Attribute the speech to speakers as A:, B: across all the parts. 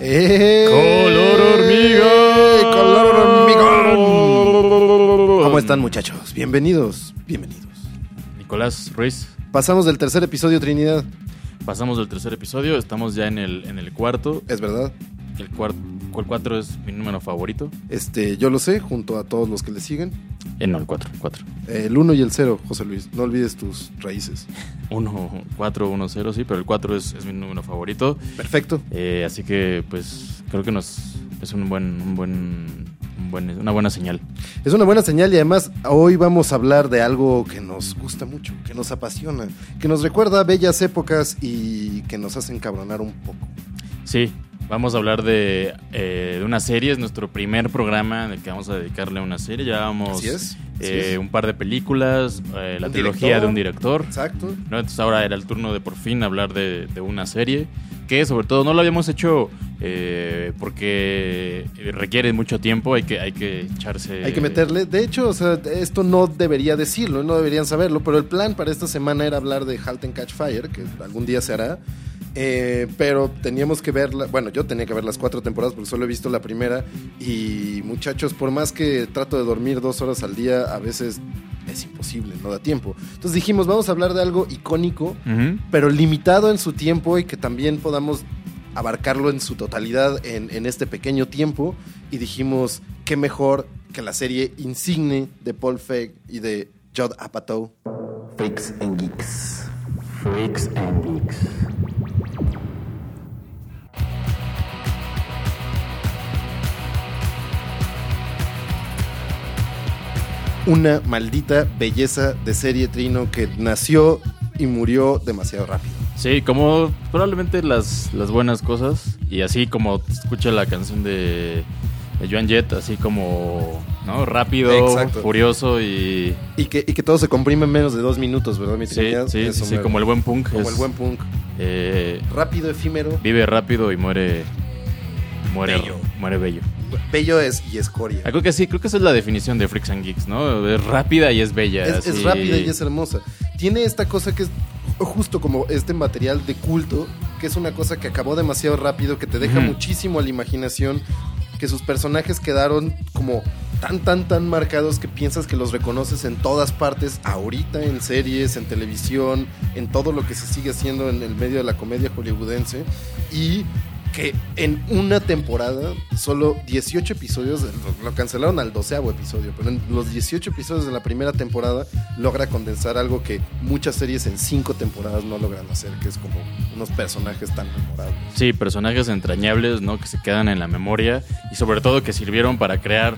A: ¡Eh!
B: ¡Color hormiga!
A: ¡Color hormigón! ¿Cómo están, muchachos? Bienvenidos, bienvenidos.
B: Nicolás Ruiz,
A: Pasamos del tercer episodio, Trinidad.
B: pasamos del tercer episodio, estamos ya en el, en el cuarto.
A: Es verdad.
B: El cuarto, el cuatro es mi número favorito.
A: Este, yo lo sé, junto a todos los que le siguen.
B: Eh, no, el cuatro, cuatro.
A: El 1 y el 0, José Luis. No olvides tus raíces.
B: Uno, cuatro, uno, cero, sí, pero el cuatro es, es mi número favorito.
A: Perfecto.
B: Eh, así que, pues, creo que nos es un buen, un buen, un buen, una buena señal.
A: Es una buena señal y además hoy vamos a hablar de algo que nos gusta mucho, que nos apasiona, que nos recuerda a bellas épocas y que nos hace encabronar un poco.
B: Sí, vamos a hablar de, eh, de una serie, es nuestro primer programa en el que vamos a dedicarle a una serie. Ya vamos
A: Así es.
B: eh, un par de películas, eh, la trilogía
A: director.
B: de un director.
A: Exacto.
B: ¿no? Entonces ahora era el turno de por fin hablar de, de una serie que sobre todo no lo habíamos hecho eh, porque requiere mucho tiempo, hay que, hay que echarse...
A: Hay que meterle. De hecho, o sea, esto no debería decirlo, no deberían saberlo, pero el plan para esta semana era hablar de Halt and Catch Fire, que algún día se hará. Eh, pero teníamos que verla, bueno, yo tenía que ver las cuatro temporadas porque solo he visto la primera. Y muchachos, por más que trato de dormir dos horas al día, a veces es imposible, no da tiempo. Entonces dijimos, vamos a hablar de algo icónico, pero limitado en su tiempo y que también podamos abarcarlo en su totalidad en, en este pequeño tiempo. Y dijimos, qué mejor que la serie insigne de Paul Feig y de Judd Apatow.
C: Freaks and Geeks.
B: Freaks and Geeks.
A: Una maldita belleza de serie Trino que nació y murió demasiado rápido.
B: Sí, como probablemente las, las buenas cosas. Y así como escucha la canción de, de Joan Jett, así como ¿no? rápido,
A: Exacto.
B: furioso y.
A: Y que, y que todo se comprime en menos de dos minutos, ¿verdad, mi
B: Sí, sí, sí,
A: me-
B: como el buen punk.
A: como
B: es,
A: el buen punk.
B: eh,
A: Rápido, efímero,
B: vive rápido y muere. Muere
A: Bello.
B: Muere bello.
A: Bello es y escoria.
B: Ah, Creo que sí, creo que esa es la definición de Freaks and Geeks, ¿no? Es rápida y es bella.
A: Es, rápida y es hermosa. Tiene esta cosa que es justo como este material de culto, que es una cosa que acabó demasiado rápido, que te deja muchísimo a la imaginación, que sus personajes quedaron como tan, tan, tan marcados que piensas que los reconoces en todas partes, ahorita en series, en televisión, en todo lo que se sigue haciendo en el medio de la comedia hollywoodense. Y que en una temporada, solo 18 episodios, lo- cancelaron al doceavo episodio, pero en los 18 episodios de la primera temporada logra condensar algo que muchas series en 5 temporadas no logran hacer, que es como unos personajes tan memorables.
B: Sí, personajes entrañables, ¿no? Que se quedan en la memoria y sobre todo que sirvieron para crear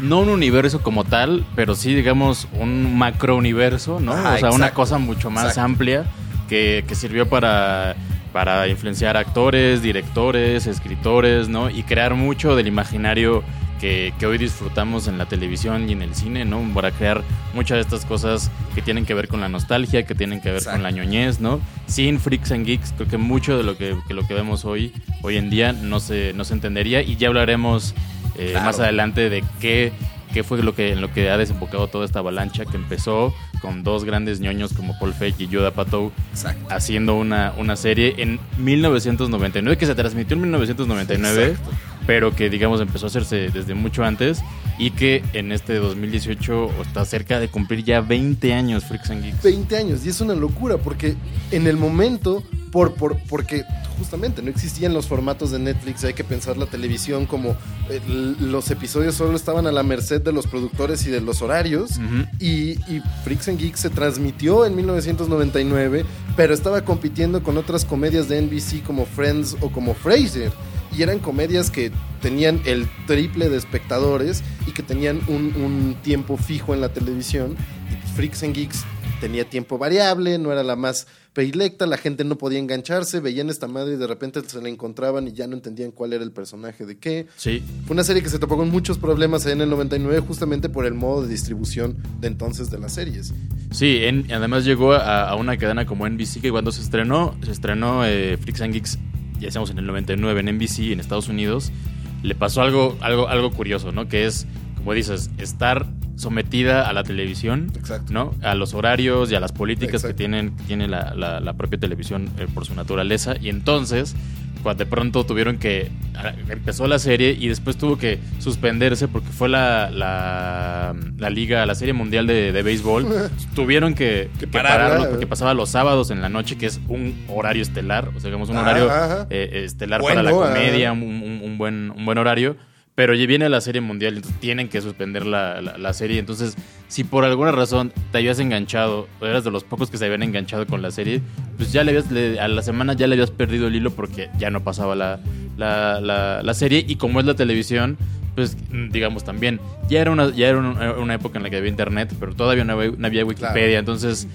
B: no un universo como tal, pero sí, digamos, un macro universo, ¿no? O sea, una cosa mucho más
A: Exacto.
B: amplia que, que sirvió para, para influenciar actores, directores, escritores, ¿no? Y crear mucho del imaginario que, que hoy disfrutamos en la televisión y en el cine, ¿no? Para crear muchas de estas cosas que tienen que ver con la nostalgia, que tienen que ver
A: Exacto.
B: con la ñoñez, ¿no? Sin Freaks and Geeks, creo que mucho de lo que, que lo que vemos hoy, hoy en día no se, no se entendería y ya hablaremos eh,
A: Claro.
B: más adelante de qué, qué fue lo que, en lo que ha desembocado toda esta avalancha que empezó con dos grandes ñoños como Paul Feig y Yoda Patou
A: Exacto.
B: haciendo una, una serie en 1999 que se transmitió en 1999
A: Exacto.
B: pero que digamos empezó a hacerse desde mucho antes y que en este 2018 está cerca de cumplir ya 20 años Freaks and Geeks.
A: 20 años y es una locura porque en el momento por, por porque justamente no existían los formatos de Netflix hay que pensar la televisión como eh, los episodios solo estaban a la merced de los productores y de los horarios y, y Freaks and Geeks se transmitió en 1999 pero estaba compitiendo con otras comedias de NBC como Friends o como Frasier y eran comedias que tenían el triple de espectadores y que tenían un, un tiempo fijo en la televisión. Y Freaks and Geeks tenía tiempo variable, no era la más predilecta, la gente no podía engancharse, veían esta madre y de repente se la encontraban y ya no entendían cuál era el personaje de qué.
B: Sí,
A: Fue una serie que se topó con muchos problemas en el 99 justamente por el modo de distribución de entonces de las series.
B: sí, en- además llegó a, a una cadena como NBC que cuando se estrenó, se estrenó eh, Freaks and Geeks, ya decíamos en el 99 en NBC en Estados Unidos, le pasó algo, algo, algo curioso, ¿no? Que es, como dices, estar sometida a la televisión,
A: Exacto.
B: ¿no? A los horarios y a las políticas
A: Exacto.
B: que tienen, que tiene la, la- la propia televisión eh, por su naturaleza. Y entonces, cuando de pronto tuvieron que. ah, Empezó la serie y después tuvo que suspenderse porque fue la, la, la liga, la serie mundial de, de béisbol. tuvieron que,
A: Que
B: que
A: pararla.
B: pararlo porque pasaba los sábados en la noche, que es un horario estelar. O sea, digamos, un
A: Ajá,
B: horario
A: ajá.
B: eh, estelar
A: Bueno,
B: para la comedia, un, un- un buen, un buen horario. Pero ya viene la serie mundial, entonces tienen que suspender la, la- la serie. Entonces, si por alguna razón te habías enganchado, o eras de los pocos que se habían enganchado con la serie, pues ya le habías, le- a la semana ya le habías perdido el hilo porque ya no pasaba la, la, serie. Y como es la televisión, pues digamos también, ya era una, ya era una, una época en la que había internet, pero todavía no había, no había Wikipedia.
A: Claro.
B: Entonces,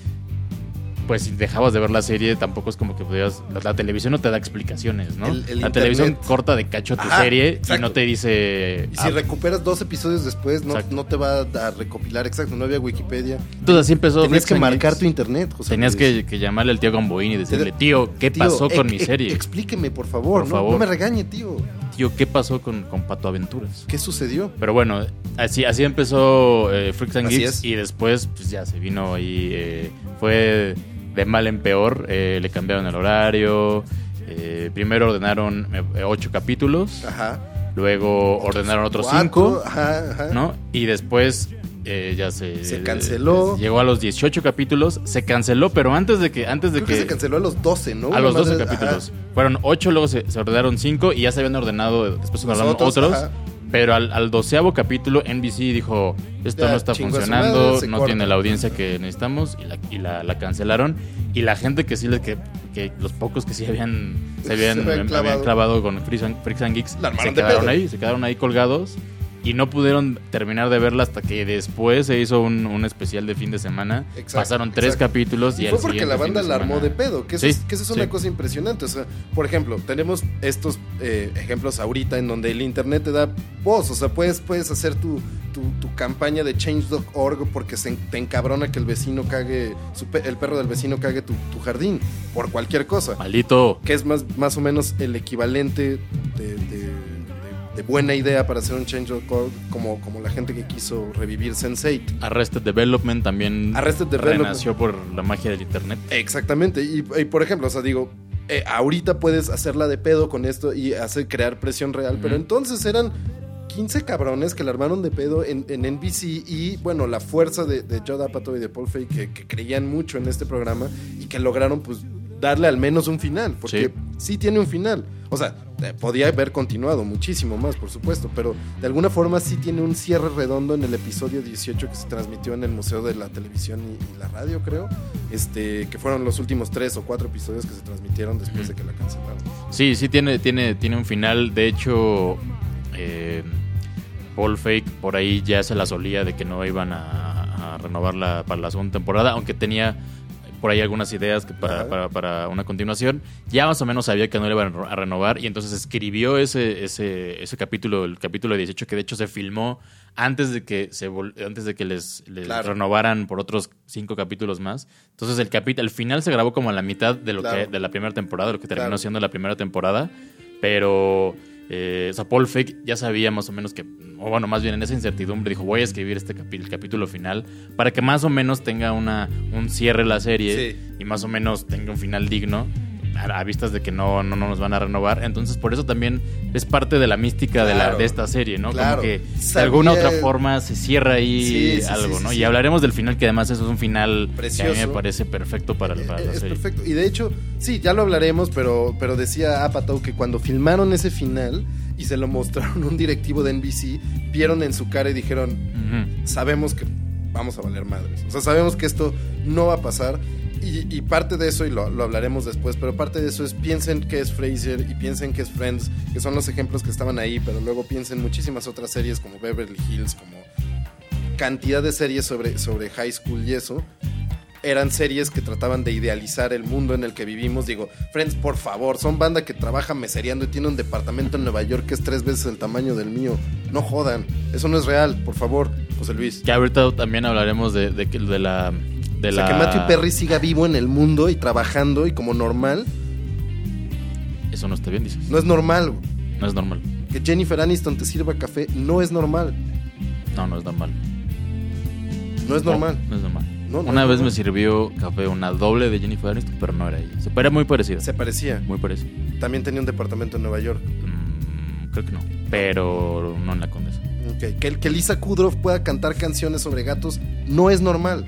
B: pues si dejabas de ver la serie, tampoco es como que pudieras. La, la televisión no te da explicaciones, ¿no?
A: El- el
B: la
A: internet.
B: televisión corta de cacho tu
A: Ajá,
B: serie
A: exacto.
B: y no te dice.
A: Y si
B: ah,
A: recuperas dos episodios después, no, no te va a recopilar exacto, no había Wikipedia.
B: entonces así empezó.
A: Tenías que marcar tu internet, José
B: Tenías que, que llamarle al tío Gamboín y decirle, tío, ¿qué
A: Tío,
B: pasó con mi serie?
A: Explíqueme, por favor.
B: Por
A: no,
B: favor.
A: no me regañe, tío.
B: Tío, ¿qué pasó con, con Pato Aventuras?
A: ¿Qué sucedió?
B: Pero bueno, así, así empezó eh, Freaks and Geeks y después pues ya se vino ahí, eh, fue de mal en peor, eh, le cambiaron el horario, eh, primero ordenaron eh, ocho capítulos,
A: Ajá.
B: luego ordenaron otros cinco,
A: Ajá, ajá.
B: ¿no? Y después eh, ya se...
A: Se canceló.
B: Llegó a los 18 capítulos, se canceló, pero antes de que... Antes de
A: Creo que, se canceló a los 12, ¿no?
B: a los 12
A: madre-
B: capítulos.
A: ajá.
B: Fueron 8, luego se, se ordenaron 5 y ya se habían ordenado, después se ordenaron
A: otros,
B: otros. Pero al, al doceavo capítulo, NBC dijo, esto
A: Ya,
B: no está funcionando, no
A: corta.
B: tiene la audiencia que necesitamos y la, y la, la cancelaron. Y la gente que sí, que, que los pocos que sí habían, se habían,
A: Se habían
B: habían
A: clavado.
B: con Freaks and, Freaks and Geeks, se quedaron ahí, se quedaron ahí colgados. Y no pudieron terminar de verla hasta que después se hizo un, un especial de fin de semana.
A: Exacto,
B: Pasaron tres
A: exacto.
B: capítulos y,
A: Y
B: al
A: fue porque la banda la armó de pedo, que eso,
B: Sí,
A: es, que eso es una cosa impresionante. O sea, por ejemplo, tenemos estos eh, ejemplos ahorita en donde el internet te da voz. O sea, puedes, puedes hacer tu, tu, tu campaña de change.org porque se, te encabrona que el vecino cague, su el perro del vecino cague tu, tu jardín por cualquier cosa.
B: Maldito.
A: Que es más, más o menos el equivalente de, de- de- buena idea para hacer un change.org como, como la gente que quiso revivir Sense8.
B: Arrested Development también
A: Arrested Development.
B: renació por la magia del internet.
A: Exactamente. Y, y, por ejemplo, o sea, digo, eh, ahorita puedes hacerla de pedo con esto y hacer crear presión real, pero entonces eran 15 cabrones que la armaron de pedo en, en NBC y, bueno, la fuerza de, de Judd Apatow y de Paul Feig que, que creían mucho en este programa y que lograron, pues, darle al menos un final, porque sí, tiene un final. O sea, eh, podía haber continuado muchísimo más, por supuesto, pero de alguna forma sí tiene un cierre redondo en el episodio 18 que se transmitió en el Museo de la Televisión y, y la Radio, creo, este, que fueron los últimos tres o cuatro episodios que se transmitieron después de que la cancelaron.
B: Sí, sí tiene, tiene, tiene un final. De hecho, eh, Paul Fake por ahí ya se la solía de que no iban a, a renovarla para la segunda temporada, aunque tenía por ahí algunas ideas que para, para, para una continuación. Ya más o menos sabía que no le iban a renovar y entonces escribió ese, ese, ese capítulo, el capítulo 18, que de hecho se filmó antes de que se antes de que les, les
A: Claro.
B: renovaran por otros cinco capítulos más. Entonces el capítulo, el final se grabó como a la mitad de lo
A: Claro.
B: que, de la primera temporada, lo que terminó
A: Claro.
B: siendo la primera temporada. Pero eh, o sea, Paul Feig ya sabía más o menos que, o bueno, más bien en esa incertidumbre dijo, voy a escribir este el capítulo final para que más o menos tenga una, un cierre la serie
A: Sí.
B: y más o menos tenga un final digno a, a vistas de que no, no, no nos van a renovar. Entonces, por eso también es parte de la mística de, la, de esta serie, ¿no?
A: Claro.
B: Como que de alguna otra forma se cierra ahí
A: Sí, sí,
B: algo,
A: sí,
B: ¿no? y hablaremos del final, que además eso es un final que a mí me parece perfecto para, para la
A: es
B: serie.
A: perfecto. Y de hecho, sí, ya lo hablaremos, pero, pero decía Apatow que cuando filmaron ese final y se lo mostraron a un directivo de NBC, vieron en su cara y dijeron, sabemos que vamos a valer madres. O sea, sabemos que esto no va a pasar. Y, y parte de eso, y lo, lo hablaremos después, pero parte de eso es piensen que es Frasier y piensen que es Friends, que son los ejemplos que estaban ahí, pero luego piensen muchísimas otras series como Beverly Hills, como cantidad de series sobre, sobre high school y eso. Eran series que trataban de idealizar el mundo en el que vivimos. Digo, Friends, por favor, son banda que trabaja mesereando y tiene un departamento en Nueva York que es tres veces el tamaño del mío. No jodan, eso no es real, por favor, José Luis.
B: Que ahorita también hablaremos de, de, de la... De
A: O sea,
B: la...
A: que Matthew Perry siga vivo en el mundo y trabajando y como normal,
B: Eso no está bien, dices.
A: no es normal. güey.
B: No es normal.
A: Que Jennifer Aniston te sirva café no es normal.
B: No, no es normal.
A: No es normal.
B: No, no es normal.
A: No, no
B: una vez me sirvió café, una doble de Jennifer Aniston, pero no era ella. Se era muy parecida.
A: Se parecía.
B: Muy parecida.
A: también tenía un departamento en Nueva York.
B: Mm, creo que no. Pero no en la Condesa.
A: Ok, Que, que Lisa Kudrow pueda cantar canciones sobre gatos no es normal.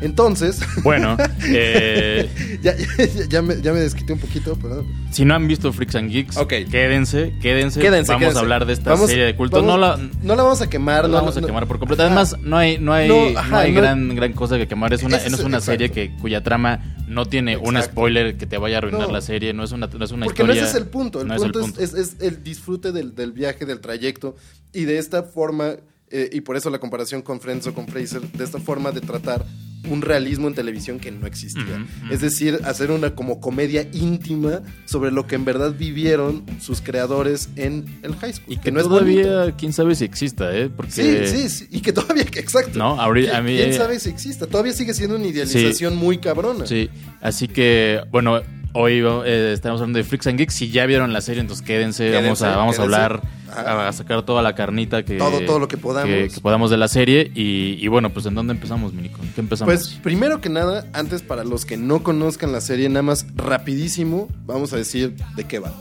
A: Entonces,
B: Bueno, eh,
A: ya, ya, ya me, ya me desquité un poquito, pero...
B: si no han visto Freaks and Geeks,
A: Ok.
B: quédense, quédense.
A: Quédense,
B: Vamos
A: quédense.
B: a hablar de esta
A: Vamos-
B: serie de culto.
A: vamos-
B: no la,
A: no la vamos a quemar.
B: no
A: no
B: la vamos a quemar por completo.
A: Ajá.
B: Además, no hay, no hay,
A: No, ajá,
B: hay
A: no-
B: gran, gran cosa que quemar. Es una,
A: Es-
B: no es una
A: exacto.
B: serie que, cuya trama no tiene un spoiler que te vaya a arruinar
A: No.
B: la serie. No es una, no es una
A: Porque
B: historia.
A: no ese es el punto. El
B: no
A: punto,
B: el
A: es, es- es el disfrute del, del viaje, del trayecto. Y de esta forma, eh, y por eso la comparación con Friends o con Fraser, de esta forma de tratar un realismo en televisión que no existía. Es decir, hacer una como comedia íntima sobre lo que en verdad vivieron sus creadores en el high school.
B: Y que,
A: no es bonito.
B: todavía, quién sabe si exista, ¿eh? Porque,
A: Sí, sí, sí, y que todavía, exacto.
B: No, ahorita-
A: ¿Qui-
B: a mí-
A: ¿Quién
B: eh,
A: sabe si exista? Todavía sigue siendo una idealización muy cabrona.
B: Sí, así que, bueno, hoy eh, estamos hablando de Freaks and Geeks. Si ya vieron la serie, entonces quédense.
A: Quédense,
B: vamos a, vamos a hablar, a, a sacar toda la carnita que
A: Todo- todo lo que podamos.
B: que, que podamos de la serie. Y, y bueno, pues ¿en dónde empezamos, Minico? ¿En ¿Qué empezamos?
A: Pues primero que nada, antes para los que no conozcan la serie, nada más rapidísimo, vamos a decir de qué va.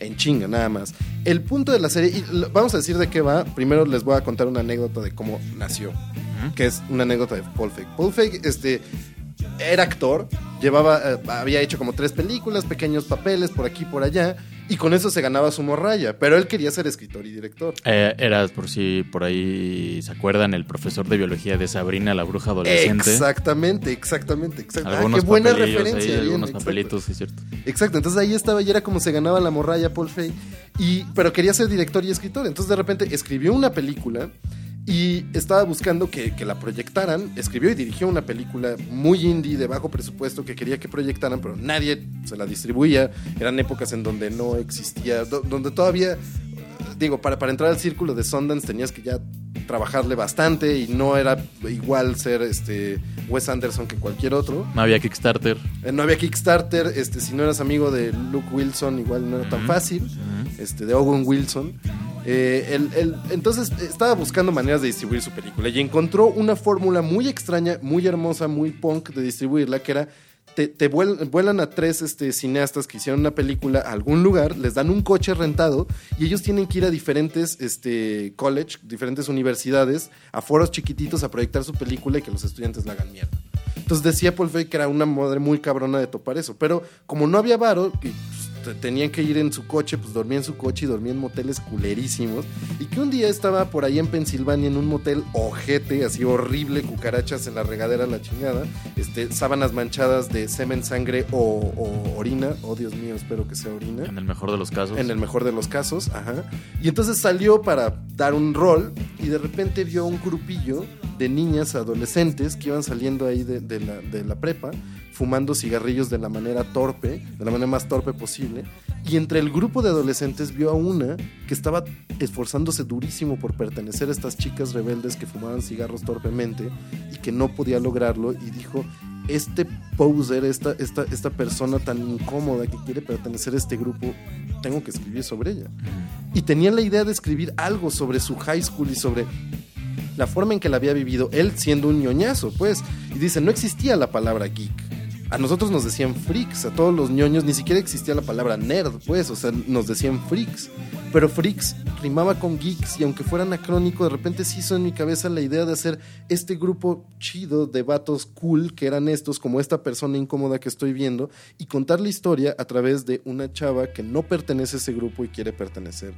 A: En chinga, nada más. El punto de la serie, y vamos a decir de qué va. Primero les voy a contar una anécdota de cómo nació, que es una anécdota de Paul Feig. Paul Feig, este, era actor, llevaba, eh, había hecho como tres películas, pequeños papeles por aquí y por allá, y con eso se ganaba su morralla. Pero él quería ser escritor y director.
B: Eh, era, por si por ahí se acuerdan, el profesor de biología de Sabrina, la bruja adolescente.
A: Exactamente, exactamente, exactamente. Ah, qué buena
B: papelillos ahí,
A: referencia. bien,
B: algunos
A: exacto.
B: papelitos, es cierto.
A: Exacto, entonces ahí estaba y era como se ganaba la morralla Paul Feig. Y, pero quería ser director y escritor. Entonces de repente escribió una película y estaba buscando que, que la proyectaran. Escribió y dirigió una película muy indie, de bajo presupuesto, que quería que proyectaran, pero nadie se la distribuía. Eran épocas en donde no existía, do- donde todavía, digo, para, para entrar al círculo de Sundance tenías que ya trabajarle bastante y no era igual ser este Wes Anderson que cualquier otro.
B: No había Kickstarter.
A: Eh, No había Kickstarter, este, si no eras amigo de Luke Wilson, igual no era tan fácil, este, de Owen Wilson. Eh, el- el- entonces eh, estaba buscando maneras de distribuir su película y encontró una fórmula muy extraña, muy hermosa, muy punk de distribuirla, que era, te, te vuel- vuelan a tres este, cineastas que hicieron una película a algún lugar, les dan un coche rentado y ellos tienen que ir a diferentes este, college, diferentes universidades, a foros chiquititos a proyectar su película y que los estudiantes la hagan mierda. Entonces decía Paul Feig que era una madre muy cabrona de topar eso. Pero como no había varo, tenían que ir en su coche, pues dormía en su coche y dormía en moteles culerísimos. Y que un día estaba por ahí en Pensilvania en un motel ojete, así horrible, cucarachas en la regadera, la chingada. Este, sábanas manchadas de semen, sangre o, o orina. Oh, Dios mío, espero que sea orina.
B: En el mejor de los casos.
A: En el mejor de los casos, ajá. Y entonces salió para dar un rol y de repente vio un grupillo de niñas adolescentes que iban saliendo ahí de, de la, de la prepa, fumando cigarrillos de la manera torpe, de la manera más torpe posible. Y entre el grupo de adolescentes vio a una que estaba esforzándose durísimo por pertenecer a estas chicas rebeldes que fumaban cigarros torpemente y que no podía lograrlo y dijo, este poser, esta, esta, esta persona tan incómoda que quiere pertenecer a este grupo, tengo que escribir sobre ella. Y tenía la idea de escribir algo sobre su high school y sobre la forma en que la había vivido, él siendo un ñoñazo, pues. Y dice, no existía la palabra geek. A nosotros nos decían freaks, a todos los ñoños ni siquiera existía la palabra nerd, pues, o sea, nos decían freaks. Pero freaks rimaba con geeks y aunque fuera anacrónico, de repente se hizo en mi cabeza la idea de hacer este grupo chido de vatos cool que eran estos, como esta persona incómoda que estoy viendo, y contar la historia a través de una chava que no pertenece a ese grupo y quiere pertenecer.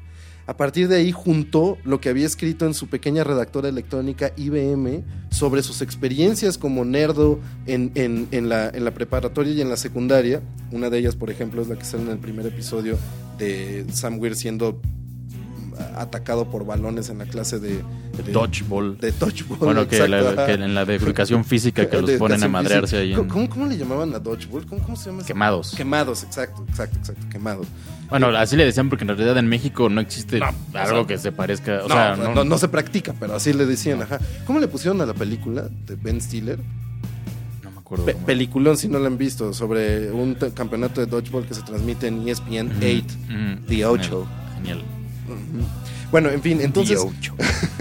A: A partir de ahí juntó lo que había escrito en su pequeña redactora electrónica IBM sobre sus experiencias como nerdo en, en- en la, en la preparatoria y en la secundaria. Una de ellas, por ejemplo, es la que sale en el primer episodio de Sam Weir siendo atacado por balones en la clase de, de
B: Dodgeball.
A: De dodgeball.
B: Bueno, que, la- que en la de educación física que los ponen a madrearse ahí en...
A: ¿Cómo, cómo le llamaban a dodgeball? ¿Cómo, cómo se llama?
B: Quemados.
A: Quemados, exacto, exacto, exacto, quemados.
B: Bueno, así le decían porque en realidad en México no existe
A: No,
B: algo
A: o sea,
B: que se parezca. O
A: no,
B: sea,
A: no,
B: no,
A: no se practica, pero así le decían, ajá. ¿Cómo le pusieron a la película de Ben Stiller?
B: no me acuerdo.
A: Pe- peliculón, si no la han visto, sobre un campeonato de dodgeball que se transmite en ESPN 8.
B: Ujú,
A: The Ocho.
B: Genial.
A: Bueno, en fin, entonces
B: The Ocho.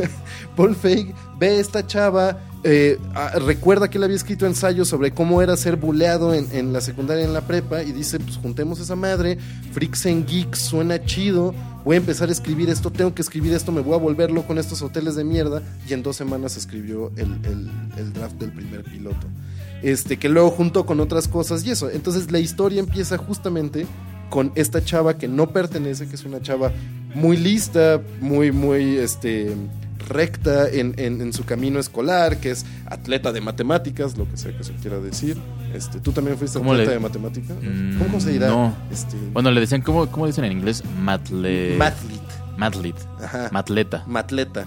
A: Paul Feig ve a esta chava eh, ah, recuerda que él había escrito ensayos sobre cómo era ser buleado en, la secundaria en la prepa y dice, pues juntemos esa madre, Freaks and Geeks suena chido, voy a empezar a escribir esto, tengo que escribir esto, me voy a volverlo con estos hoteles de mierda y en dos semanas escribió el, el- el draft del primer piloto. Este, que luego juntó con otras cosas y eso. Entonces la historia empieza justamente con esta chava que no pertenece, que es una chava muy lista, muy, muy, este, recta en, en- en su camino escolar, que es atleta de matemáticas, lo que sea que se quiera decir. Este, ¿Tú también fuiste
B: ¿Cómo
A: atleta
B: le-
A: de matemáticas?
B: Mm,
A: ¿Cómo, se dirá?
B: no.
A: Este,
B: Bueno, le decían, ¿cómo, cómo dicen en inglés? Matle...
A: mathlete.
B: Matlet.
A: Ajá.
B: Matleta.
A: Matleta.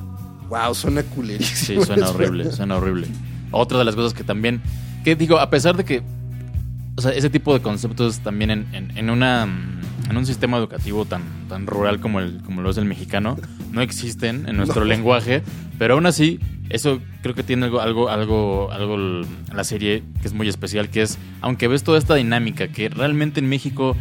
A: Wow, suena
B: Sí,
A: culerísimo.
B: suena horrible, suena horrible. Otra de las cosas que también, que digo, a pesar de que, o sea, ese tipo de conceptos también en, en- en una, mm, en un sistema educativo tan, tan rural como, el, como lo es el mexicano, no existen en nuestro
A: No.
B: lenguaje, pero aún así, eso creo que tiene algo, algo, algo, algo la serie que es muy especial, que es, aunque ves toda esta dinámica que realmente en México,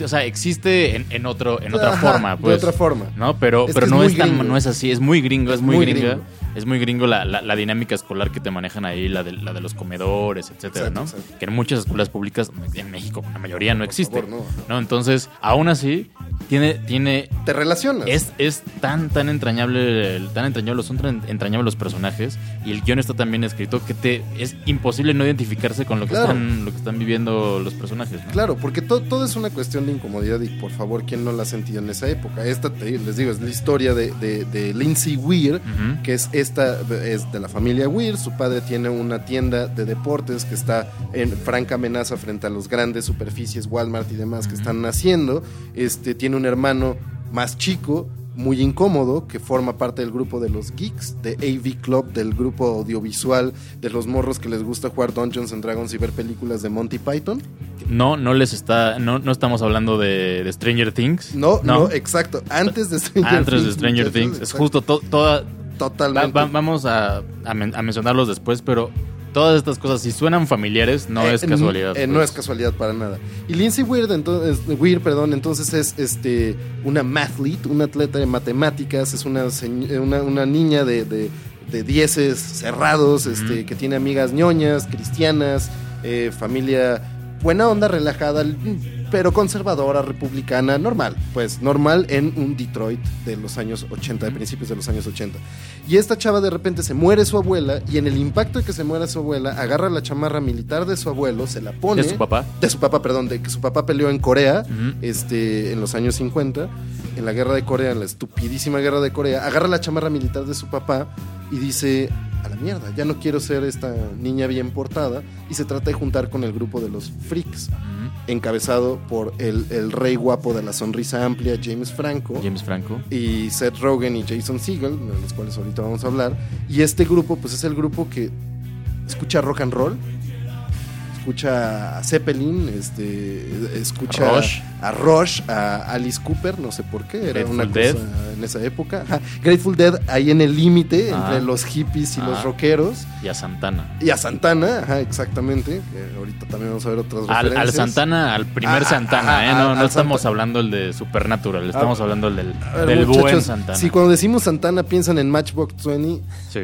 B: o sea, existe en, en otro, en otra
A: Ajá,
B: forma, pues.
A: De otra forma.
B: ¿no? Pero,
A: Es
B: pero
A: es
B: no, es tan- no es así, es muy gringo, es, muy,
A: muy
B: gringa.
A: gringo.
B: Es muy gringo la, la- la dinámica escolar que te manejan ahí, la de, la de los comedores, etcétera,
A: Exacto,
B: ¿no?
A: exacto.
B: Que en muchas escuelas públicas en México, la mayoría no
A: Por
B: existe.
A: favor, no.
B: Entonces, aún así, tiene, tiene
A: Te relacionas.
B: es, es tan, tan entrañable, tan entrañable, son tan entrañables los personajes y el guion está tan bien escrito que te es imposible no identificarse con lo que,
A: Claro.
B: están, lo que están viviendo los personajes. ¿no?
A: Claro, porque to- todo es una cuestión de incomodidad y por favor, ¿quién no la ha sentido en esa época? Esta, te- les digo, es la historia de, de- de Lindsay Weir, que es esta, es de la familia Weir, su padre tiene una tienda de deportes que está en franca amenaza frente a los grandes superficies Walmart y demás que están naciendo, este, tiene un hermano más chico, muy incómodo, que forma parte del grupo de los geeks, de AV Club, del grupo audiovisual de los morros que les gusta jugar Dungeons and Dragons y ver películas de Monty Python.
B: No, no les está, no, no estamos hablando de, de Stranger Things.
A: No, no, exacto. Antes de Stranger
B: Antes
A: Things.
B: de Stranger Things. Es
A: exacto.
B: justo to- toda. va-
A: Totalmente.
B: va- vamos a, a men- a mencionarlos después, pero todas estas cosas, si suenan familiares, no
A: Eh,
B: es casualidad.
A: eh, no
B: pues.
A: es casualidad para nada. Y Lindsay Weir, entonces, Weir, perdón, entonces es este, una mathlete, una atleta de matemáticas, es una, eh, una, una niña de, de, de dieces cerrados, este, que tiene amigas ñoñas, cristianas, eh, familia buena onda, relajada, pero conservadora, republicana, normal, pues normal en un Detroit de los años 80, de principios de los años 80. Y esta chava de repente se muere su abuela y en el impacto de que se muera su abuela, agarra la chamarra militar de su abuelo, se la pone...
B: ¿De su papá?
A: De su papá, perdón, de que su papá peleó en Corea
B: Ujú.
A: este, en los años 50, en la guerra de Corea, en la estupidísima guerra de Corea, agarra la chamarra militar de su papá y dice, a la mierda, ya no quiero ser esta niña bien portada, y se trata de juntar con el grupo de los freaks. Encabezado por el, el rey guapo de la sonrisa amplia, James Franco.
B: James Franco.
A: Y Seth Rogen y Jason Segel, de los cuales ahorita vamos a hablar. Y este grupo, pues es el grupo que escucha rock and roll, escucha a Zeppelin, este, escucha
B: Rush.
A: a Rush, a Alice Cooper, no sé por qué, era
B: Grateful
A: una
B: Dead.
A: cosa en esa época. Ajá. Grateful Dead ahí en el límite
B: Ah.
A: entre los hippies y los
B: Ah.
A: rockeros.
B: Y a Santana.
A: Y a Santana, ajá, exactamente. que ahorita también vamos a ver otras
B: Al, al. Santana, al primer
A: Ah,
B: Santana, ¿eh? No, no estamos
A: Santa-
B: hablando el de Supernatural, estamos hablando el del,
A: ver,
B: del buen Santana.
A: Si cuando decimos Santana piensan en Matchbox 20,
B: Sí.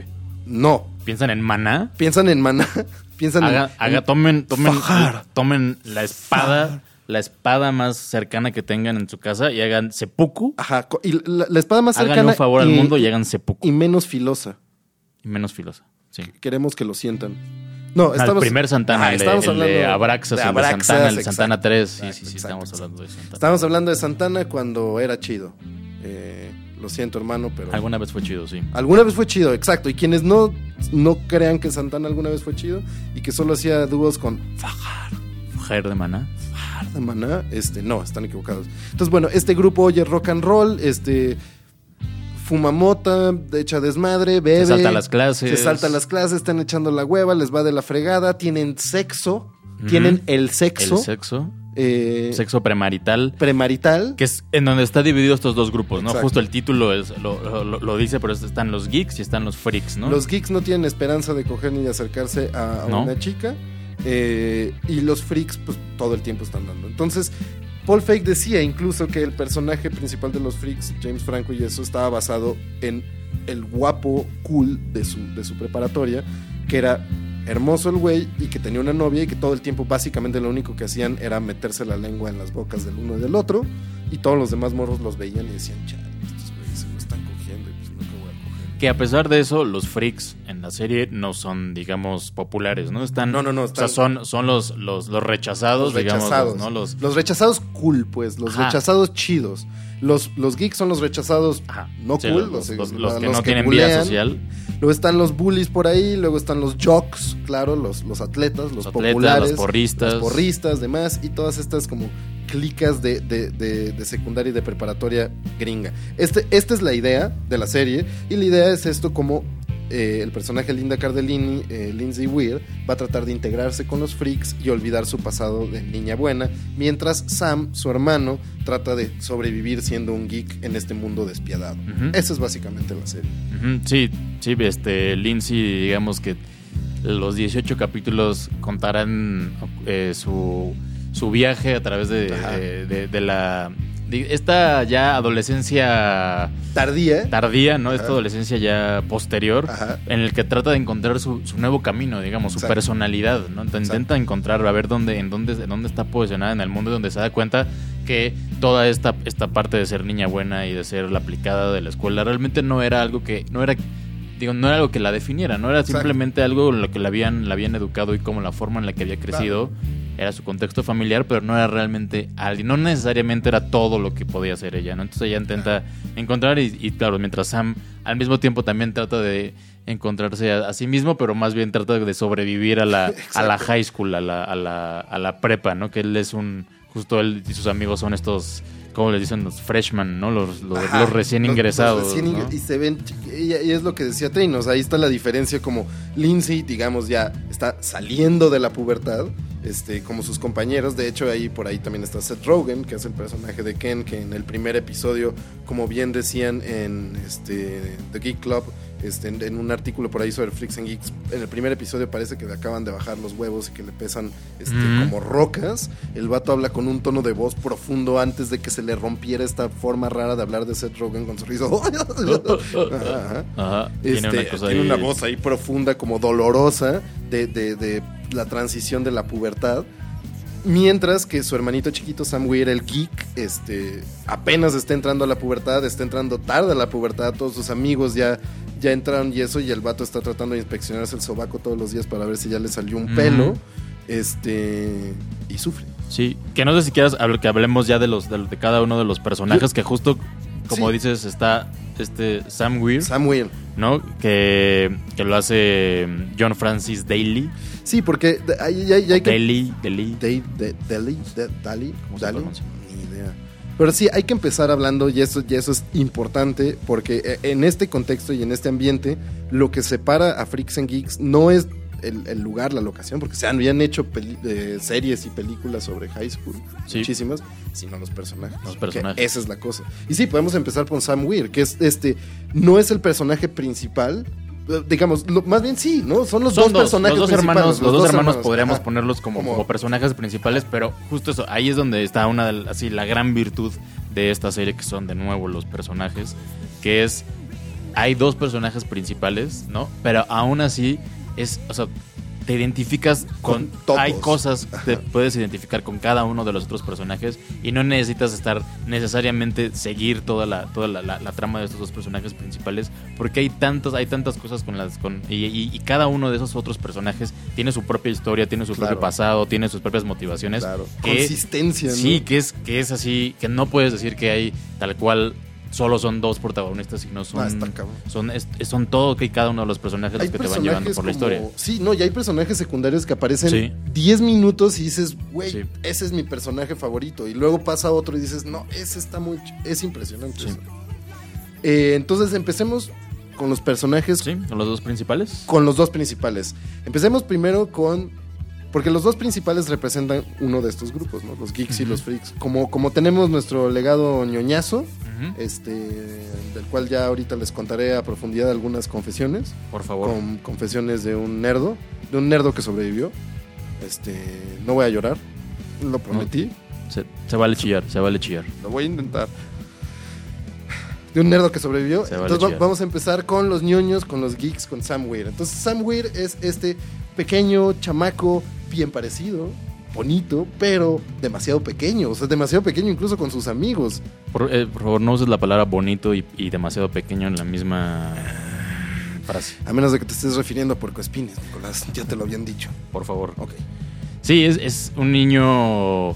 A: no.
B: ¿Piensan en Maná?
A: Piensan en Maná, piensan
B: Haga,
A: en...
B: haga- tomen, tomen,
A: Fajar.
B: tomen la espada, la espada más cercana que tengan en su casa y hagan seppuku.
A: Ajá, y la, la espada más cercana...
B: Hagan un favor al
A: y-
B: mundo y hagan seppuku.
A: Y menos filosa.
B: Y menos filosa. Sí.
A: Queremos que lo sientan. No,
B: Al
A: estamos...
B: primer Santana,
A: Ajá,
B: el, de,
A: estamos
B: el de
A: hablando
B: Abraxas,
A: de
B: el de
A: Abraxas,
B: Santana, el de
A: exacto.
B: Santana 3. Sí, sí, sí,
A: exacto,
B: estamos hablando de Santana.
A: Estamos hablando de Santana cuando era chido. Eh, lo siento, hermano, pero...
B: Alguna vez fue chido, sí.
A: Alguna vez fue chido, exacto. Y quienes no, no crean que Santana alguna vez fue chido y que solo hacía dúos con Fajar
B: Mujer de Maná.
A: de Maná, este, no, están equivocados. Entonces, bueno, este grupo oye rock and roll, este, fuma mota, echa desmadre, bebe.
B: Se salta las clases.
A: Se salta las clases, están echando la hueva, les va de la fregada, tienen sexo, tienen el sexo,
B: El sexo.
A: Eh,
B: Sexo premarital.
A: premarital.
B: Que es en donde está dividido estos dos grupos, ¿no?
A: Exacto.
B: Justo el título es, lo, lo- lo dice, pero están los geeks y están los freaks, ¿no?
A: Los geeks no tienen esperanza de coger ni de acercarse a, a
B: No.
A: una chica. eh, y los freaks, pues todo el tiempo están dando. Entonces, Paul Fake decía incluso que el personaje principal de los freaks, James Franco y eso, estaba basado en el guapo cool de su, de su preparatoria, que era hermoso el güey y que tenía una novia y que todo el tiempo básicamente lo único que hacían era meterse la lengua en las bocas del uno y del otro y todos los demás morros los veían y decían, chale, estos güeyes se lo están cogiendo y pues nunca voy a coger.
B: Que a pesar de eso, los freaks en la serie no son, digamos, populares, ¿no? Están,
A: No, no, no,
B: O sea, son, son los, los, los rechazados,
A: Los rechazados.
B: digamos, ¿no? Los,
A: Los rechazados cool, pues, los
B: Ajá.
A: rechazados chidos. Los, los geeks son los rechazados
B: Ajá.
A: no
B: Sí,
A: cool,
B: los, que no tienen vida
A: bulean.
B: social.
A: Luego están los bullies por ahí, luego están los jocks, claro, los, los atletas, los,
B: Los atletas,
A: populares,
B: los porristas.
A: los porristas, demás, y todas estas como clicas de, de- de- de secundaria y de preparatoria gringa. Este, esta es la idea de la serie, y la idea es esto como eh, el personaje Linda Cardellini, eh, Lindsay Weir, va a tratar de integrarse con los freaks y olvidar su pasado de niña buena, mientras Sam, su hermano, trata de sobrevivir siendo un geek en este mundo despiadado. Esa es básicamente la serie.
B: Sí, sí, este, Lindsay, digamos que los 18 capítulos contarán eh, su, su viaje a través de,
A: Ajá.
B: de- de- de la... esta ya adolescencia
A: Tardía.
B: tardía, ¿no? Esta
A: Ajá.
B: adolescencia ya posterior,
A: Ajá.
B: en el que trata de encontrar su, su nuevo camino, digamos, su
A: Exacto.
B: personalidad, ¿no? Entonces. Intenta encontrar, a ver dónde, en dónde, en dónde está posicionada en el mundo, y donde se da cuenta que toda esta, esta parte de ser niña buena y de ser la aplicada de la escuela realmente no era algo que, no era digo, no era algo que la definiera, no era
A: Exacto.
B: simplemente algo en lo que la habían, la habían educado y como la forma en la que había crecido era su contexto familiar, pero no era realmente alguien, no necesariamente era todo lo que podía ser ella, ¿no? Entonces ella intenta encontrar y, y, claro, mientras Sam al mismo tiempo también trata de encontrarse a, a sí mismo, pero más bien trata de sobrevivir a la, a la high school, a la, a la, a la prepa, ¿no? Que él es un, justo él y sus amigos son estos, ¿cómo les dicen? Los freshmen, ¿no? Los, los,
A: Ajá,
B: los recién
A: los-
B: ingresados.
A: recién
B: ¿no?
A: ingre- Y se ven, y, y es lo que decía Trinos, ahí está la diferencia como Lindsay, digamos, ya está saliendo de la pubertad, este, como sus compañeros, de hecho ahí por ahí también está Seth Rogen, que es el personaje de Ken, que en el primer episodio, como bien decían en este, The Geek Club, este, en, en un artículo por ahí sobre Freaks and Geeks, en el primer episodio parece que le acaban de bajar los huevos y que le pesan este,
B: Mm.
A: como rocas. El vato habla con un tono de voz profundo antes de que se le rompiera esta forma rara de hablar de Seth Rogen con su risa. Ajá, ajá.
B: Ajá.
A: Este,
B: tiene una cosa
A: tiene
B: ahí-
A: una voz ahí profunda, como dolorosa, de, de- de la transición de la pubertad. Mientras que su hermanito chiquito, Sam Weir, el geek, este, apenas está entrando a la pubertad, está entrando tarde a la pubertad, todos sus amigos ya, ya entraron y eso, y el vato está tratando de inspeccionarse el sobaco todos los días para ver si ya le salió un pelo, este, y sufre.
B: Sí, que no sé si quieras que hablemos ya de los de, de cada uno de los personajes que justo como
A: Sí.
B: dices está este Sam Weir,
A: Sam Weir.
B: ¿no? Que, que lo hace mm, John Francis Daly,
A: Sí, porque ya hay que
B: Daly, Daly.
A: Dave, de, Deli, de- Dali,
B: ¿Cómo se
A: Dali,
B: pronuncia?
A: ni idea. Pero sí, hay que empezar hablando, y eso, y eso es importante, porque eh, en este contexto y en este ambiente, lo que separa a Freaks and Geeks no es el, el lugar, la locación, porque se habían hecho eh, series y películas sobre high school,
B: Sí.
A: muchísimas, sino los personajes.
B: Los personajes.
A: esa es la cosa. Y sí, podemos empezar con Sam Weir, que es este, no es el personaje principal. Eh, Digamos, lo- más bien sí, ¿no? Son los
B: Son
A: dos,
B: dos,
A: personajes
B: los dos
A: principales,
B: hermanos, los dos hermanos podríamos
A: ajá.
B: ponerlos como,
A: Como-
B: como personajes principales, pero justo eso, ahí es donde está una de, así la gran virtud de esta serie que son de nuevo los personajes, que es hay dos personajes principales, ¿no? Pero aún así es, o sea, te identificas con,
A: Con todos.
B: hay cosas que te puedes identificar con cada uno de los otros personajes y no necesitas estar necesariamente seguir toda la toda la, la- la trama de estos dos personajes principales porque hay tantas hay tantas cosas con las con y, y- y cada uno de esos otros personajes tiene su propia historia tiene su
A: Claro.
B: propio pasado tiene sus propias motivaciones
A: Claro.
B: que-
A: Consistencia, ¿no?
B: Sí, que es, que es así, que no puedes decir que hay tal cual solo son dos protagonistas, sino son,
A: Ah, está
B: son, es- son todo que cada uno de los personajes los que te van llevando por la historia.
A: Sí, no, y hay personajes secundarios que aparecen
B: Sí.
A: 10 minutos y dices, güey,
B: Sí.
A: ese es mi personaje favorito. Y luego pasa otro y dices, no, ese está muy. Es impresionante.
B: Sí.
A: eso. Eh, entonces empecemos con los personajes,
B: ¿Sí? ¿Son los dos principales?
A: con los dos principales. Empecemos primero con. Porque los dos principales representan uno de estos grupos, ¿no? Los geeks y los freaks. Como, como tenemos nuestro legado ñoñazo, este, del cual ya ahorita les contaré a profundidad algunas confesiones
B: Por favor.
A: con confesiones de un nerdo, de un nerdo que sobrevivió. Este, no voy a llorar, lo prometí,
B: Se, se vale chillar, se vale chillar.
A: lo voy a intentar. de un nerdo que sobrevivió.
B: Se vale
A: Entonces va- vamos a empezar con los ñoños, con los geeks, con Sam Weir. Entonces Sam Weir es este pequeño chamaco bien parecido, bonito, pero demasiado pequeño. O sea, demasiado pequeño incluso con sus amigos.
B: Por, eh, por favor, no uses la palabra bonito y, y demasiado pequeño en la misma frase.
A: A menos de que te estés refiriendo a puercoespines, Nicolás. Ya te lo habían dicho.
B: Por favor.
A: Ok.
B: Sí, es, es un niño.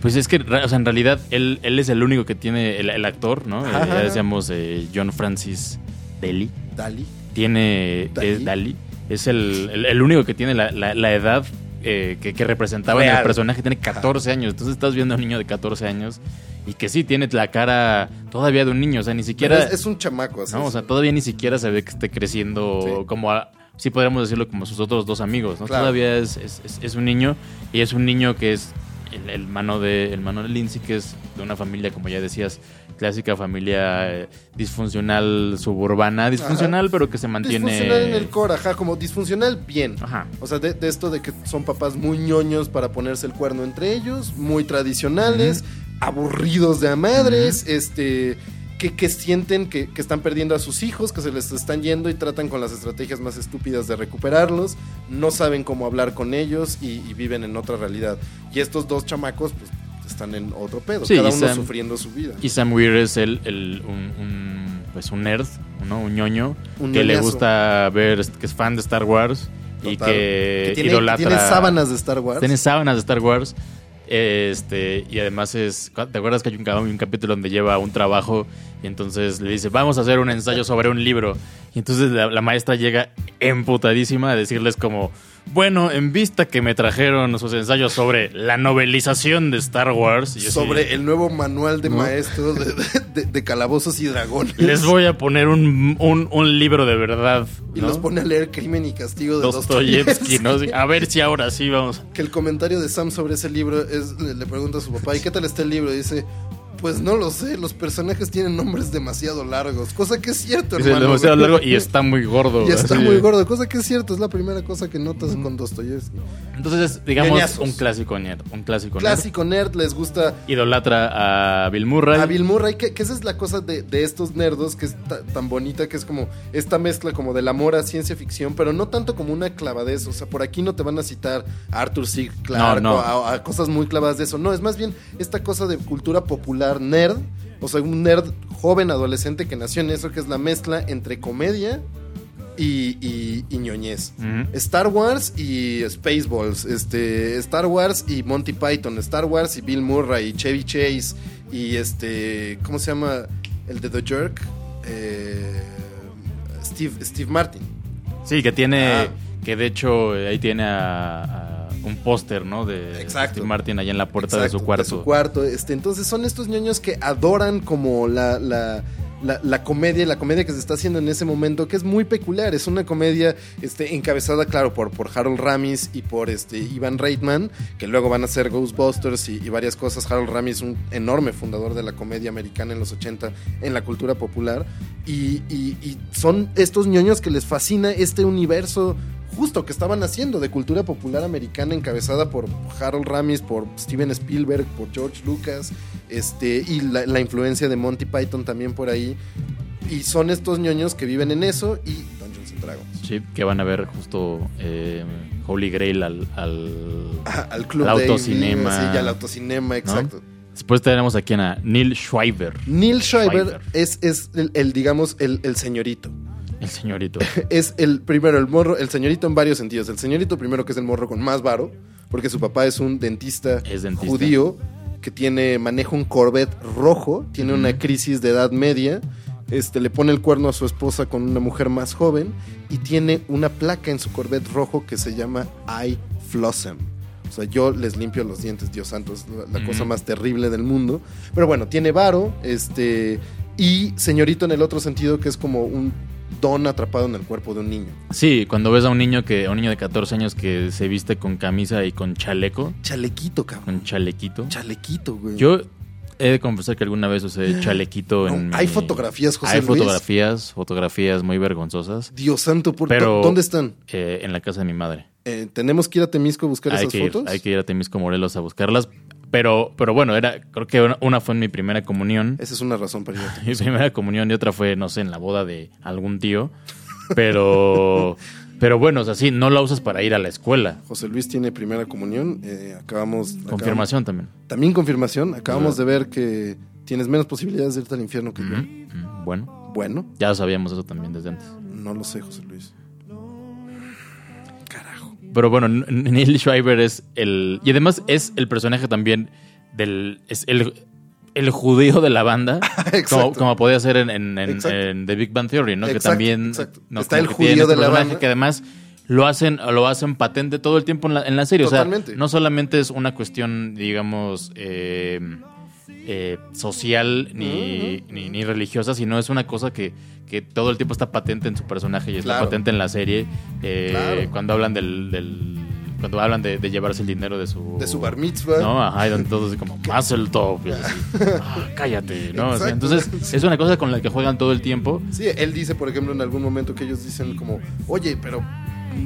B: Pues es que, o sea, en realidad, él, él es el único que tiene, el, el actor, ¿no? Eh, ya decíamos eh, John Francis Daly.
A: Dali.
B: Tiene.
A: Dalí.
B: Es el, el- el único que tiene la, la- la edad eh, que, que representaba en
A: Real.
B: el personaje. Tiene 14 años. Entonces estás viendo a un niño de 14 años y que sí tiene la cara todavía de un niño. O sea, ni siquiera.
A: es, es un chamaco. así
B: No, o sea, todavía ni siquiera se ve que esté creciendo
A: Sí.
B: como a- sí podríamos decirlo como sus otros dos amigos, ¿no?
A: Claro.
B: Todavía es, es- es- es un niño y es un niño que es el, el mano de el mano de Lindsay, que es de una familia, como ya decías, clásica familia eh, disfuncional suburbana, disfuncional pero que se mantiene
A: Disfuncional en el core, ajá, como disfuncional bien.
B: Ajá.
A: O sea, de, de esto de que son papás muy ñoños para ponerse el cuerno entre ellos, muy tradicionales, aburridos de a madres, este, que, que sienten que, que están perdiendo a sus hijos, que se les están yendo y tratan con las estrategias más estúpidas de recuperarlos, no saben cómo hablar con ellos y, y viven en otra realidad. Y estos dos chamacos, pues, están en otro pedo,
B: Sí,
A: cada uno
B: Sam-
A: sufriendo su vida.
B: Y Sam Weir es el, el- un, un, pues un nerd, ¿no? Un ñoño
A: Un
B: que le gusta ver, que es fan de Star Wars y que,
A: Que tiene,
B: idolatra.
A: tiene sábanas de Star Wars.
B: Tiene sábanas de Star Wars. Este, y además es. ¿Te acuerdas que hay un capítulo donde lleva un trabajo y entonces le dice, vamos a hacer un ensayo sobre un libro? Y entonces la, la maestra llega emputadísima a decirles como, bueno, en vista que me trajeron sus ensayos sobre la novelización de Star Wars, yo
A: sobre el nuevo manual de
B: ¿No?
A: maestro de, de- de calabozos y dragones.
B: les voy a poner un, un- un libro de verdad.
A: Y los pone a leer Crimen y Castigo de
B: Dostoyevsky. ¿no? A ver si ahora sí vamos.
A: Que el comentario de Sam sobre ese libro es, le, le pregunta a su papá, ¿y qué tal está el libro? Y dice, pues no lo sé, los personajes tienen nombres demasiado largos, cosa que es cierto, hermano.
B: demasiado largo y está muy gordo.
A: Y está muy gordo, cosa que es cierto, es la primera cosa que notas con Dostoyevsky.
B: Entonces, es, digamos, un clásico nerd. Un clásico, nerd.
A: Clásico nerd, les gusta
B: Idolatra a Bill Murray.
A: a Bill Murray, que, que esa es la cosa de, de estos nerdos, que es ta- tan bonita, que es como esta mezcla como del amor a ciencia ficción, pero no tanto como una clavadez, o sea, por aquí no te van a citar a Arthur C. Clarke
B: No, no.
A: A, a cosas muy clavadas de eso, no, es más bien esta cosa de cultura popular nerd, o sea, un nerd joven, adolescente que nació en eso, que es la mezcla entre comedia y, y, y ñoñez. Star Wars y Spaceballs, este, Star Wars y Monty Python, Star Wars y Bill Murray y Chevy Chase y este, ¿cómo se llama? El de The Jerk, Eh, Steve, Steve Martin.
B: Sí, que tiene.
A: Ah.
B: Que de hecho eh, ahí tiene a, a un póster, ¿no? De
A: Exacto.
B: Steve Martin allá en la puerta
A: Exacto,
B: de su cuarto.
A: su cuarto, este, entonces son estos ñoños que adoran como la, la, la, la comedia, la comedia que se está haciendo en ese momento, que es muy peculiar. Es una comedia este, encabezada, claro, por, por Harold Ramis y por este, Ivan Reitman, que luego van a ser Ghostbusters y, y varias cosas. Harold Ramis, un enorme fundador de la comedia americana en los 80 en la cultura popular. Y, y- y son estos ñoños que les fascina este universo justo que estaban haciendo de cultura popular americana encabezada por Harold Ramis, por Steven Spielberg, por George Lucas, este, y la, la influencia de Monty Python también por ahí. Y son estos ñoños que viven en eso y Dungeons and Dragons.
B: Sí, que van a ver justo eh, Holy Grail al. al-
A: al club
B: Al
A: de
B: autocinema.
A: Sí, al autocinema, exacto.
B: Después tenemos aquí a Neil Schreiber,
A: Neil Schreiber
B: Schreiber.
A: es, es el, el, digamos, el, el señorito.
B: El señorito.
A: es el primero, el morro, el señorito en varios sentidos. El señorito primero que es el morro con más varo, porque su papá es un dentista,
B: Es dentista.
A: judío que tiene, maneja un Corvette rojo, tiene una crisis de edad media, este, le pone el cuerno a su esposa con una mujer más joven y tiene una placa en su Corvette rojo que se llama I Flossem. O sea, yo les limpio los dientes, Dios santo, es la, cosa más terrible del mundo. Pero bueno, tiene varo, este, y señorito en el otro sentido que es como un don atrapado en el cuerpo de un niño.
B: Sí, cuando ves a un niño que a un niño de 14 años que se viste con camisa y con chaleco,
A: Chalequito, cabrón.
B: con chalequito.
A: Chalequito, güey.
B: Yo he de confesar que alguna vez usé chalequito
A: No,
B: en
A: hay
B: mi-
A: fotografías, José
B: Hay
A: Luis.
B: fotografías, fotografías muy vergonzosas
A: Dios santo, ¿por
B: Pero-
A: ¿dó- ¿dónde están?
B: eh, en la casa de mi madre.
A: Eh, ¿Tenemos que ir a Temisco a buscar
B: Hay
A: esas
B: que, ir,
A: fotos?
B: hay que ir a Temisco Morelos a buscarlas. Pero, pero bueno, era, creo que una, una fue en mi primera comunión.
A: Esa es una razón para
B: Mi primera comunión y otra fue, no sé, en la boda de algún tío. Pero, pero bueno, o sea, sí, no la usas para ir a la escuela.
A: José Luis tiene primera comunión. eh, acabamos.
B: Confirmación también.
A: acabamos- también confirmación. Acabamos de ver que tienes menos posibilidades de irte al infierno que yo.
B: Bueno,
A: Bueno,
B: ya sabíamos eso también desde antes.
A: no lo sé, José Luis.
B: Pero bueno, Neil Schreiber es el. Y además es el personaje también del. Es el, el judío de la banda.
A: Exacto.
B: como, como podía ser en, en- en-
A: Exacto.
B: en The Big Bang Theory, ¿no? que también. ¿no?
A: Está el judío
B: este
A: de la banda.
B: Que además lo hacen, lo hacen patente todo el tiempo en la, en la serie. O
A: Totalmente.
B: sea, no solamente es una cuestión, digamos. eh, eh, social ni, ni, ni religiosa, sino es una cosa que, que todo el tiempo está patente en su personaje y está
A: Claro.
B: patente en la serie. eh,
A: Claro.
B: Cuando hablan del, del- cuando hablan de, de llevarse el dinero de su
A: De su bar mitzvah.
B: no, ajá, y así como más el top y así, "Ah, cállate, ¿no? O sea,
A: Exacto.
B: entonces es una cosa con la que juegan todo el tiempo.
A: Sí, él dice, por ejemplo, en algún momento que ellos dicen como, oye, pero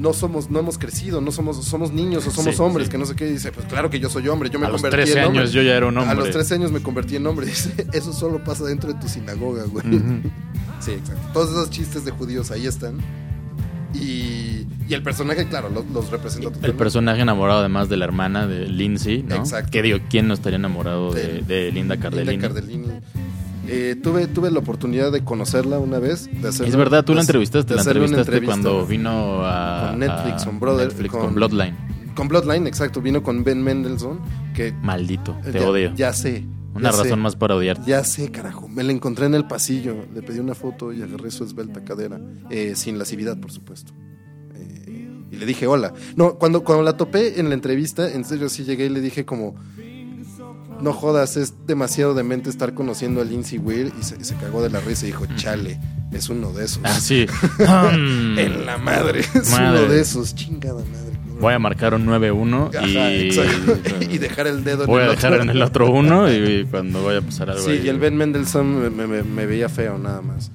A: no somos, no hemos crecido, no somos, somos niños o somos
B: Sí,
A: hombres,
B: sí.
A: que no sé qué. Dice, pues claro que yo soy hombre, yo me
B: A los
A: convertí
B: 13
A: en hombre.
B: años yo ya era un
A: A
B: hombre.
A: los 13 años me convertí en hombre. Dice, eso solo pasa dentro de tu sinagoga, güey. Sí, exacto. Todos esos chistes de judíos ahí están. Y, y el personaje, claro, los, los representa
B: El
A: totalmente.
B: personaje enamorado además de la hermana de Lindsay, ¿no?
A: Exacto.
B: Que digo, ¿quién no estaría enamorado de,
A: De-
B: de Linda Cardellini?
A: Linda Cardellini. Eh, tuve, tuve la oportunidad de conocerla una vez. De hacerle-
B: Es verdad, tú
A: de
B: la
A: hacer-
B: entrevistaste, la entrevistaste
A: entrevista
B: cuando vino a
A: con Netflix,
B: a
A: con Brother,
B: Netflix,
A: con-
B: con Bloodline.
A: Con Bloodline, exacto. Vino con Ben Mendelssohn. Que
B: Maldito, te
A: ya,
B: odio.
A: Ya sé.
B: Una
A: ya
B: razón
A: sé.
B: más para odiarte.
A: Ya sé, carajo. Me la encontré en el pasillo. Le pedí una foto y agarré su esbelta cadera. Eh, sin lascividad, por supuesto. Eh, y le dije hola. No, cuando, cuando la topé en la entrevista, en serio sí llegué y le dije como... No jodas, es demasiado demente estar conociendo a Lindsay Weir. Y se, se cagó de la risa y dijo, chale, es uno de esos.
B: Ah, sí. Mm.
A: En la madre, es
B: Madre.
A: uno de esos. Chingada madre.
B: Voy a marcar un 9-1
A: Ajá,
B: y...
A: y dejar el dedo
B: Voy
A: en
B: a
A: el
B: dejar
A: otro.
B: en el otro uno y cuando vaya a pasar algo
A: Sí,
B: ahí-
A: y el Ben Mendelssohn me, me- me- me veía feo nada más.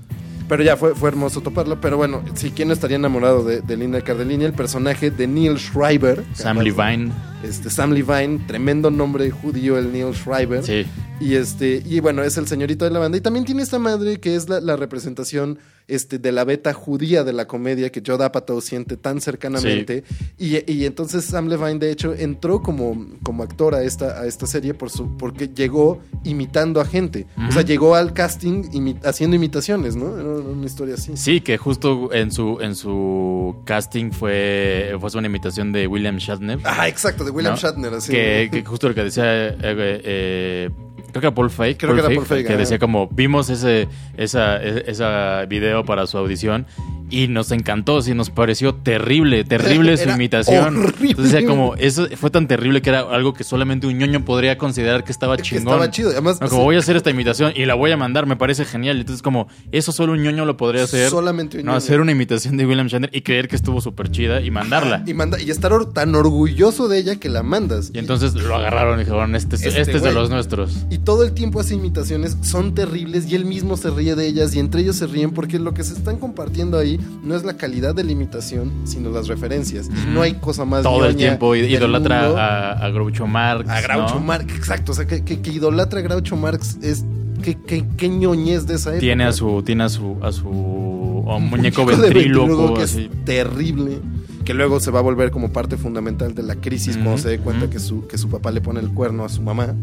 A: Pero ya fue, fue hermoso toparla. Pero bueno, si quién estaría enamorado de, de Linda Cardellini, el personaje de Neil Schreiber.
B: Sam Levine.
A: Este, Sam Levine, tremendo nombre judío, el Neil Schreiber.
B: Sí.
A: Y este, y bueno, es el señorito de la banda. Y también tiene esta madre que es la, la representación este, de la beta judía de la comedia que Joe Apatow siente tan cercanamente. Y, y entonces Sam Levine, de hecho, entró como, como actor a esta, a esta serie por su, porque llegó imitando a gente. O sea, llegó al casting imi- haciendo imitaciones, ¿no? Era una historia así.
B: Sí, que justo en su en su casting fue, fue una imitación de William Shatner.
A: Ajá, exacto, de William
B: ¿no?
A: Shatner, así.
B: Que, que justo lo que decía, eh, eh, creo que era Paul
A: Creo que era Paul Feig,
B: que
A: ajá.
B: decía como, vimos ese esa, e- esa video para su audición y nos encantó, sí, nos pareció terrible, terrible su imitación.
A: horrible.
B: Entonces decía como, eso fue tan terrible que era algo que solamente un ñoño podría considerar que estaba
A: Que
B: chingón.
A: estaba chido. Además,
B: No, como voy a hacer esta imitación y la voy a mandar, me parece genial. Entonces, como, eso solo un ñoño lo podría hacer.
A: Solamente un
B: No,
A: ñoño.
B: hacer una imitación de William Shatner y creer que estuvo súper chida y mandarla.
A: y, manda, y estar tan orgulloso de ella que la mandas.
B: Y entonces lo agarraron y dijeron, este, es-
A: Este
B: este es de los nuestros.
A: Y todo el tiempo hace imitaciones, son terribles y él mismo se ríe de ellas y entre ellos se ríen porque lo que se están compartiendo ahí no es la calidad de la imitación, sino las referencias. Y no hay cosa más
B: Todo el tiempo idolatra a, a Groucho Marx.
A: a Groucho
B: ¿no?
A: Marx, exacto, o sea, que, que- que idolatra a Groucho Marx es que, que, que ñoñez de esa época.
B: Tiene a su, tiene a su, a su un muñeco
A: de
B: ventríloco.
A: que
B: así.
A: es terrible. Que luego se va a volver como parte fundamental de la crisis cuando
B: Ujú,
A: se dé cuenta que, su, que su papá le pone el cuerno a su mamá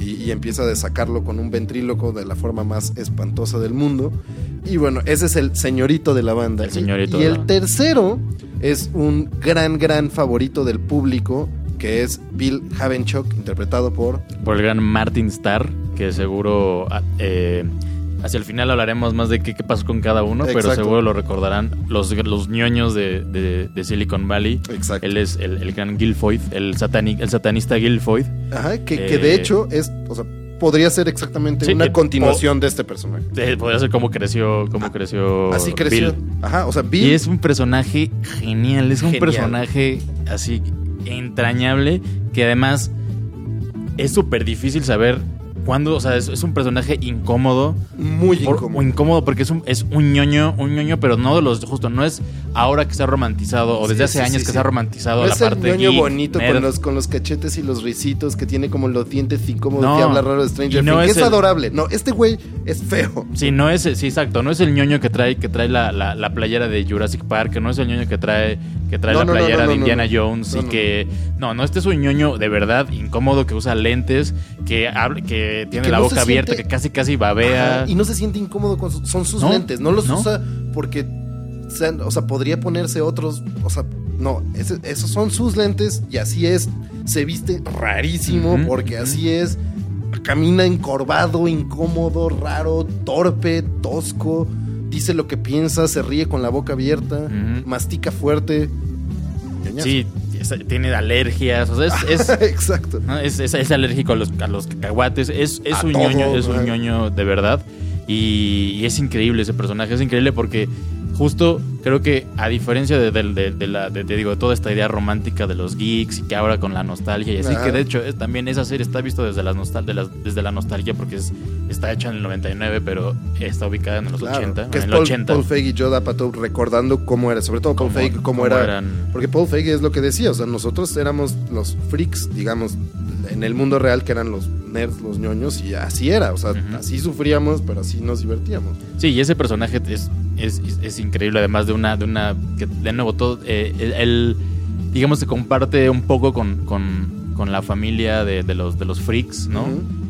A: y, y empieza a desacarlo con un ventríloco de la forma más espantosa del mundo. Y bueno, ese es el señorito de la banda.
B: El señorito
A: Y, el tercero es un gran, gran favorito del público que es Bill Havenchock, interpretado por
B: Por el gran Martin Starr, que seguro ah, eh, hacia el final hablaremos más de qué, qué pasó con cada uno, pero seguro lo recordarán los, los ñoños de, de- de Silicon Valley.
A: Exacto.
B: Él es el, el gran Guilfoyd, el, el satanista Guilfoyd.
A: Ajá, que, que
B: Eh,
A: de hecho es, o sea, podría ser exactamente
B: Sí,
A: una
B: eh,
A: continuación de este personaje.
B: Eh, podría ser cómo creció, cómo creció
A: Así creció.
B: Bill.
A: Ajá, o sea, Bill.
B: Y es un personaje genial, es un
A: Genial.
B: personaje así entrañable que además es súper difícil saber cuando, o sea, es, es un personaje incómodo.
A: Muy
B: por-
A: incómodo.
B: incómodo porque es un, es un ñoño, un ñoño, pero no de los, justo, no es ahora que se ha romantizado, o
A: Sí,
B: desde hace
A: sí,
B: años
A: sí,
B: que se ha romantizado
A: No
B: la
A: es el
B: parte
A: ñoño
B: geek,
A: bonito
B: nerd.
A: con los, con los cachetes y los risitos que tiene como los dientes incómodos
B: No.
A: que habla raro de Stranger
B: no
A: Things,
B: es el-
A: adorable. No, este güey es feo.
B: Sí, no es, sí, exacto, no es el ñoño que trae, que trae la, la, la playera de Jurassic Park, no es el ñoño que trae, que trae la playera de Indiana. Jones y que. No, no, este es un ñoño de verdad incómodo que usa lentes, que habla, que tiene
A: que
B: la
A: no
B: boca abierta,
A: siente-
B: que casi casi babea.
A: Ajá, y no se siente incómodo con sus, son sus
B: No,
A: lentes, no los
B: no.
A: usa porque o sea, podría ponerse otros, o sea, no, ese- esos son sus lentes y así es, se viste rarísimo porque así es, camina encorvado, incómodo, raro, torpe, tosco, dice lo que piensa, se ríe con la boca abierta, mastica fuerte.
B: Sí, es- tiene alergias, o sea, es, es,
A: exacto.
B: ¿no? Es, alérgico a los, a los cacahuates. Es, es
A: A
B: un
A: todo,
B: ñoño, es un ñoño de verdad. Y, y es increíble ese personaje. Es increíble porque justo creo que a diferencia de, de- de- de la, de, te digo, toda esta idea romántica de los geeks y que ahora con la nostalgia y así,
A: Ajá.
B: que de hecho es- también esa serie está visto desde, las nostal de las- desde la nostalgia porque es, está hecha en el 99, pero está ubicada en los
A: Claro,
B: 80.
A: que es
B: en el
A: Paul,
B: 80.
A: Paul Feig y Joe Apatow recordando cómo era, sobre todo Paul Feig, cómo,
B: cómo
A: era.
B: eran.
A: Porque Paul Feig es lo que decía, o sea, nosotros éramos los freaks, digamos, en el mundo real, que eran los nerds, los ñoños, y así era, o sea, así sufríamos, pero así nos divertíamos.
B: Sí, y ese personaje es, es, es increíble, además de una, de una, que de nuevo todo, eh, él, digamos, se comparte un poco con, con, con la familia de, de los, de los freaks, ¿no?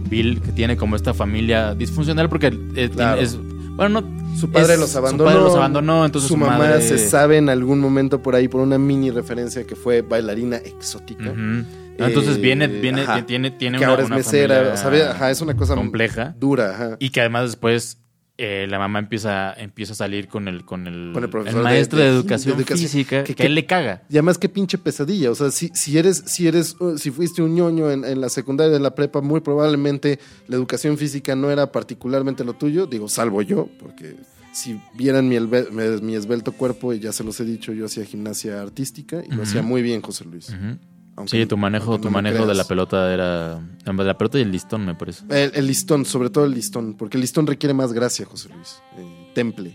B: Bill, que tiene como esta familia disfuncional porque eh, tiene-
A: Claro.
B: es, bueno, no,
A: Su padre
B: es-
A: los
B: su
A: abandonó.
B: padre los abandonó, entonces
A: su,
B: su
A: mamá
B: madre-
A: se sabe en algún momento por ahí, por una mini referencia que fue bailarina exótica.
B: Entonces
A: Eh,
B: viene, viene,
A: ajá.
B: tiene, tiene
A: que
B: una,
A: ahora es
B: una
A: mesera,
B: familia
A: ¿sabe? Ajá, es una cosa
B: compleja.
A: dura, ajá.
B: Y que además después eh, la mamá empieza, empieza a salir con el, con el,
A: Con el profesor de-
B: maestro de,
A: de- de
B: educación,
A: educación,
B: física,
A: que-
B: que,
A: que-
B: él le caga.
A: Y además qué pinche pesadilla, o sea, si, si eres, si eres, uh, si fuiste un ñoño en, en la secundaria de la prepa, muy probablemente la educación física no era particularmente lo tuyo, digo, salvo yo, porque si vieran mi, mi- esbelto cuerpo, y ya se los he dicho, yo hacía gimnasia artística y lo hacía muy bien, José Luis.
B: Ujú.
A: Aunque-
B: Sí, tu manejo, tu
A: no
B: manejo de la pelota era. De la pelota y el listón, me parece.
A: El, el listón, sobre todo el listón, porque el listón requiere más gracia, José Luis, eh, temple,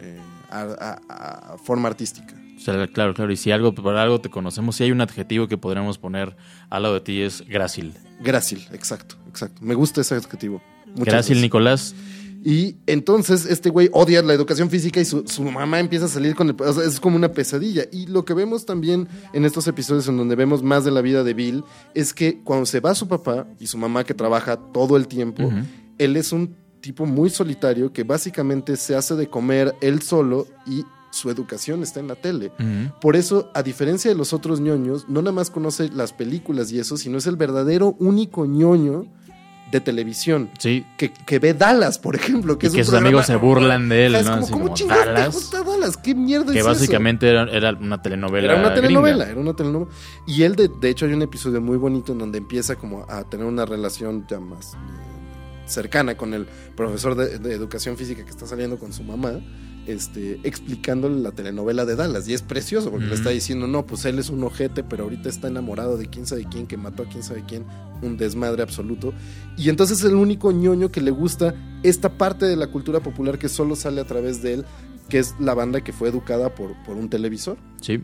A: eh, a- a- a forma artística.
B: O sea, claro, claro. Y si algo, por algo te conocemos, si hay un adjetivo que podríamos poner al lado de ti es grácil.
A: Grácil, exacto, exacto. Me gusta ese adjetivo. Muchas gracias.
B: Nicolás.
A: Y entonces este güey odia la educación física y su, su mamá empieza a salir con el... o sea, es como una pesadilla. Y lo que vemos también en estos episodios en donde vemos más de la vida de Bill es que cuando se va su papá y su mamá que trabaja todo el tiempo, él es un tipo muy solitario que básicamente se hace de comer él solo y su educación está en la tele. Por eso, a diferencia de los otros ñoños, no nada más conoce las películas y eso, sino es el verdadero único ñoño de televisión
B: Sí.
A: que, que ve Dallas, por ejemplo. Que
B: Y
A: es
B: que
A: un
B: sus
A: programa-
B: amigos se burlan de él, ¿no?
A: como,
B: Así
A: ¿cómo
B: como
A: te
B: Dallas.
A: gusta Dallas? ¿Qué mierda
B: Que
A: es
B: básicamente era, era una
A: eso?
B: telenovela.
A: Era una telenovela,
B: gringa.
A: era una telenovela. Y él, de, de hecho, hay un episodio muy bonito en donde empieza como a tener una relación ya más eh, cercana con el profesor de, de educación física que está saliendo con su mamá, este, explicándole la telenovela de Dallas. Y es precioso porque le está diciendo, no, pues él es un ojete, pero ahorita está enamorado de quién sabe quién, que mató a quién sabe quién, un desmadre absoluto. Y entonces es el único ñoño que le gusta esta parte de la cultura popular que solo sale a través de él, que es la banda que fue educada por, por un televisor.
B: Sí.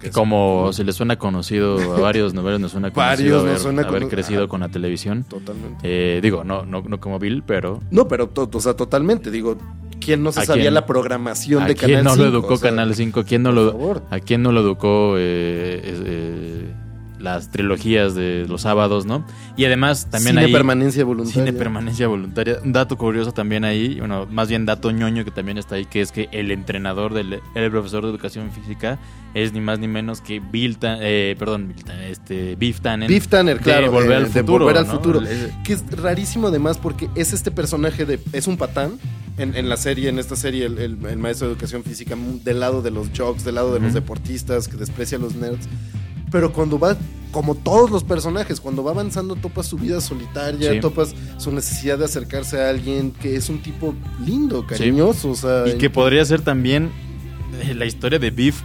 A: Que
B: como si le suena conocido a varios, no, varios nos suena conocido
A: Varios
B: haber,
A: suena
B: haber
A: cono-
B: crecido con la televisión.
A: Totalmente.
B: Eh, digo, no, no, no como Bill, pero
A: No, pero to- o sea, totalmente. Digo, ¿quién no se
B: ¿A
A: sabía
B: quién-
A: la programación
B: ¿a
A: de
B: quién
A: Canal
B: no
A: 5?
B: lo educó
A: O sea,
B: Canal 5? ¿A quién no lo. ¿A quién no lo educó eh, eh, las trilogías de los sábados, no? Y además también
A: Cine
B: hay
A: permanencia voluntaria.
B: cine permanencia voluntaria. Un dato curioso también ahí, bueno, más bien dato ñoño que también está ahí, que es que el entrenador del el profesor de educación física es ni más ni menos que Bill Tan- eh, perdón, Bill Tan- este, Beef Tannen.
A: Beef Tanner,
B: de
A: claro.
B: Volver
A: eh,
B: al futuro.
A: Volver al
B: ¿no?
A: futuro. Que es rarísimo además porque es este personaje de... Es un patán en, en la serie, en esta serie, el, el- el maestro de educación física, del lado de los jocks, del lado de los deportistas, que desprecia a los nerds. Pero cuando va, como todos los personajes, cuando va avanzando topas su vida solitaria,
B: Sí.
A: topas su necesidad de acercarse a alguien que es un tipo lindo, cariñoso, o sea...
B: Y que podría ser también eh, la historia de Beef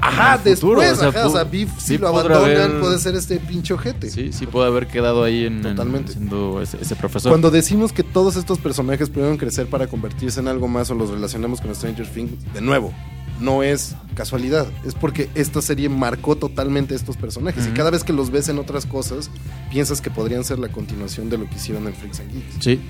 A: Ajá,
B: en futuro,
A: después,
B: o sea,
A: ajá, o sea,
B: sí
A: si lo abandonan
B: haber-
A: puede ser este pinche ojete.
B: Sí, sí puede haber quedado ahí en, en-
A: Totalmente.
B: siendo ese, ese profesor.
A: Cuando decimos que todos estos personajes pudieron crecer para convertirse en algo más o los relacionamos con Stranger Things, de nuevo, no es casualidad, es porque esta serie marcó totalmente estos personajes. Y cada vez que los ves en otras cosas, piensas que podrían ser la continuación de lo que hicieron en Freaks and Geeks.
B: Sí,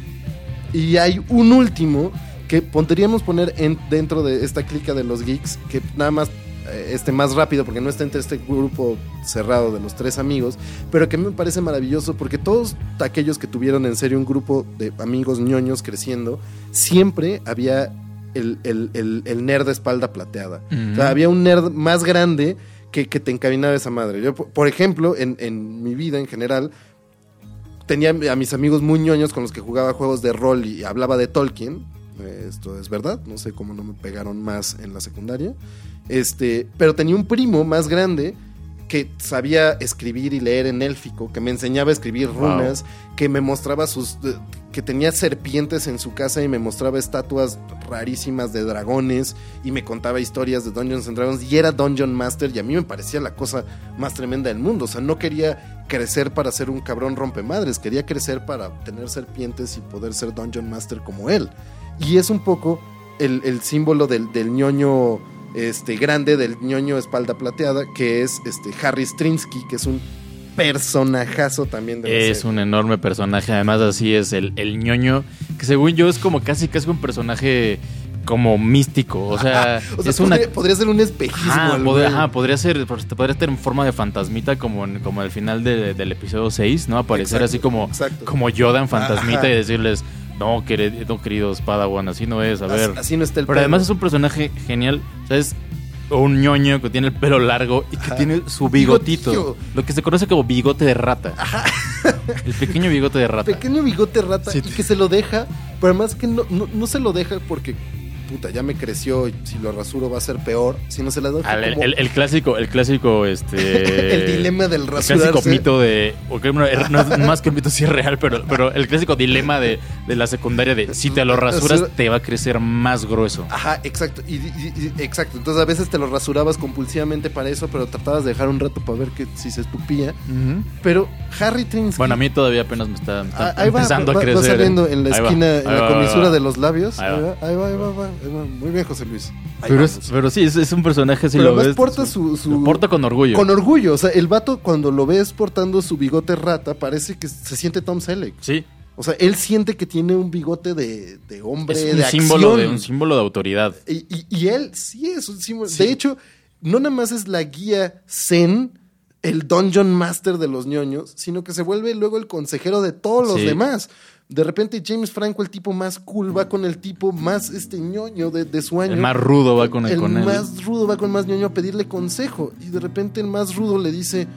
A: Y hay un último que podríamos poner en, dentro de esta clica de los geeks, que nada más eh, este más rápido porque no está entre este grupo cerrado de los tres amigos, pero que a mí me parece maravilloso porque todos aquellos que tuvieron en serio un grupo de amigos ñoños creciendo, siempre había el, el- el- el nerd de espalda plateada. O sea,
B: Ujú.
A: había un nerd más grande que, que te encaminaba esa madre. Yo, por ejemplo, en, en mi vida en general, tenía a mis amigos muy ñoños con los que jugaba juegos de rol y hablaba de Tolkien. Esto es verdad, no sé cómo no me pegaron más en la secundaria. Este, pero tenía un primo más grande que sabía escribir y leer en élfico, que me enseñaba a escribir
B: Wow.
A: runas, que me mostraba sus eh, que tenía serpientes en su casa y me mostraba estatuas rarísimas de dragones y me contaba historias de Dungeons and Dragons y era Dungeon Master y a mí me parecía la cosa más tremenda del mundo, o sea, no quería crecer para ser un cabrón rompemadres, quería crecer para tener serpientes y poder ser Dungeon Master como él. Y es un poco el, el símbolo del, del ñoño este, grande, del ñoño espalda plateada, que es este, Harry Strinsky, que es un personajazo también de
B: es un enorme personaje. Además, así es el, el ñoño, que según yo es como casi casi un personaje como místico. O sea,
A: O sea,
B: es una
A: podría, ser un espejismo.
B: Ajá, podría,
A: güey.
B: ajá, podría ser, pues, podría estar en forma de fantasmita como en, como al final de- del episodio 6, ¿no? Aparecer
A: Exacto,
B: así como,
A: exacto.
B: como Yoda en fantasmita
A: Ajá.
B: y decirles, no, querido, no, queridos Padawan, así no es, a ver.
A: Así, así no está el
B: Pero además es un personaje genial, o sea, es un ñoño que tiene el pelo largo y que
A: Ajá.
B: tiene su bigotito,
A: Bigotillo.
B: lo que se conoce como bigote de rata. El pequeño bigote de rata.
A: pequeño bigote rata
B: Sí,
A: y que se lo deja, pero además que no, no, no se lo deja porque puta, ya me creció y si lo rasuro va a ser peor, sino se la deja
B: Al- el,
A: como
B: el- el clásico, el clásico, este.
A: el dilema del
B: El
A: rasurarse.
B: clásico mito de. o que no, er- no es más que un mito, sí es real, pero, pero el clásico dilema de, de la secundaria de si te lo rasuras,
A: Rasura-
B: te va a crecer más grueso.
A: Ajá, exacto. Y, y- y- exacto. Entonces a veces te lo rasurabas compulsivamente para eso, pero tratabas de dejar un rato para ver que si se estupía. Pero Harry Trinsky.
B: Bueno, a mí todavía apenas me está, me está
A: Ah, ahí va,
B: empezando
A: va-
B: a
A: va
B: crecer.
A: saliendo en la
B: Ahí va,
A: esquina, en
B: va,
A: la
B: va,
A: comisura
B: va.
A: de los labios.
B: Va.
A: va, ahí va, ahí va, ahí va. Muy bien, José Luis. Ahí
B: Pero,
A: vamos.
B: es, pero sí, es, es un personaje, si
A: Pero
B: lo ves.
A: porta su- su-
B: lo porta con orgullo.
A: Con orgullo. O sea, el vato cuando lo ves portando su bigote rata, parece que se siente Tom Selleck.
B: sí,
A: O sea, él siente que tiene un bigote de, de hombre,
B: es un
A: de
B: símbolo,
A: acción.
B: de, un símbolo de autoridad.
A: Y, y- y él sí es un símbolo.
B: Sí.
A: De hecho, no nada más es la guía Zen, el Dungeon Master de los ñoños, sino que se vuelve luego el consejero de todos los
B: Sí.
A: demás. De repente James Franco, el tipo más cool, va con el tipo más este ñoño de, de su año.
B: El más rudo va con,
A: el
B: con él.
A: más rudo va con más ñoño a pedirle consejo. Y de repente el más rudo le dice,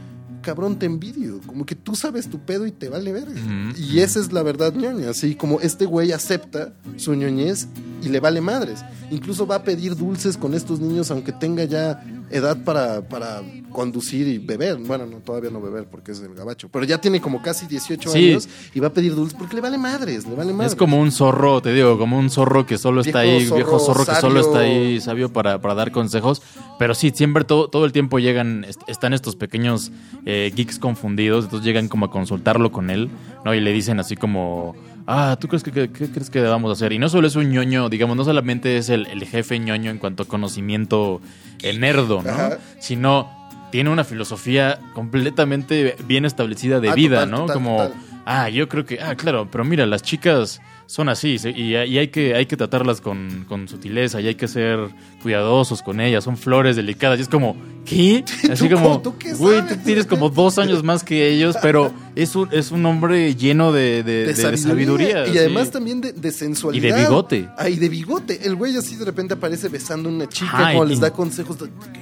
A: cabrón, te envidio. Como que tú sabes tu pedo y te vale verga.
B: Ujú.
A: Y esa es la verdad ñoña. Así como este güey acepta su ñoñez y le vale madres. Incluso va a pedir dulces con estos niños aunque tenga ya edad para, para conducir y beber. Bueno, no, todavía no beber porque es el gabacho. Pero ya tiene como casi 18
B: Sí.
A: años y va a pedir dulces porque le vale madres, le vale madres.
B: Es como un zorro, te digo, como un zorro que solo está
A: Viejo
B: ahí,
A: zorro
B: viejo zorro que solo está ahí sabio para, para dar consejos. Pero sí, siempre todo, todo el tiempo llegan, est- están estos pequeños eh, geeks confundidos, entonces llegan como a consultarlo con él, ¿no? Y le dicen así como, ah, ¿tú crees que, que- qué crees que debamos hacer? Y no solo es un ñoño, digamos, no solamente es el, el jefe ñoño en cuanto a conocimiento eh, nerdo, ¿no?
A: Ajá.
B: Sino tiene una filosofía completamente bien establecida de
A: Ah,
B: vida,
A: total,
B: ¿no?
A: total,
B: como,
A: total.
B: ah, yo creo que, ah, claro, pero mira, las chicas son así sí, y, y hay, que, hay que tratarlas con, con sutileza y hay que ser cuidadosos con ellas, son flores delicadas. Y es como, ¿qué? Así
A: ¿Tú
B: como, güey, tú tienes como dos años más que ellos, pero es un, es un hombre lleno de, de- de- de sabiduría.
A: Y
B: sí.
A: además también de, de sensualidad.
B: Y de bigote.
A: Ah, y de bigote. El güey así de repente aparece besando a una chica,
B: Ajá,
A: como
B: y-
A: les da consejos,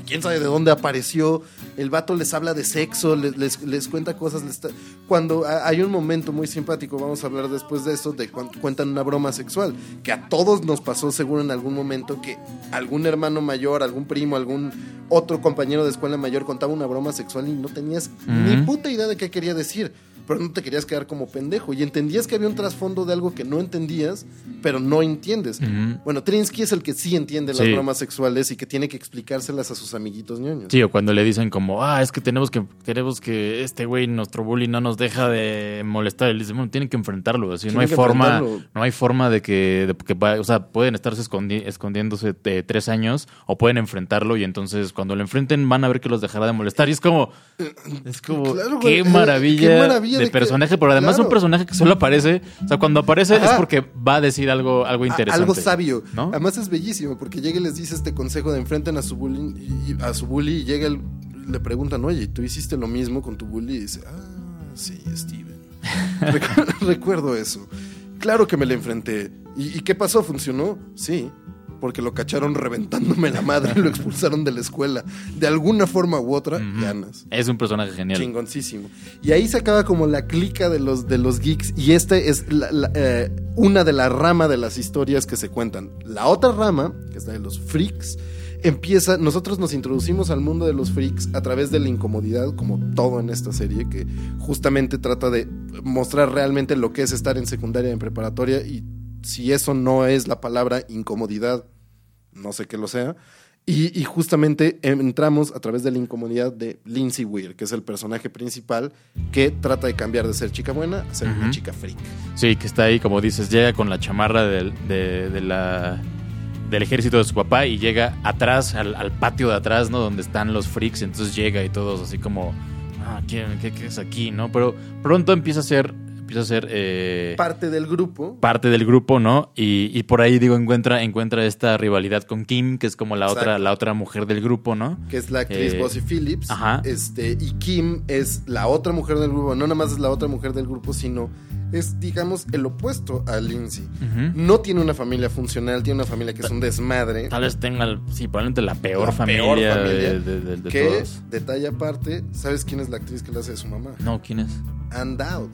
A: quién sabe de dónde apareció. El vato les habla de sexo, les, les, les cuenta cosas. les está- Cuando ha- hay un momento muy simpático, vamos a hablar después de eso, de cuando cuentan una broma sexual, que a todos nos pasó seguro en algún momento que algún hermano mayor, algún primo, algún otro compañero de escuela mayor contaba una broma sexual y no tenías ni puta idea de qué quería decir. Pero no te querías quedar como pendejo. Y entendías que había un trasfondo de algo que no entendías, pero no entiendes. Bueno, Trinsky es el que sí entiende las
B: Sí.
A: bromas sexuales y que tiene que explicárselas a sus amiguitos ñoños.
B: Sí, o cuando le dicen como, ah, es que tenemos que, queremos que este güey, nuestro bully, no nos deja de molestar. Él dice, bueno, tienen que enfrentarlo. Así, no hay forma, no hay forma de que, de que va- o sea, pueden estarse escondi- escondiéndose de tres años o pueden enfrentarlo y entonces cuando lo enfrenten van a ver que los dejará de molestar. Y es como, es como,
A: Claro,
B: qué maravilla,
A: qué maravilla
B: de,
A: de que-
B: personaje, pero además
A: claro.
B: un personaje que solo aparece, o sea, cuando aparece es porque va a decir algo, algo interesante.
A: Algo sabio.
B: ¿no?
A: Además es bellísimo porque llega y les dice este consejo de enfrenten a su bully y, a su bully y llega el- le preguntan, oye, ¿tú hiciste lo mismo con tu bully? Y dice, ah, sí, Steven. Recu- Recuerdo eso. Claro que me le enfrenté. ¿Y, y qué pasó? ¿Funcionó? Sí. Porque lo cacharon reventándome la madre y lo expulsaron de la escuela. De alguna forma u otra,
B: Ujú.
A: ganas.
B: Es un personaje genial.
A: Chingoncísimo. Y ahí se acaba como la clica de los, de los geeks. Y este es la- la, eh, una de las ramas de las historias que se cuentan. La otra rama, que es la de los freaks, empieza. Nosotros nos introducimos al mundo de los freaks a través de la incomodidad, como todo en esta serie, que justamente trata de mostrar realmente lo que es estar en secundaria, en preparatoria. Y si eso no es la palabra incomodidad, no sé qué lo sea. Y, y justamente entramos a través de la incomodidad de Lindsay Weir, que es el personaje principal que trata de cambiar de ser chica buena a ser una chica freak.
B: Sí, que está ahí, como dices, llega con la chamarra del, de, de la, del ejército de su papá y llega atrás, al, al patio de atrás, ¿no? Donde están los freaks, entonces llega y todos así como, ah, ¿qué, qué- qué es aquí, no? Pero pronto empieza a ser, empieza a ser eh,
A: Parte del grupo.
B: parte del grupo, ¿no? Y, y por ahí, digo, encuentra, encuentra esta rivalidad con Kim, que es como la otra, la otra mujer del grupo, ¿no?
A: que es la actriz
B: Eh,
A: Bossy Phillips.
B: ajá.
A: Este, y Kim es la otra mujer del grupo. No nada más es la otra mujer del grupo, sino es, digamos, el opuesto a Lindsay. No tiene una familia funcional, tiene una familia que es un desmadre.
B: Tal vez tenga, sí, probablemente la peor
A: La
B: familia,
A: peor familia
B: de, de- de- de
A: que,
B: todos.
A: detalle aparte, ¿sabes quién es la actriz que le hace de su mamá?
B: No, ¿quién es?
A: Ann Dowd,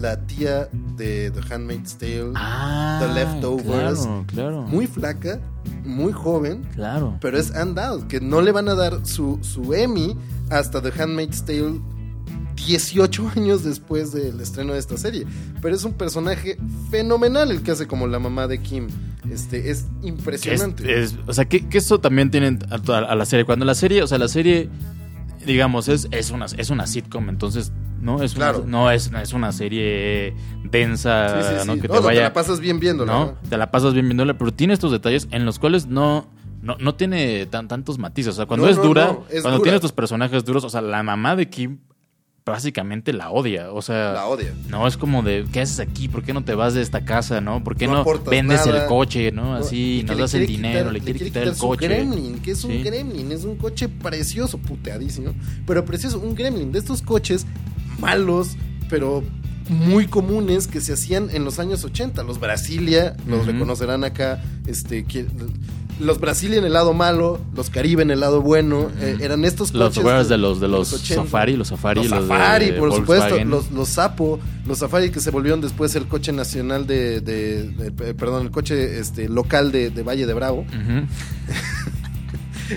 A: la tía de The Handmaid's Tale.
B: Ah,
A: The Leftovers.
B: Claro, claro.
A: Muy flaca, muy joven,
B: Claro.
A: pero es Dowd, que no le van a dar su, su Emmy hasta The Handmaid's Tale 18 años después del estreno de esta serie. Pero es un personaje fenomenal el que hace como la mamá de Kim. Este, es impresionante.
B: es- o sea, que, que eso también tiene a, a la serie. Cuando la serie, o sea, la serie, digamos, es, es, una, es una sitcom, entonces, no es,
A: Claro.
B: una, no es, es una serie densa,
A: Sí, sí, sí.
B: ¿no? Que
A: No,
B: te
A: no,
B: vaya...
A: la pasas bien viéndola.
B: ¿no?
A: ¿no?
B: Te la pasas bien viéndola, pero tiene estos detalles en los cuales no, no, no tiene tan, tantos matices. O sea, cuando
A: No,
B: es
A: no,
B: dura,
A: no, es
B: cuando
A: dura.
B: tiene estos personajes duros, o sea, la mamá de Kim básicamente la odia. O sea,
A: La odia.
B: no es como de, ¿qué haces aquí? ¿Por qué no te vas de esta casa? ¿No? ¿Por qué
A: No
B: no, vendes
A: nada.
B: el coche? ¿no?
A: No,
B: Así,
A: le
B: das el dinero,
A: quitar-
B: le quiere quitar, el coche.
A: gremlin, que es un
B: Sí.
A: gremlin, es un coche precioso, puteadísimo, pero precioso, un gremlin de estos coches malos, pero muy comunes que se hacían en los años 80. Los Brasilia, los reconocerán acá, este, que- los Brasilia en el lado malo, los Caribe en el lado bueno, eh, eran estos
B: Los
A: coches
B: wears de los, de los
A: 80.
B: Safari, los Safari,
A: los
B: los,
A: Safari,
B: de
A: por supuesto, los, los Sapo, los Safari que se volvieron después el coche nacional de, perdón, el coche este, local de, Valle de Bravo.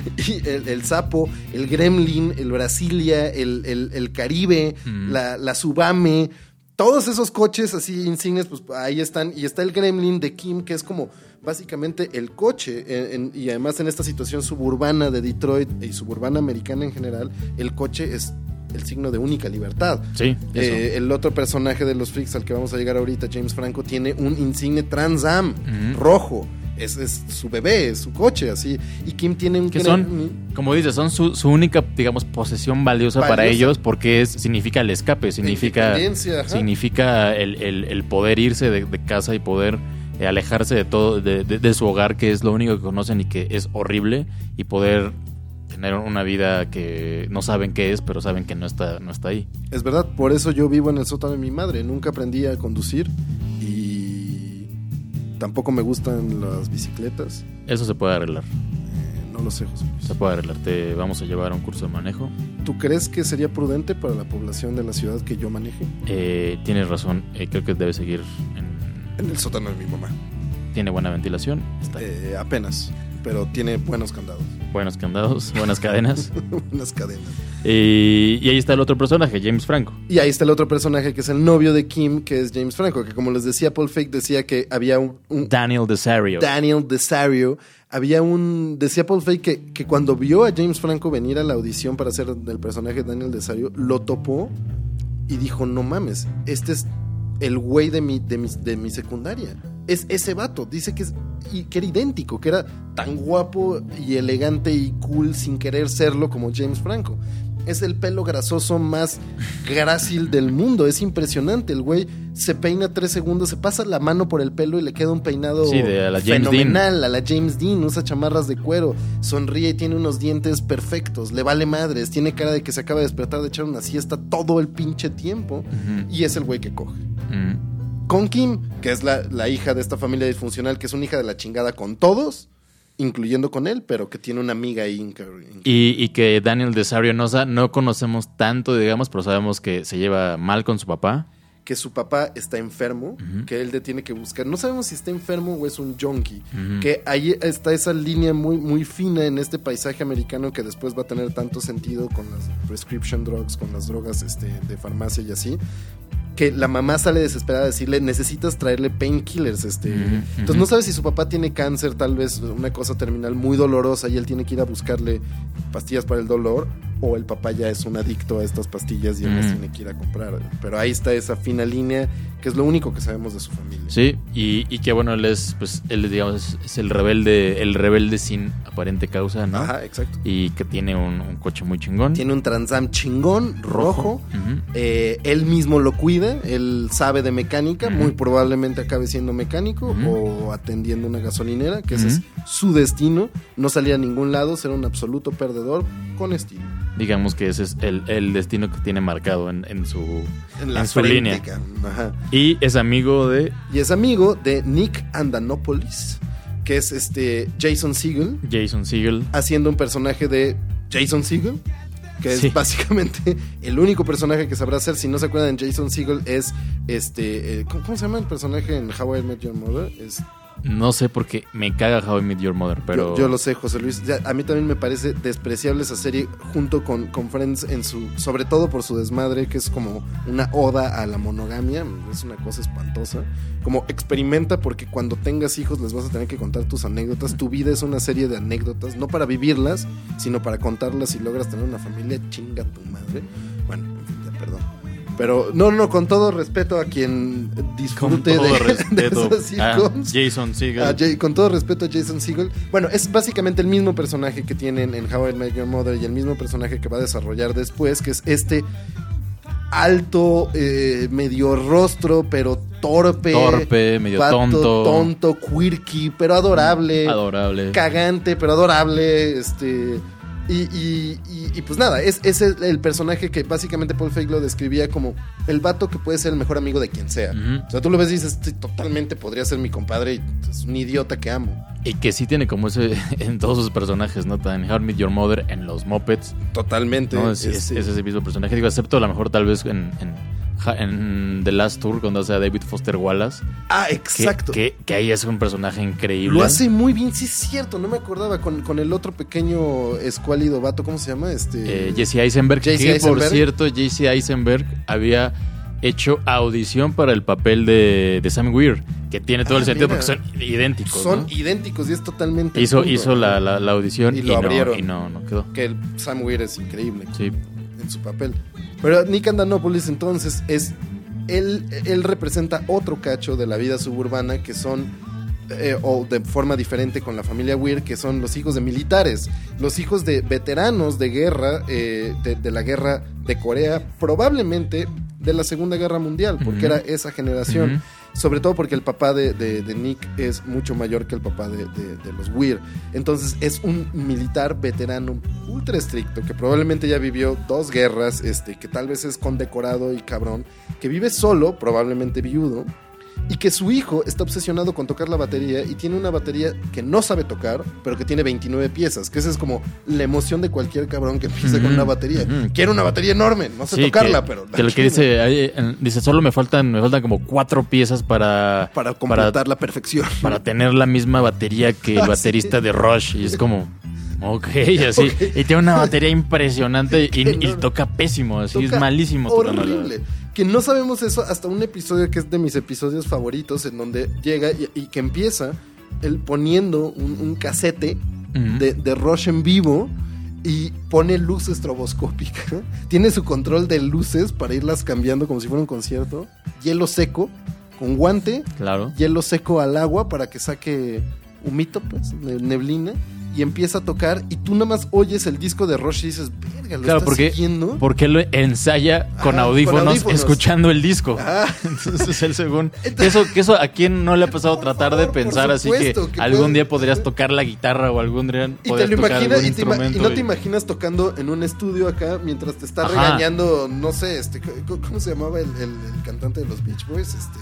A: Y el, el Sapo, el Gremlin, el Brasilia, el, el- el Caribe,
B: Mm.
A: la, la Subame, todos esos coches así insignes, pues ahí están. Y está el Gremlin de Kim, que es como básicamente el coche. en- en- y además en esta situación suburbana de Detroit y suburbana americana en general, el coche es el signo de única libertad.
B: Sí.
A: Eh, el otro personaje de los freaks al que vamos a llegar ahorita, James Franco, tiene un insigne Trans Am rojo. Es, es su bebé, es su coche, así. Y Kim tiene un
B: que son, como dices, son su, su única, digamos, posesión valiosa, para ellos porque es, significa el escape, significa, significa el, el- el poder irse de, de casa y poder eh, alejarse de todo, de, de- de su hogar, que es lo único que conocen y que es horrible, y poder tener una vida que no saben qué es, pero saben que no está, no está ahí.
A: Es verdad, por eso yo vivo en el sótano de mi madre. Nunca aprendí a conducir tampoco me gustan las bicicletas.
B: Eso se puede arreglar,
A: Eh, no lo sé, José Luis.
B: se puede arreglar. Te vamos a llevar a un curso de manejo.
A: ¿Tú crees que sería prudente para la población de la ciudad que yo maneje?
B: Eh, tienes razón, eh, creo que debe seguir en...
A: En el sótano de mi mamá.
B: Tiene buena ventilación, está
A: Eh, apenas, pero tiene buenos candados,
B: buenos candados, buenas cadenas.
A: buenas cadenas.
B: Y, y ahí está el otro personaje, James Franco.
A: Y ahí está el otro personaje que es el novio de Kim, que es James Franco, que como les decía, Paul Fake decía que había un, un
B: Daniel Desario.
A: Daniel Desario. Había un. Decía Paul Fake que, que cuando vio a James Franco venir a la audición para hacer el personaje de Daniel Desario, lo topó y dijo: No mames, este es el güey de mi, de mi, de mi secundaria. Es ese vato. Dice que, es, y que era idéntico, que era tan guapo y elegante y cool sin querer serlo como James Franco. Es el pelo grasoso más grácil del mundo. Es impresionante. El güey se peina tres segundos, se pasa la mano por el pelo y le queda un peinado
B: Sí, de a la James
A: fenomenal. A la James Dean. Usa chamarras de cuero. Sonríe y tiene unos dientes perfectos. Le vale madres. Tiene cara de que se acaba de despertar de echar una siesta todo el pinche tiempo. Y es el güey que coge.
B: Mm.
A: Con Kim, que es la, la hija de esta familia disfuncional, que es una hija de la chingada con todos, incluyendo con él, pero que tiene una amiga ahí. inca-
B: Y, y que Daniel Desario no, no conocemos tanto, digamos, pero sabemos que se lleva mal con su papá.
A: que su papá está enfermo, que él le tiene que buscar. No sabemos si está enfermo o es un junkie. Que ahí está esa línea muy, muy fina en este paisaje americano que después va a tener tanto sentido con las prescription drugs, con las drogas este, de farmacia y así. Que la mamá sale desesperada a decirle, necesitas traerle painkillers. Este.
B: Ujú,
A: Entonces
B: ujú.
A: no sabe si su papá tiene cáncer, tal vez una cosa terminal muy dolorosa y él tiene que ir a buscarle pastillas para el dolor. O el papá ya es un adicto a estas pastillas y él las
B: Ujú.
A: tiene que ir a comprar. Pero ahí está esa fina línea, que es lo único que sabemos de su familia.
B: Sí, y, y que bueno, él es, pues, él digamos, es el rebelde, el rebelde sin aparente causa, ¿no?
A: Ajá, exacto.
B: Y que tiene un, un coche muy chingón.
A: Tiene un Transam chingón, rojo.
B: Ujú.
A: Eh, él mismo lo cuida, él sabe de mecánica, muy probablemente acabe siendo mecánico o atendiendo una gasolinera, que ese es su destino, no salir a ningún lado, ser un absoluto perdedor con estilo.
B: Digamos que ese es el, el destino que tiene marcado en, en su,
A: En la
B: en su línea.
A: Ajá.
B: Y es amigo de
A: Y es amigo de Nick Andanopoulos, que es este Jason Segel,
B: Jason Segel.
A: haciendo un personaje de Jason Segel, que es básicamente el único personaje que sabrá hacer. Si no se acuerdan, Jason Segel es este. eh, ¿cómo, cómo se llama el personaje en How I Met Your Mother? Es,
B: No sé por qué me caga How I Met Your Mother, pero...
A: yo, yo lo sé, José Luis. Ya, a mí también me parece despreciable esa serie junto con, con Friends en su. Sobre todo por su desmadre, que es como una oda a la monogamia. Es una cosa espantosa. Como experimenta porque cuando tengas hijos les vas a tener que contar tus anécdotas. Tu vida es una serie de anécdotas, no para vivirlas, sino para contarlas y logras tener una familia. Chinga tu madre. Bueno, Pero no, no, con todo respeto a quien
B: Con
A: disfrute
B: todo
A: de,
B: respeto
A: de esas
B: a
A: sitcoms.
B: Jason Segel.
A: A Jay- con todo respeto a Jason Segel. Bueno, es básicamente el mismo personaje que tienen en How I Met Your Mother y el mismo personaje que va a desarrollar después, que es este alto, eh, medio rostro, pero torpe.
B: Torpe, medio
A: vato
B: tonto.
A: Tonto, quirky, pero adorable.
B: Adorable.
A: Cagante, pero adorable. Este. Y, y- y- y pues nada, es, es el, el personaje que básicamente Paul Feig lo describía como el vato que puede ser el mejor amigo de quien sea. O sea, tú lo ves y dices, "Sí, totalmente podría ser mi compadre y es un idiota que amo.
B: Y que sí tiene como ese en todos sus personajes, ¿no? En How I Met Your Mother, en los Muppets,
A: Totalmente.
B: ¿no? Es, es- es ese mismo personaje. Digo, excepto a lo mejor tal vez en, en The Last Tour, cuando hace a David Foster Wallace.
A: ah, exacto.
B: que, que ahí es un personaje increíble.
A: Lo hace muy bien, sí es cierto, no me acordaba con, con el otro pequeño escuálido vato, ¿cómo se llama? Este
B: Eh, Jesse Eisenberg,
A: Jesse
B: que por cierto, Jesse Eisenberg había hecho audición para el papel de, de Sam Weir, que tiene todo
A: Ah,
B: el sentido
A: mira.
B: porque son idénticos.
A: son
B: ¿no?
A: idénticos y es totalmente
B: Hizo, hizo
A: ¿no?
B: la, la- la audición
A: Y
B: y,
A: lo
B: no,
A: abrieron.
B: y no, no quedó.
A: que el Sam Weir es increíble
B: Sí.
A: En su papel. Pero Nick Andanopoulos entonces es él, él representa otro cacho de la vida suburbana que son eh, o de forma diferente con la familia Weir, que son los hijos de militares, los hijos de veteranos de guerra, eh, de, de la guerra de Corea, probablemente de la Segunda Guerra Mundial, porque era esa generación. Sobre todo porque el papá de, de- Nick es mucho mayor que el papá de, de- de los Weir. Entonces es un militar veterano ultra estricto que probablemente ya vivió dos guerras, este, que tal vez es condecorado y cabrón, que vive solo, probablemente viudo, y que su hijo está obsesionado con tocar la batería y tiene una batería que no sabe tocar, pero que tiene 29 piezas, que esa es como la emoción de cualquier cabrón que empieza con una batería.
B: ujú.
A: Quiere una batería enorme, no sé
B: Sí,
A: tocarla,
B: que,
A: pero... la
B: que lo que dice, ahí, dice, solo me faltan, me faltan como cuatro piezas para,
A: Para completar la perfección.
B: para tener la misma batería que el
A: Ah,
B: baterista de Rush. Y es como, Ok, así. Y tiene una batería impresionante y, toca pésimo, así es malísimo
A: Horrible. Que no sabemos eso hasta un episodio que es de mis episodios favoritos, en donde llega y, y que empieza él poniendo un, un casete de, de Rush en vivo y pone luz estroboscópica. Tiene su control de luces para irlas cambiando como si fuera un concierto. Hielo seco, con guante,
B: Claro.
A: hielo seco al agua para que saque humito, pues, ne- neblina. Y empieza a tocar y tú nada más oyes el disco de Rush y dices, verga, ¿lo
B: Claro,
A: estás
B: porque,
A: siguiendo?
B: porque él ensaya con, audífonos,
A: con audífonos.
B: escuchando el disco.
A: Ah.
B: Entonces él según... Eso, que eso a quién no le ha pasado tratar
A: favor,
B: de pensar así que,
A: que
B: algún día podrías tocar la guitarra o algún día
A: Y te
B: podrías
A: lo
B: tocar
A: imaginas
B: algún
A: y, te ima- y
B: instrumento.
A: no te
B: y-
A: imaginas tocando en un estudio acá mientras te está
B: Ajá.
A: regañando, no sé, este, ¿cómo se llamaba el, el- el cantante de los Beach Boys? Este,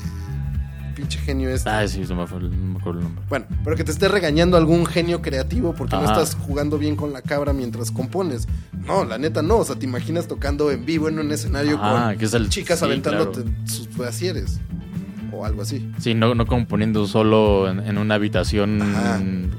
A: pinche genio este.
B: Ah, sí, se me fue el- no me acuerdo el nombre.
A: Bueno, pero que te esté regañando algún genio creativo porque no estás jugando bien con la cabra mientras compones. No, la neta no. O sea, te imaginas tocando en vivo en un escenario
B: Ajá,
A: con
B: que es el-
A: chicas
B: sí,
A: aventándote sus brasieres. O algo así.
B: Sí, no, no componiendo solo en, en una habitación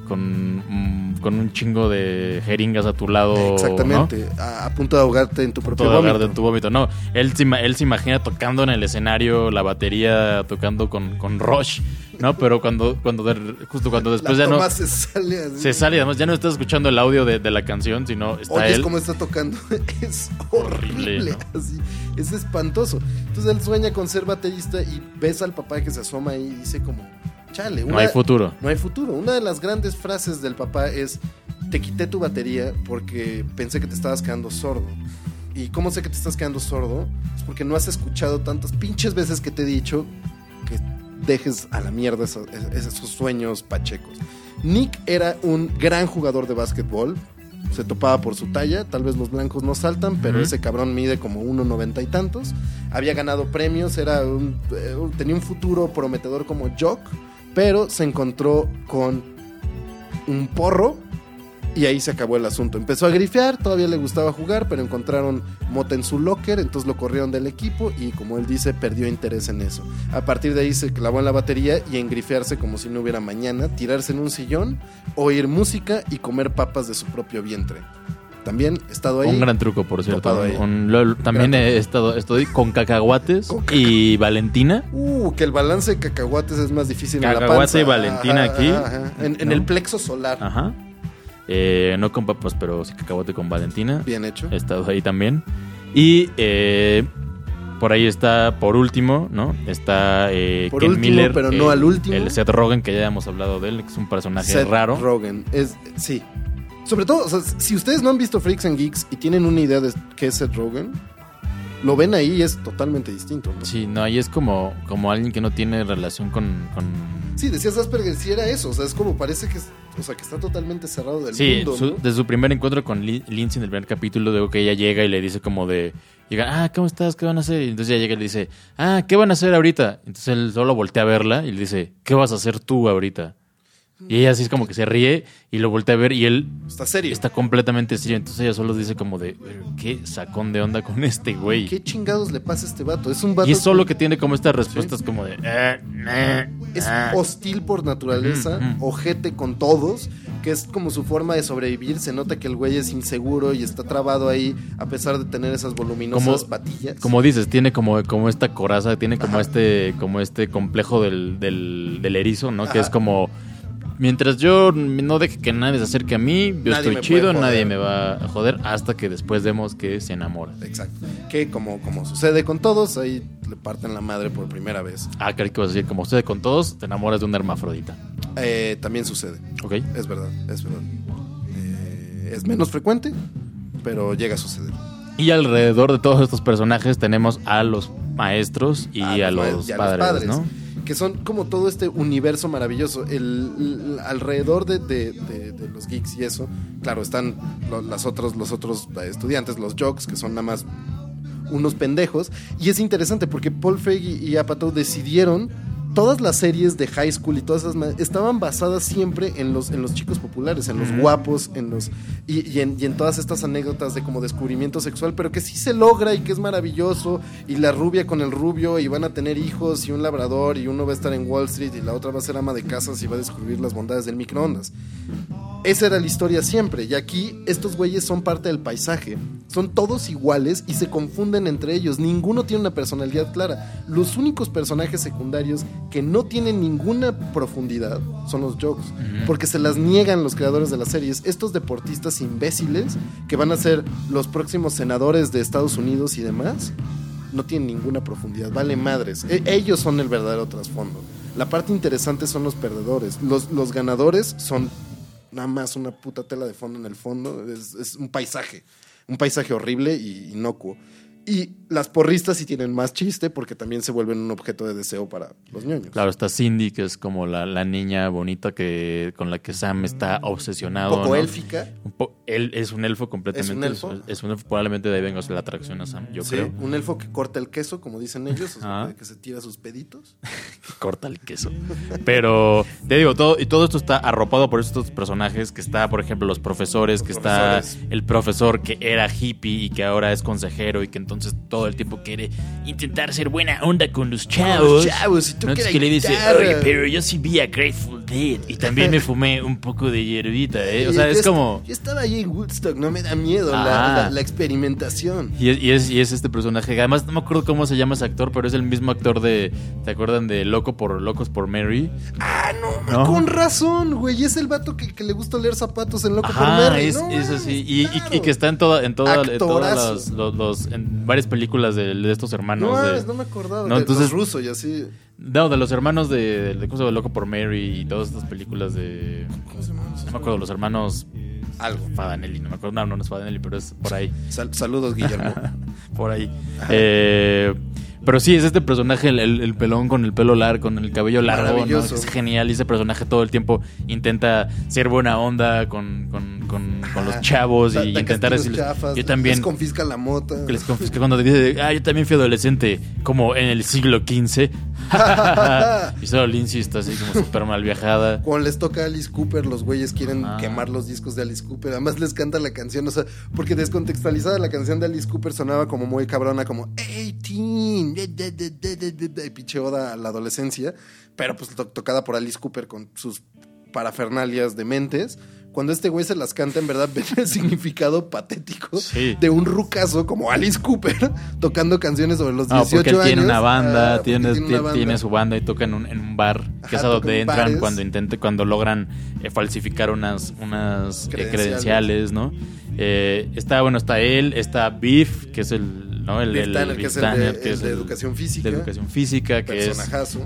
B: con, con un chingo de jeringas a tu lado. ¿no?
A: Exactamente. A, a punto de ahogarte en tu propio vómito.
B: de tu vómito. No, él él se imagina tocando en el escenario la batería, tocando con, con Rush, ¿no? Pero cuando, cuando de- justo cuando después
A: la
B: ya no
A: toma se sale así.
B: se sale, además ya no estás escuchando el audio de, de la canción, sino está
A: Oyes
B: él.
A: cómo está tocando. Es horrible.
B: Horrible,
A: así, es espantoso. Entonces él sueña con ser baterista y ves al papá que se asoma y dice como, chale,
B: No
A: una-
B: hay futuro.
A: no hay futuro. Una de las grandes frases del papá es, te quité tu batería porque pensé que te estabas quedando sordo. ¿Y cómo sé que te estás quedando sordo? Es porque no has escuchado tantas pinches veces que te he dicho que dejes a la mierda esos, esos sueños pachecos. Nick era un gran jugador de básquetbol. Se topaba por su talla. Tal vez los blancos no saltan, pero ese cabrón mide como 1,90 y tantos. Había ganado premios, era un- eh, tenía un futuro prometedor como Jock, pero se encontró con un porro y ahí se acabó el asunto. Empezó a grifear, todavía le gustaba jugar, pero encontraron mota en su locker, entonces lo corrieron del equipo y como él dice, perdió interés en eso. A partir de ahí se clavó en la batería y en grifearse como si no hubiera mañana, tirarse en un sillón, oír música y comer papas de su propio vientre. También he estado ahí.
B: Un gran truco, por cierto. Un- también
A: Gran
B: he estado estoy con cacahuates
A: Con
B: y Valentina.
A: Uh, que el balance de cacahuates es más difícil en la
B: Cacahuate
A: panza.
B: y Valentina aquí.
A: En, en
B: ¿No?
A: el plexo solar.
B: Ajá. Eh, no con papas, pero sí cacahuate con Valentina.
A: Bien hecho.
B: He estado ahí también. Y eh, por ahí está, por último, ¿no? Está eh,
A: Por
B: Ken
A: último,
B: Miller.
A: pero no al último.
B: El Seth Rogen, que ya hemos hablado de él, que es un personaje
A: Seth
B: raro.
A: Rogen. Es, sí. Sobre todo, o sea, si ustedes no han visto Freaks and Geeks y tienen una idea de qué es Seth Rogen, lo ven ahí y es totalmente distinto. ¿no?
B: Sí, no, ahí es como, como alguien que no tiene relación con... con-
A: Sí, decías Asperger, sí era eso. O sea, es como parece que, o sea, que está totalmente cerrado del
B: Sí,
A: mundo.
B: su-
A: ¿no?
B: de su primer encuentro con Lin- Lindsay en el primer capítulo, de que ella llega y le dice como de... Llega, ah, ¿cómo estás? ¿Qué van a hacer? Y entonces ella llega y le dice, ah, ¿qué van a hacer ahorita? Entonces él solo voltea a verla y le dice, ¿qué vas a hacer tú ahorita? Y ella así es como que se ríe y lo voltea a ver y él
A: Está serio.
B: está completamente serio. Entonces ella solo dice como de, ¿qué sacón de onda con este güey?
A: ¿Qué chingados le pasa a este vato? Es un vato
B: Y es solo que tiene como estas respuestas como de... "Eh, eh,
A: es
B: ah".
A: hostil por naturaleza,
B: Ujú, ujú.
A: ojete con todos, que es como su forma de sobrevivir. Se nota que el güey es inseguro y está trabado ahí a pesar de tener esas voluminosas
B: Como-
A: patillas.
B: Como dices, tiene como, como esta coraza, tiene como este, como este complejo del, del, del erizo, ¿no? Que es como mientras yo no deje que nadie se acerque a mí, yo
A: Nadie
B: estoy chido, nadie me va a joder, hasta que después vemos que se enamora.
A: Exacto. Que como, como sucede con todos, ahí le parten la madre por primera vez.
B: Ah, creo que vas a decir, como usted con todos, te enamoras de un hermafrodita.
A: Eh, también sucede.
B: ¿Ok?
A: Es verdad, es verdad. Eh, es menos frecuente, pero llega a suceder.
B: Y alrededor de todos estos personajes tenemos a los maestros y
A: Ah,
B: a,
A: los
B: los,
A: ma- y a
B: padres, ¿no?
A: Que son como todo este universo maravilloso. El, alrededor de, de- los geeks y eso, claro, están lo- las otros, los otros estudiantes, los jocks, que son nada más unos pendejos. Y es interesante porque Paul Feig y Apatow decidieron. Todas las series de high school y todas esas estaban basadas siempre en los, en los chicos populares, en los guapos, en los y, y en, y en todas estas anécdotas de como descubrimiento sexual, pero que sí se logra y que es maravilloso. Y la rubia con el rubio y van a tener hijos y un labrador y uno va a estar en Wall Street y la otra va a ser ama de casas y va a descubrir las bondades del microondas. esa era la historia siempre. Y aquí estos güeyes son parte del paisaje. Son todos iguales y se confunden entre ellos. Ninguno tiene una personalidad clara. Los únicos personajes secundarios que no tienen ninguna profundidad son los jokes. Porque se las niegan los creadores de las series. Estos deportistas imbéciles que van a ser los próximos senadores de Estados Unidos y demás, no tienen ninguna profundidad. Vale madres. E- ellos son el verdadero trasfondo. La parte interesante son los perdedores. Los, los ganadores son nada más una puta tela de fondo en el fondo. Es, es un paisaje. Un paisaje horrible y inocuo. Y las porristas sí tienen más chiste porque también se vuelven un objeto de deseo para los ñoños.
B: Claro, está Cindy, que es como la, la niña bonita que con la que Sam está obsesionado.
A: Un poco
B: ¿no?
A: élfica.
B: Un po- él es un elfo completamente.
A: ¿Es un elfo?
B: Es, un elfo. Probablemente de ahí venga la atracción a Sam, yo
A: Sí,
B: creo.
A: Un elfo que corta el queso, como dicen ellos, o sea, que se tira sus peditos.
B: corta el queso. Pero te digo, todo, y todo esto está arropado por estos personajes que está, por ejemplo, los profesores,
A: Los
B: que
A: profesores.
B: está el profesor que era hippie y que ahora es consejero y que entonces todo el tiempo quiere intentar ser buena onda con los chavos.
A: Los chavos, y
B: Entonces
A: la
B: que le dice, oye, pero yo sí vi a Grateful Dead y también me fumé un poco de hierbita, ¿eh? O sea, es como...
A: Yo estaba ahí en Woodstock, no me da miedo la,
B: Ah.
A: la- la experimentación.
B: Y es, y, es, y es este personaje. Además, no me acuerdo cómo se llama ese actor, pero es el mismo actor de. ¿Te acuerdan de Loco por Locos por Mary?
A: Ah, no,
B: ¿No?
A: con razón, güey. Es el vato que, que le gusta leer zapatos en Loco por Mary.
B: es,
A: No
B: es así. Y, y-
A: claro.
B: y que está en, toda, en, toda, en todas las- los, los- en varias películas de, de estos hermanos.
A: No,
B: de,
A: no me acordaba.
B: No,
A: de
B: entonces-
A: los rusos y así.
B: no, de los hermanos de, de, ¿cómo se llama? Loco por Mary y todas estas películas de. No me acuerdo, los hermanos
A: Algo.
B: Fadanelli, no me acuerdo. No, no, no es Fadanelli, pero es por ahí.
A: Sal- saludos, Guillermo.
B: por ahí. Eh, pero sí, es este personaje, el, el- el pelón con el pelo largo, con el cabello largo, es genial. Y ese personaje todo el tiempo intenta ser buena onda con, con, con- con los chavos y intentar decirles.
A: chafas,
B: yo también.
A: Les confisca la mota.
B: que les confisca cuando dice, ah, yo también fui adolescente, como en el siglo XV. y solo Lindsay está así como súper mal viajada.
A: Cuando les toca a Alice Cooper, los güeyes quieren
B: Ah.
A: quemar los discos de Alice Cooper. Además les canta la canción, o sea, porque descontextualizada la canción de Alice Cooper sonaba como muy cabrona, como 18, de, de, de, de, de, de, de", pinche oda a la adolescencia, pero pues to- tocada por Alice Cooper con sus parafernalias dementes. Cuando este güey se las canta, en verdad ven el significado patético
B: Sí.
A: de un rucazo como Alice Cooper tocando canciones sobre los
B: No,
A: 18
B: porque él
A: años.
B: tiene una banda,
A: Ah,
B: tiene,
A: tiene una banda.
B: tiene su banda y toca en un, en un bar, que es a donde
A: en
B: entran
A: bares.
B: cuando intente, cuando logran eh, falsificar unas, unas eh,
A: Credenciales.
B: ¿no? Eh, está, bueno, está él, está Beef, que es el, ¿no? El,
A: Biff
B: el-
A: Tanner,
B: Biff
A: que es el de-
B: que
A: el de
B: el-
A: educación física.
B: de educación física, que es,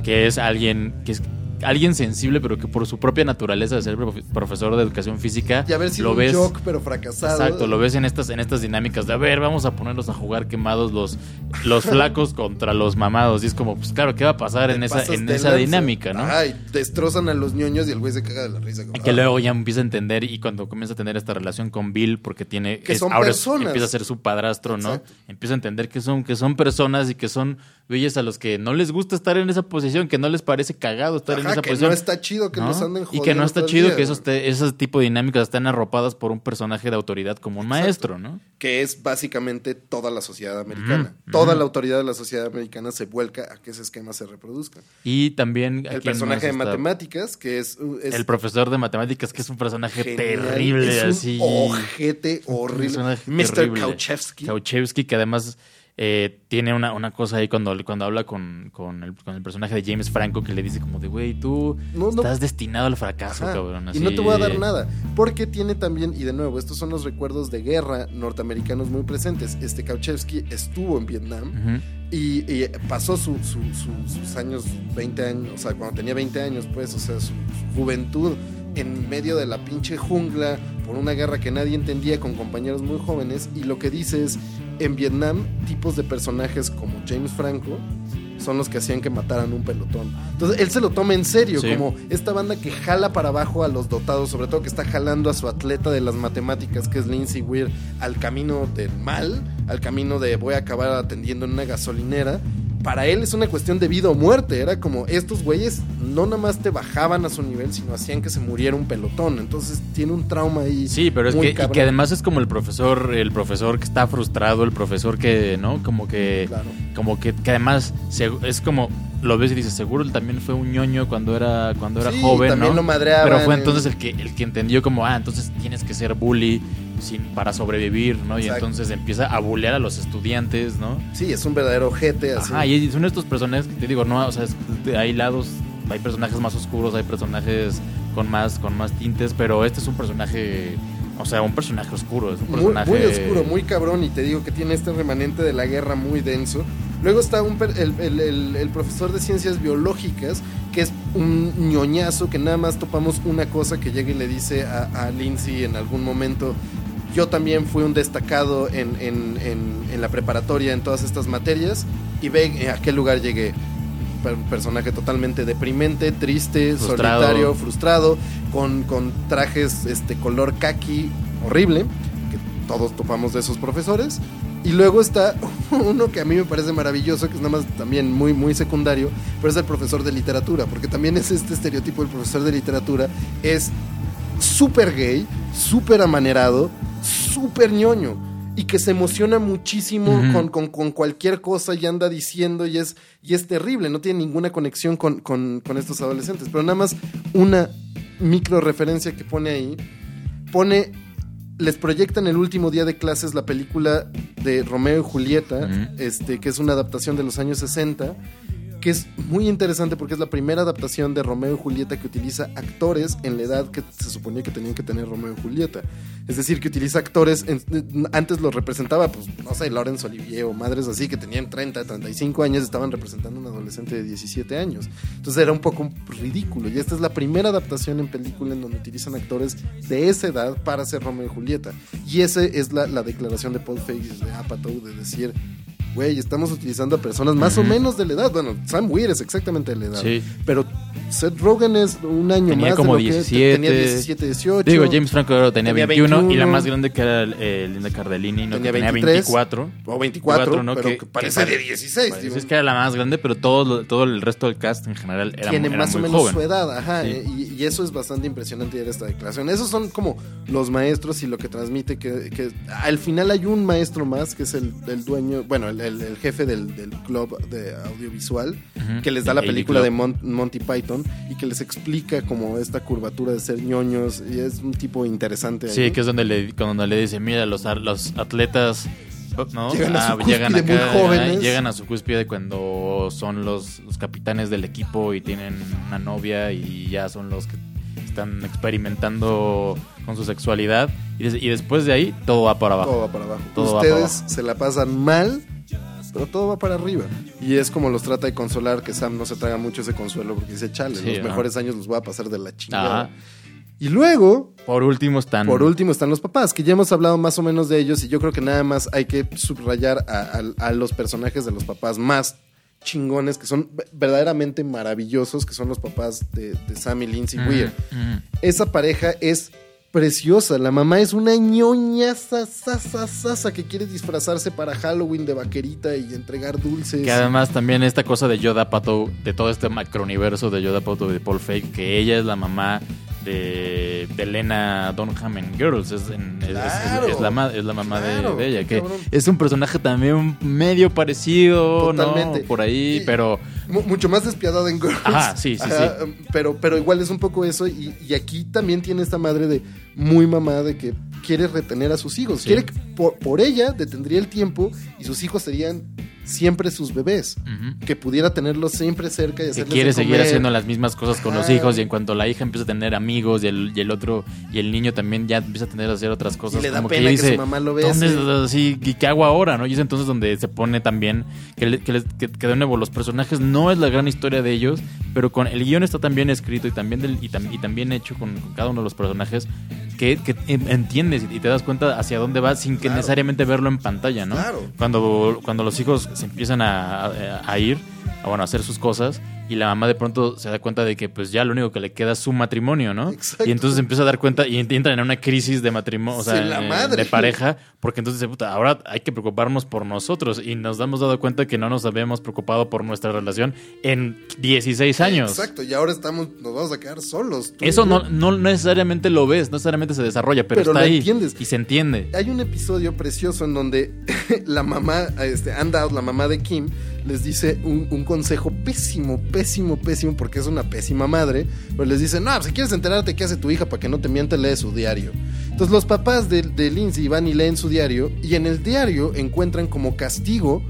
B: que es alguien, que es alguien sensible, pero que por su propia naturaleza de ser profe- profesor de educación física,
A: Y haber sido
B: lo
A: un
B: ves.
A: jock, pero fracasado.
B: Exacto, lo ves en estas, en estas dinámicas de a ver, vamos a ponerlos a jugar quemados los, los flacos contra los mamados. Y es como, pues claro, ¿qué va a pasar en esa, en esa dinámica, no?
A: Ay, destrozan a los ñoños y el güey se caga de la risa. como,
B: que
A: ah.
B: luego ya empieza a entender y cuando comienza a tener esta relación con Bill, porque tiene
A: Que son
B: ahora
A: personas.
B: empieza a ser su padrastro, ¿no?
A: Exacto.
B: Empieza a entender que son, que son personas y que son güeyes a los que no les gusta estar en esa posición, que no les parece cagado estar en
A: Ajá,
B: esa
A: que
B: posición.
A: no está chido que
B: ¿no?
A: los anden
B: Y
A: jodiendo
B: que no está chido
A: día.
B: que esos, te- ese tipo de dinámicas están arropadas por un personaje de autoridad como un maestro, ¿no?
A: Que es básicamente toda la sociedad americana.
B: Ujú,
A: Toda la autoridad de la sociedad americana se vuelca a que ese esquema se reproduzca.
B: Y también ¿a
A: El personaje de matemáticas, que es... uh, es
B: El profesor de matemáticas, que es un personaje
A: genial,
B: terrible,
A: es un
B: así.
A: ojete horrible. Mr.
B: terrible.
A: Kauchevsky.
B: Kauchevsky, que además eh, tiene una, una cosa ahí cuando, cuando habla con, con, el, con el personaje de James Franco que le dice como de, güey, tú
A: No, no.
B: estás destinado al fracaso,
A: Ajá.
B: cabrón.
A: Y no te voy a dar nada. Porque tiene también, y de nuevo, estos son los recuerdos de guerra norteamericanos muy presentes. Este Kauchevsky estuvo en Vietnam. Y, y pasó su- su- su- sus años, 20 años, o sea, cuando tenía 20 años, pues, o sea, su juventud en medio de la pinche jungla, por una guerra que nadie entendía, con compañeros muy jóvenes. Y lo que dice es, en Vietnam, tipos de personajes como James Franco son los que hacían que mataran un pelotón. Entonces, él se lo toma en serio,
B: Sí.
A: como esta banda que jala para abajo a los dotados, sobre todo que está jalando a su atleta de las matemáticas, que es Lindsay Weir, al camino del mal, al camino de voy a acabar atendiendo en una gasolinera. Para él es una cuestión de vida o muerte. Era como estos güeyes no nada más te bajaban a su nivel, sino hacían que se muriera un pelotón. Entonces tiene un trauma ahí.
B: Sí, pero es que, y que además es como el profesor, el profesor que está frustrado, el profesor que, ¿no? Como que,
A: Claro.
B: como que, que además se- es como lo ves y dices, seguro él también fue un ñoño cuando era, cuando era
A: Sí,
B: joven,
A: también
B: ¿no?
A: lo madreaban
B: Pero fue
A: en-
B: entonces el que, el que entendió como, ah, entonces tienes que ser bully sin, para sobrevivir, ¿no? Y
A: Exacto.
B: entonces empieza a bullear a los estudiantes, ¿no?
A: Sí, es un verdadero ojete así.
B: Ajá, y son estos personajes que te digo, no, o sea, es- hay lados, hay personajes más oscuros, hay personajes con más, con más tintes, pero este es un personaje, o sea, un personaje oscuro, es un personaje...
A: muy oscuro, muy cabrón, y te digo que tiene este remanente de la guerra muy denso. Luego está un el- el- el profesor de ciencias biológicas, que es un ñoñazo, que nada más topamos una cosa que llega y le dice a, a Lindsay en algún momento, yo también fui un destacado en, en- en- en la preparatoria en todas estas materias, y ve a qué lugar llegué. Un personaje totalmente deprimente, triste,
B: Frustrado.
A: solitario, frustrado, con, con trajes este, color kaki horrible, que todos topamos de esos profesores. Y luego está uno que a mí me parece maravilloso, que es nada más también muy, muy secundario, pero es el profesor de literatura, porque también es este estereotipo del profesor de literatura, es súper gay, súper amanerado, súper ñoño. Y que se emociona muchísimo con, con- con cualquier cosa y anda diciendo y es, y es terrible, no tiene ninguna conexión con, con- con estos adolescentes. Pero nada más una micro referencia que pone ahí, pone, les proyectan el último día de clases la película de Romeo y Julieta, este, que es una adaptación de los años 60, que es muy interesante porque es la primera adaptación de Romeo y Julieta que utiliza actores en la edad que se suponía que tenían que tener Romeo y Julieta. Es decir, que utiliza actores, en- antes los representaba, pues, no sé, Laurence Olivier o madres así que tenían 30, 35 años, estaban representando a un adolescente de 17 años. Entonces era un poco ridículo. Y esta es la primera adaptación en película en donde utilizan actores de esa edad para hacer Romeo y Julieta. Y esa es la, la declaración de Paul Feig de Apatow de decir, güey, estamos utilizando a personas más o menos de la edad. Bueno, Sam Weir es exactamente de la edad.
B: Sí.
A: Pero Seth Rogen es un año
B: Tenía
A: más
B: como
A: de lo que
B: 17.
A: tenía 17, 18.
B: Digo, James Franco ahora tenía,
A: Tenía
B: 21, y
A: 21.
B: la más grande que era eh, Linda Cardellini, ¿no?
A: Tenía
B: que tenía
A: 23.
B: 24.
A: o 24,
B: ¿no?
A: pero que, parece
B: que
A: de 16.
B: Parece
A: digo.
B: es que era la más grande, pero todo, lo- todo el resto del cast en general era,
A: tiene
B: era
A: más o menos
B: joven.
A: su edad, ajá,
B: Sí.
A: eh, y, y eso es bastante impresionante de esta declaración. Esos son como los maestros y lo que transmite que, que al final hay un maestro más que es el, el dueño, bueno, el, el- el jefe del, del club de audiovisual que les da la
B: El
A: película de Mon- Monty Python y que les explica como esta curvatura de ser ñoños y es un tipo interesante.
B: Sí,
A: ahí.
B: que es donde le, cuando le dice, mira, los, los atletas... ¿no?
A: Llegan a su
B: Ah,
A: cúspide muy
B: acá,
A: jóvenes.
B: Llegan a su cúspide cuando son los, los capitanes del equipo y tienen una novia y ya son los que están experimentando con su sexualidad. Y, des- y después de ahí, todo va para abajo.
A: Todo va para abajo.
B: Todo
A: Ustedes
B: para
A: se la pasan mal, pero todo va para arriba. Y es como los trata de consolar, que Sam no se traga mucho ese consuelo porque dice, chale,
B: Sí,
A: los mejores años los voy a pasar de la chingada.
B: Ajá.
A: Y luego,
B: Por último están...
A: por último, están los papás, que ya hemos hablado más o menos de ellos y yo creo que nada más hay que subrayar a, a- a los personajes de los papás más chingones, que son verdaderamente maravillosos, que son los papás de, de Sam y Lindsay
B: Ujú,
A: Weir. Esa pareja es preciosa. La mamá es una ñoña sasasasasa que quiere disfrazarse para Halloween de vaquerita y entregar dulces.
B: Que además también esta cosa de Yoda Pato, de todo este macrouniverso de Yoda Pato de Paul Fake, que ella es la mamá de, de Elena Dunham en Girls, es, en- es- es-
A: Claro,
B: es la, ma- es la mamá de-
A: claro,
B: de, ella, que
A: cabrón.
B: es un personaje también medio parecido,
A: Totalmente.
B: ¿no? Por ahí,
A: Y-
B: pero
A: Mu- mucho más despiadada en Girls.
B: Ajá, sí, sí,
A: Ajá, Pero, pero igual es un poco eso. Y, y aquí también tiene esta madre de muy mamá de que quiere retener a sus hijos.
B: Sí.
A: Quiere que por, por ella detendría el tiempo y sus hijos serían siempre sus bebés. Que pudiera tenerlos siempre cerca y
B: que
A: hacerles
B: quiere
A: de
B: seguir haciendo las mismas cosas con los hijos y en cuanto la hija empieza a tener amigos y el, y el otro y el niño también ya empieza a tener a hacer otras cosas
A: Y le da
B: como
A: pena que,
B: dice,
A: su mamá lo bese.
B: ¿Dónde así? ¿Y qué hago ahora? ¿no? Y es entonces donde se pone también que, le- que, les- que- que de nuevo los personajes no es la gran historia de ellos, pero con el guion está tan bien escrito y también del, y, tam- y también hecho con, con cada uno de los personajes que, que en- entiendes y te das cuenta hacia dónde va sin que
A: Claro.
B: necesariamente verlo en pantalla, ¿no?
A: Claro.
B: Cuando, cuando los hijos se empiezan a, a- ir, a, bueno, a hacer sus cosas y la mamá de pronto se da cuenta de que pues ya lo único que le queda es su matrimonio, ¿no?
A: Exacto.
B: Y entonces empieza a dar cuenta y entra en una crisis de matrimonio, o sea,
A: Sí, la madre.
B: de pareja, porque entonces dice, puta, ahora hay que preocuparnos por nosotros y nos hemos dado cuenta que no nos habíamos preocupado por nuestra relación en 16 años.
A: Exacto, y ahora estamos, nos vamos a quedar solos. tú
B: Eso no, no necesariamente lo ves, no necesariamente se desarrolla, pero,
A: Pero
B: está ahí
A: entiendes.
B: y se entiende.
A: Hay un episodio precioso en donde la mamá, este, Anne Dowd, la mamá de Kim, les dice un, consejo pésimo, pésimo, pésimo, porque es una pésima madre. Pero les dice, no, si quieres enterarte qué hace tu hija para que no te miente, lee su diario. Entonces los papás de Lindsay van y leen su diario y en el diario encuentran como castigo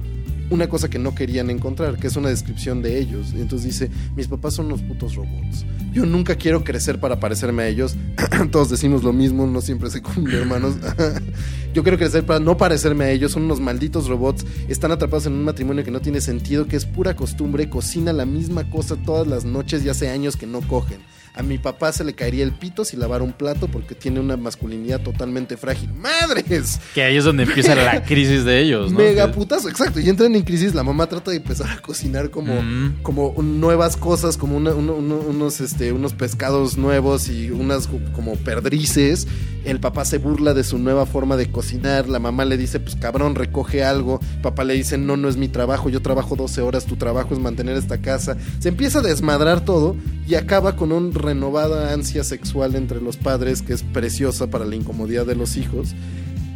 A: una cosa que no querían encontrar, que es una descripción de ellos. Entonces dice, mis papás son unos putos robots. Yo nunca quiero crecer para parecerme a ellos. Todos decimos lo mismo, no siempre se cumple, hermanos. Yo quiero crecer para no parecerme a ellos. Son unos malditos robots. Están atrapados en un matrimonio que no tiene sentido, que es pura costumbre. Cocina la misma cosa todas las noches y hace años que no cogen. A mi papá se le caería el pito si lavara un plato porque tiene una masculinidad totalmente frágil. ¡Madres!
B: Que ahí es donde empieza la crisis de ellos, ¿no?
A: Mega putazo, exacto. Y entran en crisis. La mamá trata de empezar a cocinar como,
B: Mm.
A: como un- nuevas cosas, como una- uno- uno- unos, este, unos pescados nuevos y unas co- como perdrices. El papá se burla de su nueva forma de cocinar. La mamá le dice, pues cabrón, recoge algo. Papá le dice, no, no es mi trabajo. Yo trabajo 12 horas. Tu trabajo es mantener esta casa. Se empieza a desmadrar todo y acaba con una renovada ansia sexual entre los padres que es preciosa para la incomodidad de los hijos.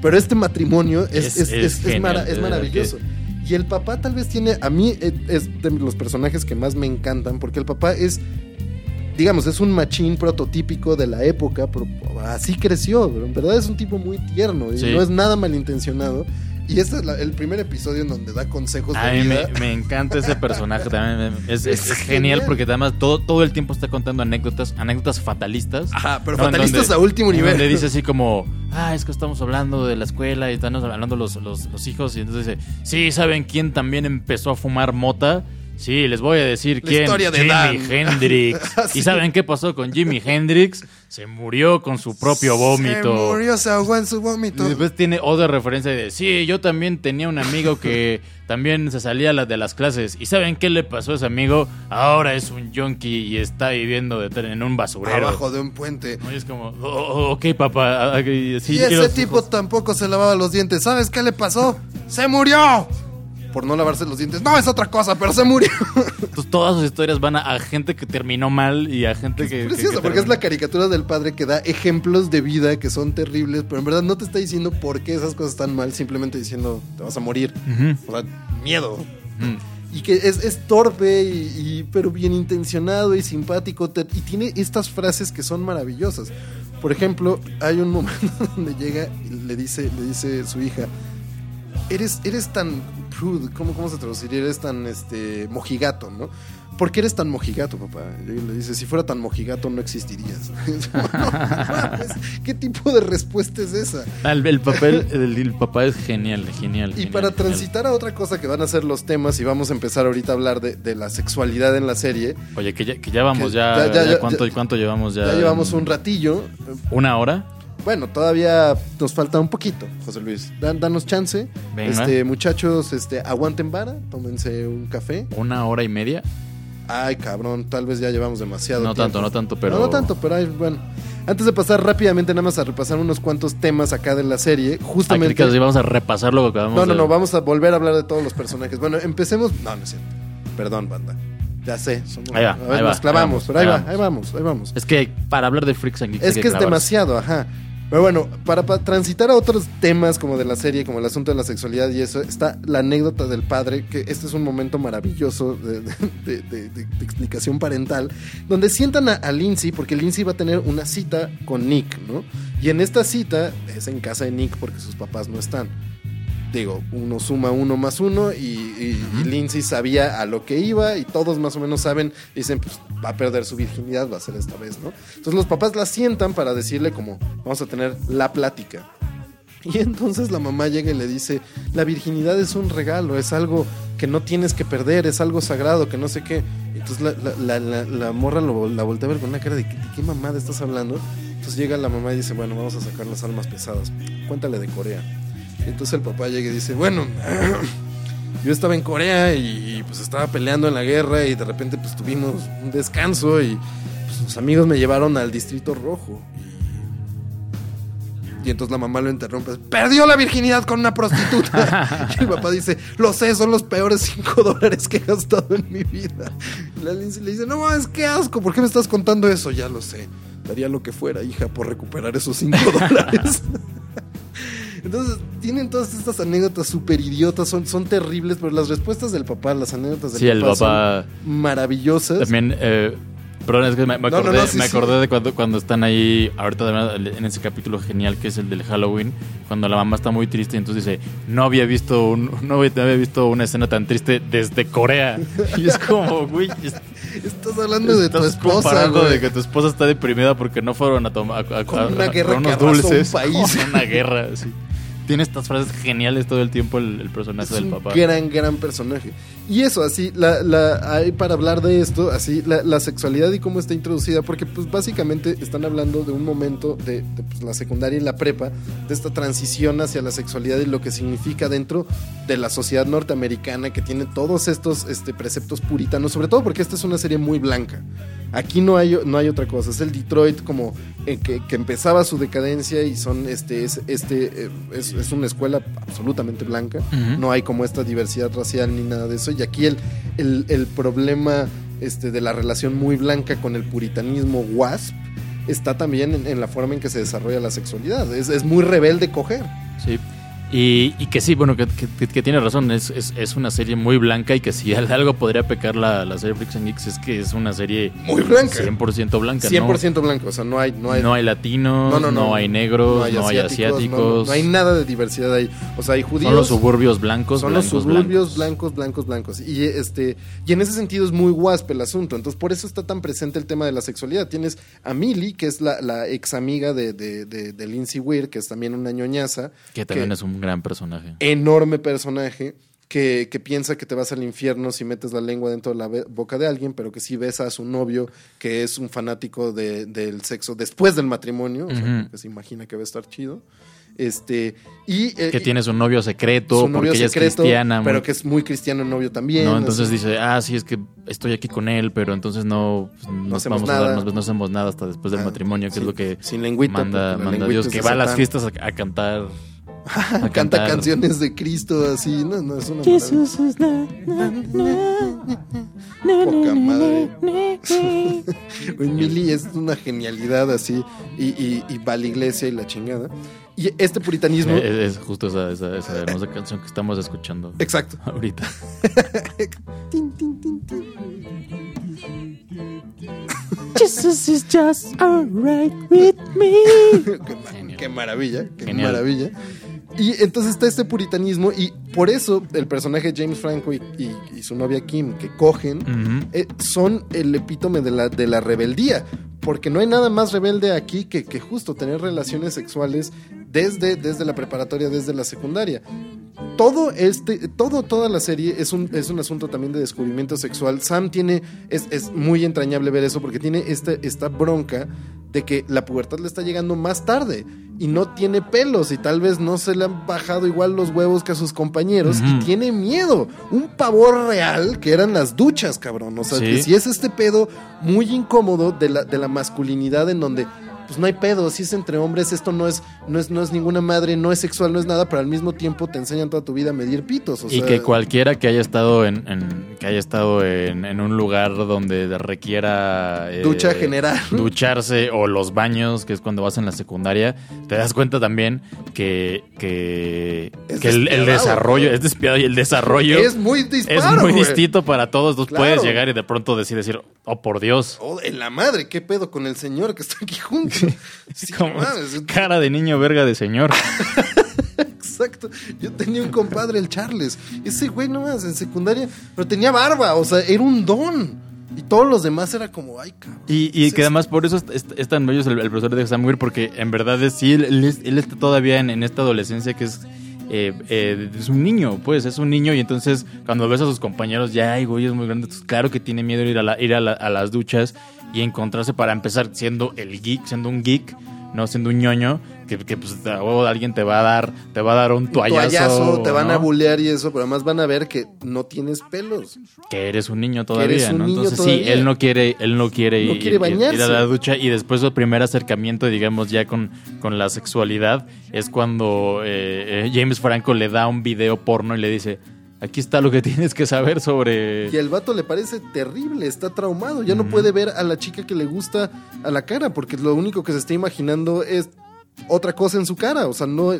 A: Pero este matrimonio es,
B: Es-
A: es-
B: es
A: mara- maravilloso. Y el papá tal vez tiene, a mí eh, es de los personajes que más me encantan, porque el papá es, digamos, es un machín prototípico de la época, pero así creció, pero en verdad es un tipo muy tierno y
B: Sí.
A: no es nada malintencionado. Y este es la- el primer episodio en donde da consejos
B: A
A: de
B: mí
A: vida.
B: me, me encanta ese personaje también. me- Es, es-
A: Es
B: es genial
A: genial.
B: porque además todo, todo el tiempo está contando anécdotas, anécdotas fatalistas.
A: Ajá, pero fatalistas
B: donde-
A: a último nivel.
B: Donde dice así como, ah, es que estamos hablando de la escuela y estamos hablando los, los, los hijos. Y entonces dice, sí, ¿saben quién también empezó a fumar mota? Sí, les voy a decir
A: La
B: quién.
A: historia de
B: Jimi
A: Dan.
B: Hendrix.
A: Sí.
B: ¿Y saben qué pasó con Jimi Hendrix? Se murió con su propio vómito.
A: Se murió, se ahogó en su vómito.
B: Y después tiene otra referencia de, sí, yo también tenía un amigo que también se salía a de las clases. ¿Y saben qué le pasó a ese amigo? Ahora es un junkie y está viviendo de- en un basurero.
A: Abajo de un puente.
B: ¿No? Y es como, oh, oh, ok, papá. ah, sí,
A: y ese tipo tampoco se lavaba los dientes. ¿Sabes qué le pasó? ¡Se murió! Por no lavarse los dientes. No, es otra cosa, pero se murió.
B: Entonces, todas sus historias van a, a gente que terminó mal y a gente que...
A: Es
B: que-
A: precioso,
B: que
A: porque es la caricatura del padre que da ejemplos de vida que son terribles, pero en verdad no te está diciendo por qué esas cosas están mal, simplemente diciendo te vas a morir. O sea, miedo. Y que es, es torpe, y, y- pero bien intencionado y simpático. te- y tiene estas frases que son maravillosas. Por ejemplo, hay un momento donde llega y le dice, le dice su hija, eres, eres tan prude, ¿cómo, ¿cómo se traduciría? Eres tan este, mojigato, ¿no? ¿Por qué eres tan mojigato, papá? Y le dice, si fuera tan mojigato no existirías. ¿Qué tipo de respuesta es esa?
B: El, el papel, el, el papá es genial, genial.
A: Y
B: genial,
A: para
B: genial.
A: transitar a otra cosa que van a ser los temas, y vamos a empezar ahorita a hablar de, de la sexualidad en la serie,
B: Oye, que ya, que ya vamos,
A: Que
B: ya,
A: ya- ya-
B: ¿cuánto,
A: ya-
B: ¿cuánto llevamos ya?
A: ya llevamos un ratillo.
B: ¿Una hora?
A: Bueno, todavía nos falta un poquito, José Luis. Dan- danos chance.
B: Venga.
A: Este, muchachos, este, aguanten vara, tómense un café.
B: ¿Una hora y media?
A: Ay, cabrón, tal vez ya llevamos demasiado
B: No
A: tiempo.
B: tanto, no tanto, pero...
A: No, no tanto, pero ay, bueno. Antes de pasar rápidamente nada más a repasar unos cuantos temas acá de la serie, justamente...
B: vamos a repasar lo que acabamos
A: No, no,
B: de-
A: no, vamos a volver a hablar de todos los personajes. Bueno, empecemos... No, no es cierto. Perdón, banda. Ya sé. somos-
B: Ahí va,
A: a ver,
B: ahí va,
A: nos clavamos,
B: ahí
A: pero ahí
B: vamos,
A: va,
B: ahí
A: ahí vamos, ahí vamos.
B: Es que para hablar de Freaks and Geeks
A: Es que es demasiado, ajá. Pero bueno, para, transitar a otros temas como de la serie, como el asunto de la sexualidad y eso, está la anécdota del padre, que este es un momento maravilloso de explicación parental, donde sientan a, a Lindsay, porque Lindsay va a tener una cita con Nick, ¿no? Y en esta cita es en casa de Nick porque sus papás no están. Digo, uno suma uno más uno y, y- y Lindsay sabía a lo que iba y todos más o menos saben, dicen, pues va a perder su virginidad, va a ser esta vez, ¿no? Entonces los papás la sientan para decirle como, vamos a tener la plática. Y entonces la mamá llega y le dice, la virginidad es un regalo, es algo que no tienes que perder, es algo sagrado, que no sé qué. Entonces la, la- la- morra lo- la voltea a ver con una cara de, ¿qué, de qué mamada estás hablando? Entonces llega la mamá y dice, bueno, vamos a sacar las almas pesadas, cuéntale de Corea. Entonces el papá llega y dice, bueno, yo estaba en Corea y, pues estaba peleando en la guerra y de repente pues tuvimos un descanso y pues sus amigos me llevaron al distrito rojo. Y, y entonces la mamá lo interrumpe, perdió la virginidad con una prostituta. y el papá dice, lo sé, son los peores 5 dólares que he gastado en mi vida. Y la Lindsay le dice, no mames, qué asco, ¿por qué me estás contando eso? Ya lo sé, daría lo que fuera, hija, por recuperar esos 5 dólares. Entonces tienen todas estas anécdotas súper idiotas, son, son terribles, pero las respuestas del papá, las anécdotas del
B: Sí, el
A: papá,
B: papá
A: son maravillosas.
B: también... Eh, perdón, es que me, me
A: No, no,
B: acordé,
A: no, sí,
B: me
A: sí.
B: acordé de cuando, cuando están ahí, ahorita en ese capítulo genial que es el del Halloween, cuando la mamá está muy triste y entonces dice, no había visto un, no había, visto una escena tan triste desde Corea. Y es como, güey, es-
A: Estás hablando de tu esposa,
B: comparando
A: güey.
B: de que tu esposa está deprimida porque no fueron a tomar a, a- a-
A: una
B: a-
A: guerra
B: por unos
A: que
B: dulces.
A: un país.
B: Con una guerra, sí. Tiene estas frases geniales todo el tiempo el, el personaje
A: Es
B: del
A: un
B: papá.
A: gran, gran personaje. Y eso, así, la, la, hay para hablar de esto, así, la, la sexualidad y cómo está introducida, porque pues básicamente están hablando de un momento de, de, pues, la secundaria y la prepa, de esta transición hacia la sexualidad y lo que significa dentro de la sociedad norteamericana que tiene todos estos este, preceptos puritanos, sobre todo porque esta es una serie muy blanca. Aquí no hay, no hay otra cosa, es el Detroit como eh, que, que empezaba su decadencia y son este, es, este, eh, es, es una escuela absolutamente blanca no hay como esta diversidad racial ni nada de eso. Y aquí el, el, el problema este, de la relación muy blanca con el puritanismo wasp está también en, en la forma en que se desarrolla la sexualidad. Es, es muy rebelde coger.
B: Sí. Y, y que sí, bueno, que, que- que tiene razón, es, es, es una serie muy blanca y que si al- algo podría pecar la, la serie Freaks and Geeks es que es una serie
A: Muy blanca.
B: 100% blanca.
A: 100% blanca. O sea, no hay, no
B: No,
A: hay,
B: no hay latinos, no, hay negros, no hay asiáticos.
A: no- no hay nada de diversidad ahí. O sea, hay judíos.
B: Son los suburbios blancos,
A: son
B: blancos,
A: los suburbios
B: blancos.
A: blancos, blancos, blancos. Y este, y en ese sentido es muy wasp el asunto. Entonces, por eso está tan presente el tema de la sexualidad. Tienes a Millie, que es la, la ex amiga de, de, de- de Lindsay Weir, que es también una ñoñaza.
B: Que también es un gran personaje.
A: enorme personaje. Que, que piensa que te vas al infierno si metes la lengua dentro de la boca de alguien, pero que si besa a su novio, que es un fanático de- del sexo después del matrimonio, o sea, que se imagina que va a estar chido. Este, y, eh,
B: Que tiene su novio secreto,
A: su
B: porque ella es cristiana.
A: pero que es muy cristiano el novio también.
B: no, entonces
A: así.
B: dice, ah, sí, es que estoy aquí con él, pero entonces no, pues, nos
A: hacemos
B: vamos a
A: nada.
B: darnos, no hacemos nada hasta después del
A: Ah,
B: matrimonio, que es lo que
A: sin lengüita,
B: manda, manda
A: lengüita
B: Dios, que va a las fiestas a, a cantar.
A: Canta
B: cantar.
A: canciones de Cristo así, no, no, es una
D: Jesus is na, na, na, na,
A: Poca madre. Millie es una genialidad así y, y, y va a la iglesia y la chingada. Y este puritanismo...
B: Eh, Es, es justo esa, esa, esa hermosa canción que estamos escuchando
A: Exacto.
B: ahorita.
A: Tin, tin, tin, tin.
D: Jesus is just alright with me.
A: qué, qué maravilla, qué
B: Genial.
A: maravilla. Y entonces está este puritanismo y por eso el personaje James Franco y, y- y su novia Kim que cogen eh, son el epítome de la, de la rebeldía. Porque no hay nada más rebelde aquí que, que justo tener relaciones sexuales desde, desde la preparatoria, desde la secundaria. Todo este, todo, toda la serie es un, es un asunto también de descubrimiento sexual. Sam tiene, es, es muy entrañable ver eso porque tiene esta, esta bronca de que la pubertad le está llegando más tarde y no tiene pelos y tal vez no se le han bajado igual los huevos que a sus compañeros y tiene miedo. Un pavor real que eran las duchas, cabrón. O sea,
B: Sí.
A: que si es este pedo muy incómodo de la, de la masculinidad en donde pues no hay pedo, si es entre hombres, esto no es, no es, no es ninguna madre, no es sexual, no es nada, pero al mismo tiempo te enseñan toda tu vida a medir pitos. O
B: y
A: sea,
B: que cualquiera que haya estado en, en- que haya estado en, en un lugar donde requiera eh,
A: Ducha general.
B: ducharse o los baños, que es cuando vas en la secundaria, te das cuenta también que, que,
A: Es
B: que el, desarrollo
A: güey.
B: es despiadado y el desarrollo
A: es muy disparo,
B: es muy
A: güey.
B: distinto para todos. Tú
A: Claro.
B: puedes llegar y de pronto decir, decir, oh por Dios.
A: Oh, en la madre, qué pedo con el señor que está aquí junto. Sí,
B: Como cara de niño verga de señor.
A: Exacto. Yo tenía un compadre, el Charles. Ese güey nomás en secundaria, pero tenía barba, o sea, era un don. Y todos los demás era como, ay, cabrón.
B: Y, y
A: ¿qué es
B: que además por eso es, es- es tan bello el, el profesor de Sam Weir, porque en verdad es, sí, él, él él está todavía en, en esta adolescencia que es, eh, eh, es un niño, pues es un niño y entonces cuando ves a sus compañeros ya, ay, güey, es muy grande, entonces, claro que tiene miedo de ir, a, la- ir a, la- a las duchas y encontrarse para empezar siendo el geek, siendo un geek, no siendo un ñoño, que, que, pues alguien te va a dar, te va a dar un
A: Un
B: toallazo,
A: te van
B: ¿no?
A: a bullear y eso, pero además van a ver que no tienes pelos.
B: que eres un niño todavía,
A: eres un
B: ¿no?
A: niño
B: Entonces sí, él no quiere, él no quiere,
A: No
B: ir,
A: quiere
B: ir- a la ducha y después el primer acercamiento, digamos, ya con, con la sexualidad es cuando eh, eh, James Franco le da un video porno y le dice, aquí está lo que tienes que saber sobre...
A: Y al vato le parece terrible, está traumado. Ya no puede ver a la chica que le gusta a la cara, porque lo único que se está imaginando es otra cosa en su cara. O sea, no,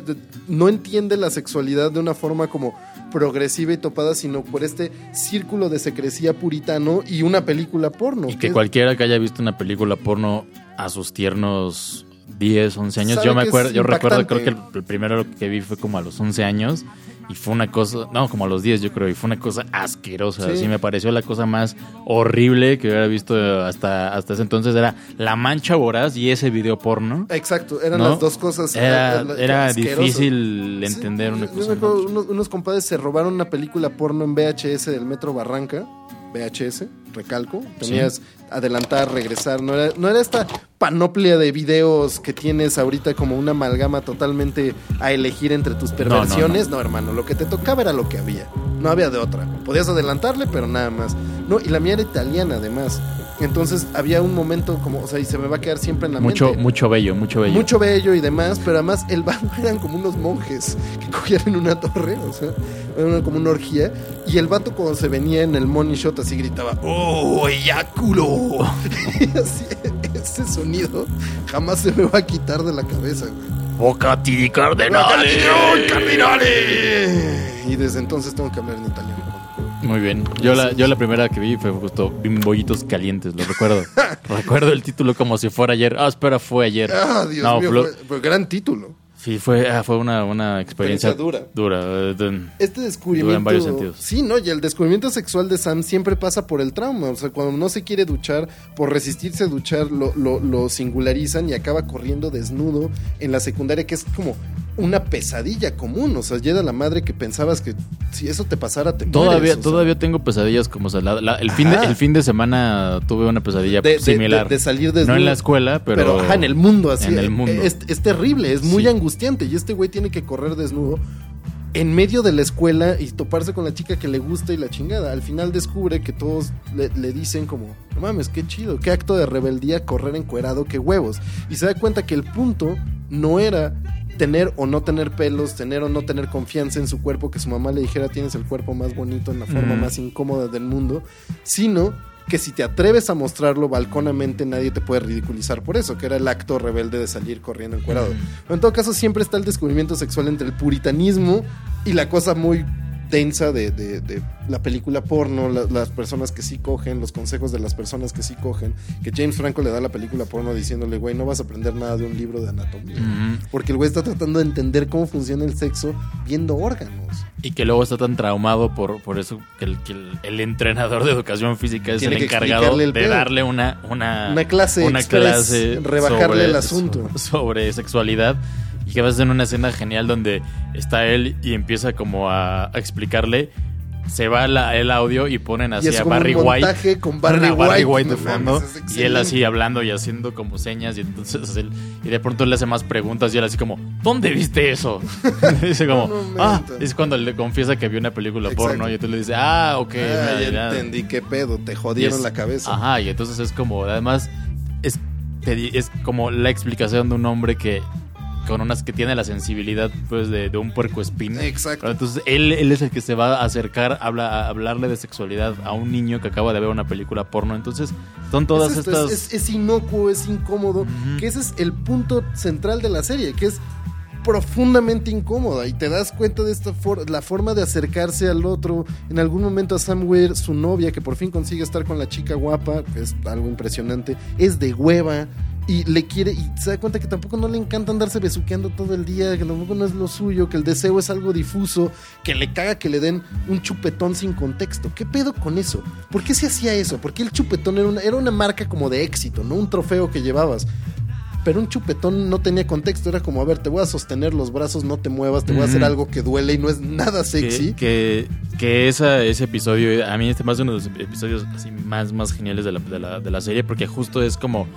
A: no entiende la sexualidad de una forma como progresiva y topada, sino por este círculo de secrecía puritano y una película porno.
B: Y que
A: es-
B: cualquiera que haya visto una película porno a sus tiernos 10, 11 años, yo me acuerdo, yo recuerdo, creo que el, el primero que vi fue como a los 11 años y fue una cosa, no, como a los 10 yo creo, y fue una cosa asquerosa,
A: Sí.
B: así me pareció la cosa más horrible que hubiera visto hasta, hasta ese entonces, era La Mancha Voraz y ese video porno.
A: Exacto, eran
B: ¿no?
A: las dos cosas.
B: Era, era difícil
A: Sí,
B: entender una
A: yo
B: cosa.
A: me
B: en
A: acuerdo, unos compadres se robaron una película porno en VHS del Metro Barranca. VHS, recalco. Tenías adelantar, regresar. No era, no era esta panoplia de videos que tienes ahorita como una amalgama totalmente a elegir entre tus
B: no,
A: perversiones. No, hermano, lo que te tocaba era lo que había. No había de otra. Podías adelantarle, pero nada más. No, y la mía era italiana además. Entonces había un momento como, o sea, y se me va a quedar siempre en la
B: Mucho,
A: mente.
B: mucho bello, mucho bello.
A: Mucho bello y demás, pero además el bando eran como unos monjes que cogían en una torre, o sea, era como una orgía. Y el vato cuando se venía en el money shot así gritaba, ¡Oh, eyáculo! y así, ese sonido jamás se me va a quitar de la cabeza, güey.
B: Bocati di
A: ¡Cardinale! ¡Cardinale! Y desde entonces tengo que hablar en italiano.
B: Muy bien. Yo la, yo la primera que vi fue justo Bimbollitos Calientes, lo recuerdo. recuerdo el título como si fuera ayer. Ah, espera, fue ayer.
A: ¡Ah, Dios
B: No,
A: mío!
B: fue-
A: Fue, gran título.
B: Sí, fue, ah, fue una, una experiencia,
A: Experiencia
B: dura. eh,
A: Este descubrimiento.
B: Dura en varios sentidos.
A: Sí, ¿no? Y el descubrimiento sexual de Sam siempre pasa por el trauma. O sea, cuando no se quiere duchar, por resistirse a duchar, lo, lo- lo singularizan y acaba corriendo desnudo en la secundaria, que es como una pesadilla común. O sea, llega la madre que pensabas que si eso te pasara, te
B: Todavía,
A: mueres, o sea.
B: todavía tengo pesadillas como o sea, la- la- el, fin de, el fin de semana tuve una pesadilla
A: De-
B: similar.
A: de- de salir desnudo.
B: No en la escuela, pero,
A: Pero, ajá, en el mundo, así.
B: En el mundo.
A: Es, es terrible, es muy
B: Sí.
A: angustiante. Y este güey tiene que correr desnudo en medio de la escuela y toparse con la chica que le gusta y la chingada. Al final descubre que todos le, le dicen como, no mames, qué chido, qué acto de rebeldía correr encuerado, qué huevos. Y se da cuenta que el punto no era tener o no tener pelos, tener o no tener confianza en su cuerpo, que su mamá le dijera tienes el cuerpo más bonito en la forma
B: Mm.
A: más incómoda del mundo, sino que si te atreves a mostrarlo balconamente nadie te puede ridiculizar por eso, que era el acto rebelde de salir corriendo encuerado. Pero en todo caso siempre está el descubrimiento sexual entre el puritanismo y la cosa muy densa de, de- de la película porno, la- las personas que sí cogen, los consejos de las personas que sí cogen, que James Franco le da la película porno diciéndole, güey, no vas a aprender nada de un libro de anatomía. Porque el güey está tratando de entender cómo funciona el sexo viendo órganos.
B: Y que luego está tan traumado por, por eso que, el, que el, el entrenador de educación física es
A: Tiene
B: el encargado
A: el
B: de darle una, una,
A: Una clase
B: una
A: express,
B: clase
A: rebajarle el asunto.
B: so- sobre sexualidad. Y que vas en una escena genial donde está él y empieza como a, a explicarle. Se va la- el audio y ponen así a Barry White.
A: con Barry
B: a Barry
A: White,
B: White de fondo.
A: mames,
B: y él así hablando y haciendo como señas. Y entonces él. Y de pronto le hace más preguntas y él así como, ¿dónde viste eso? dice como, ah, es cuando le confiesa que vio una película
A: Exacto.
B: porno. Y entonces le dice, ah, ok.
A: Ah,
B: me-
A: ya
B: ya".
A: entendí qué pedo, te jodieron
B: es-
A: la cabeza.
B: Ajá, y entonces es como, además, es, es como la explicación de un hombre que con unas que tiene la sensibilidad pues de, de un puerco espín.
A: Exacto.
B: Entonces él, él es el que se va a acercar habla, a hablarle de sexualidad a un niño que acaba de ver una película porno. Entonces son todas
A: es, esto,
B: estas...
A: es, inocuo, es incómodo, que ese es el punto central de la serie, que es profundamente incómoda y te das cuenta de esta for- la forma de acercarse al otro. En algún momento a Sam Weir, su novia, que por fin consigue estar con la chica guapa, que es algo impresionante, es de hueva. Y le quiere, y se da cuenta que tampoco no le encanta andarse besuqueando todo el día, que tampoco no es lo suyo, que el deseo es algo difuso, que le caga que le den un chupetón sin contexto. ¿Qué pedo con eso? ¿Por qué se hacía eso? Porque el chupetón era una, era una marca como de éxito, ¿no? Un trofeo que llevabas. Pero un chupetón no tenía contexto, era como, a ver, te voy a sostener los brazos, no te muevas, te voy a hacer algo que duele y no es nada sexy.
B: Que, que, que esa, ese episodio, a mí este más uno de los episodios así más, más geniales de la, de, la, de la serie, porque justo es como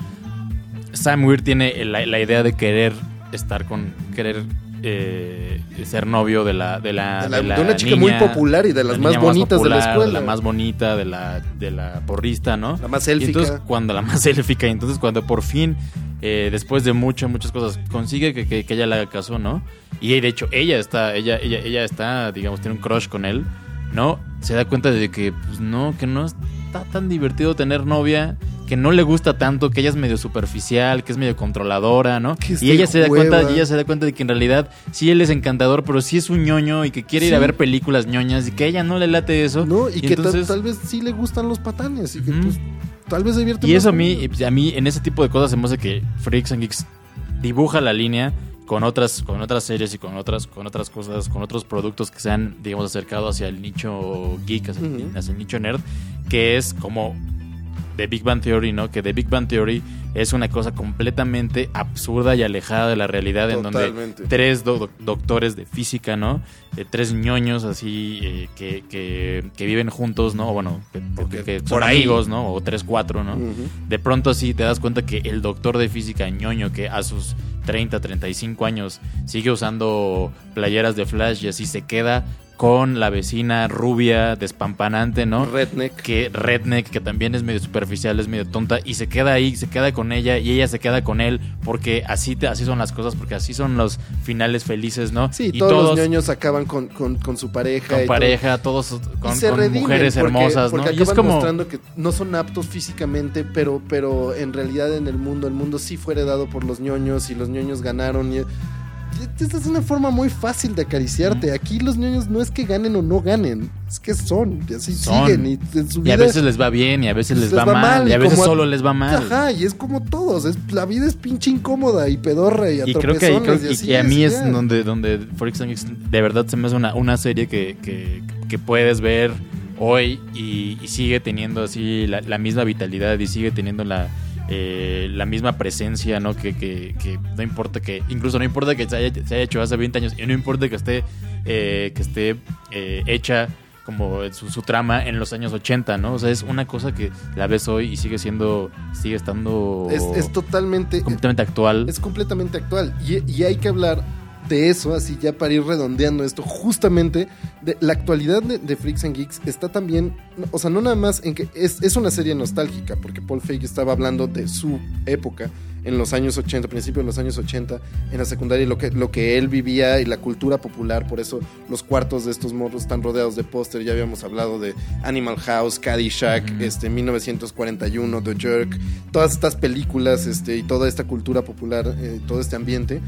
B: Sam Weir tiene la, la idea de querer estar con, querer eh, ser novio de la, de la,
A: De la- de una chica muy popular y de las
B: la
A: más bonitas de la escuela.
B: la más bonita, de la, de la porrista, ¿no?
A: La más
B: Y
A: élfica.
B: entonces cuando la más élfica, y entonces cuando por fin, eh, después de muchas, muchas cosas, consigue que, que- que ella le haga caso, ¿no? Y de hecho, ella está, ella, ella, ella está, digamos, tiene un crush con él, ¿no? Se da cuenta de que, pues no, que no está tan divertido tener novia, que no le gusta tanto, que ella es medio superficial, que es medio controladora, ¿no? Y ella se da cuenta, y ella se da cuenta de que en realidad sí él es encantador, pero sí es un ñoño y que quiere ir a ver películas ñoñas y que a ella no le late eso.
A: ¿No? Y, que tal-
B: entonces-
A: tal, vez sí le gustan los patanes y que pues tal vez divierte
B: Y eso a mí,
A: ellos.
B: a mí en ese tipo de cosas se me hace que Freaks and Geeks dibuja la línea con otras, con otras series y con otras, con otras cosas, con otros productos que se han, digamos, acercado hacia el nicho geek, hacia el nicho nerd, que es como The Big Bang Theory, ¿no? Que The Big Bang Theory es una cosa completamente absurda y alejada de la realidad, en donde tres do- doc- doctores de física, ¿no? Eh, tres ñoños así eh, que, que, que viven juntos, ¿no? Bueno, que,
A: Porque
B: que son
A: por ahí.
B: amigos, ¿no? O tres, cuatro, ¿no? De pronto así te das cuenta que el doctor de física ñoño que a sus 30, 35 años sigue usando playeras de flash y así se queda con la vecina rubia, despampanante, ¿no?
A: Redneck.
B: que redneck, que también es medio superficial, es medio tonta, y se queda ahí, se queda con ella, y ella se queda con él, porque así, te- así son las cosas, porque así son los finales felices, ¿no?
A: Sí,
B: y
A: todos, los ñoños acaban con, con, con su pareja.
B: con
A: y todo.
B: pareja, todos
A: Y
B: con,
A: se
B: con mujeres
A: porque-
B: hermosas,
A: porque
B: ¿no? Y es
A: acaban
B: como...
A: mostrando que no son aptos físicamente, pero, pero en realidad en el mundo, el mundo sí fue heredado por los ñoños y los ñoños ganaron. Y, y esta es una forma muy fácil de acariciarte. Aquí los ñoños no es que ganen o no ganen, es que son, y así
B: Son.
A: siguen. Y en su
B: Y
A: vida.
B: a veces les va bien, y a veces les, va, mal, y a veces solo les va mal.
A: Ajá, y es como todos. Es, la vida es pinche incómoda y pedorra y a
B: Y creo que creo-
A: y
B: y-
A: así
B: y a mí es donde, donde Geeks de verdad se me hace una, una serie que, que, que puedes ver hoy y, y sigue teniendo así la, la misma vitalidad y sigue teniendo la, eh, la misma presencia, ¿no? Que, que, que no importa que, incluso no importa que se haya, se haya hecho hace 20 años y no importa que esté, eh, que esté eh, hecha como su, su trama en los años 80, ¿no? O sea, es una cosa que la ves hoy y sigue siendo, sigue estando
A: Es, es totalmente.
B: completamente actual.
A: Es completamente actual. Y, y hay que hablar de eso, así ya para ir redondeando esto, justamente de la actualidad de, de Freaks and Geeks está también, o sea, no nada más en que es, es una serie nostálgica, porque Paul Feig estaba hablando de su época en los años 80, principios de los años 80, en la secundaria, y lo que, lo que él vivía y la cultura popular, por eso los cuartos de estos morros están rodeados de póster, ya habíamos hablado de Animal House, Caddyshack,
B: Ujú.
A: este, 1941, The Jerk, todas estas películas este, y toda esta cultura popular, eh, todo este ambiente.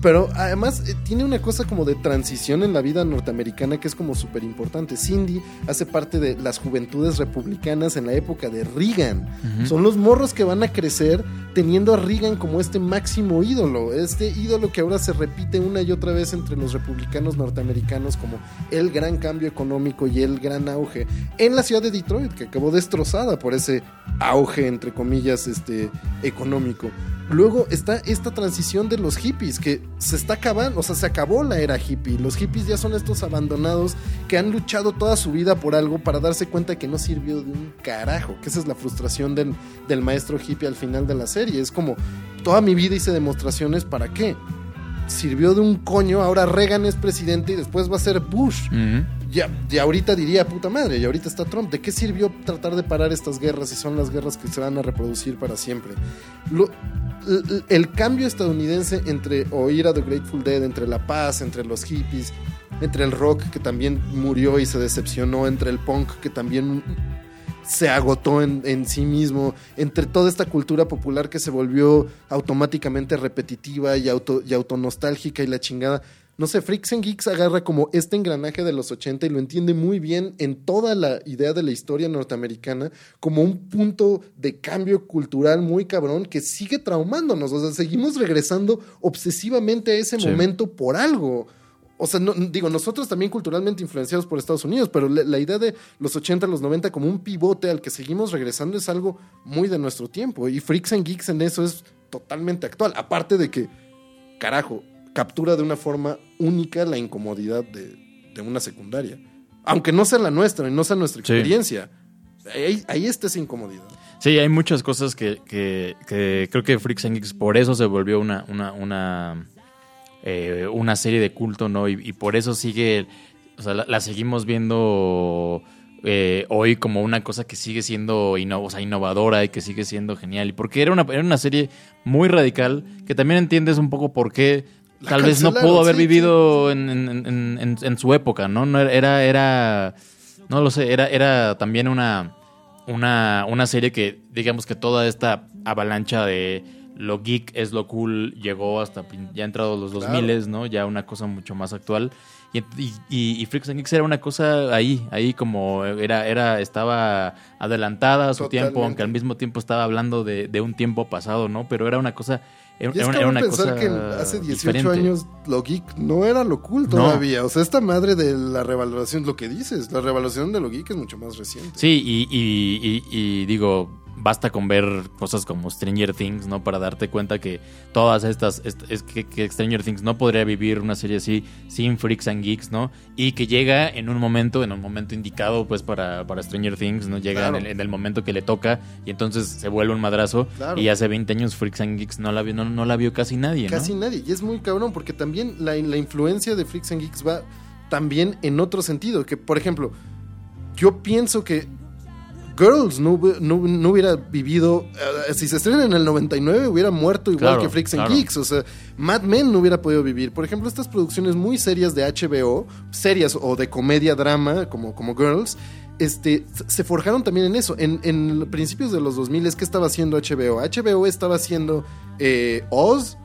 A: Pero además eh, tiene una cosa como de transición en la vida norteamericana que es como súper importante. Cindy hace parte de las juventudes republicanas en la época de Reagan. Son los morros que van a crecer teniendo a Reagan como este máximo ídolo. Este ídolo que ahora se repite una y otra vez entre los republicanos norteamericanos como el gran cambio económico y el gran auge. En la ciudad de Detroit, que acabó destrozada por ese auge, entre comillas, este, económico. Luego está esta transición de los hippies que se está acabando, o sea, se acabó la era hippie. Los hippies ya son estos abandonados que han luchado toda su vida por algo para darse cuenta que no sirvió de un carajo. Que esa es la frustración del, del maestro hippie al final de la serie. Es como, toda mi vida hice demostraciones para qué. Sirvió de un coño, ahora Reagan es presidente y después va a ser Bush. Ya, ya ahorita diría puta madre, y ahorita está Trump. ¿De qué sirvió tratar de parar estas guerras si son las guerras que se van a reproducir para siempre? El cambio estadounidense entre oír a The Grateful Dead, entre la paz, entre los hippies, entre el rock que también murió y se decepcionó, entre el punk que también se agotó en, en sí mismo, entre toda esta cultura popular que se volvió automáticamente repetitiva y, auto, y autonostálgica y la chingada. No sé, Freaks and Geeks agarra como este engranaje de los 80 y lo entiende muy bien en toda la idea de la historia norteamericana como un punto de cambio cultural muy cabrón que sigue traumándonos. O sea, seguimos regresando obsesivamente a ese
B: Sí.
A: momento por algo. O sea, no, digo, nosotros también culturalmente influenciados por Estados Unidos, pero la, la idea de los 80, los 90 como un pivote al que seguimos regresando es algo muy de nuestro tiempo. Y Freaks and Geeks en eso es totalmente actual. Aparte de que, carajo, captura de una forma única la incomodidad de, de una secundaria. Aunque no sea la nuestra y no sea nuestra
B: Sí.
A: experiencia. Ahí, ahí está esa incomodidad.
B: Sí, hay muchas cosas que, que- que creo que Freaks and Geeks por eso se volvió una, una, una, eh, una serie de culto, ¿no? Y, y por eso sigue, o sea, la, la seguimos viendo eh, hoy como una cosa que sigue siendo inno- o sea, innovadora y que sigue siendo genial. Y porque era una, era una serie muy radical que también entiendes un poco por qué
A: La
B: tal vez no pudo haber
A: sí,
B: vivido En, en- en- en- en su época, ¿no? no era, era, no lo sé, era, era también una una, una serie que, digamos que toda esta avalancha de lo geek es lo cool llegó hasta ya entrados los 2000, ¿no? Ya una cosa mucho más actual. Y, y, y- y Freaks and Geeks era una cosa ahí, ahí como era, era, estaba adelantada a su
A: Totalmente.
B: tiempo, aunque al mismo tiempo estaba hablando de, de un tiempo pasado, ¿no? Pero era una cosa, era,
A: Y es
B: era una,
A: pensar
B: cosa
A: que hace 18
B: diferente.
A: años lo geek no era lo cool
B: No.
A: todavía. O sea, esta madre de la revaloración, lo que dices, la revaloración de lo geek es mucho más reciente.
B: Sí, y, y- y- y digo, basta con ver cosas como Stranger Things, ¿no? Para darte cuenta que todas estas, est- es que, que Stranger Things no podría vivir una serie así sin Freaks and Geeks, ¿no? Y que llega en un momento, en un momento indicado, pues, para, para Stranger Things, ¿no? Llega
A: Claro.
B: en, el, en el momento que le toca y entonces se vuelve un madrazo.
A: Claro.
B: Y hace 20 años Freaks and Geeks no la vio, no, no la vio casi nadie, ¿no?
A: Casi nadie. Y es muy cabrón porque también la, la influencia de Freaks and Geeks va también en otro sentido. Que, por ejemplo, yo pienso que Girls no, no- no hubiera vivido. eh, si se estrena en el 99, hubiera muerto igual
B: Claro,
A: que Freaks and
B: claro.
A: Geeks. O sea, Mad Men no hubiera podido vivir. Por ejemplo, estas producciones muy serias de HBO, serias o de comedia drama, como, como Girls. Este, se forjaron también en eso. En, en principios de los 2000, ¿qué estaba haciendo HBO? HBO estaba haciendo eh, Oz,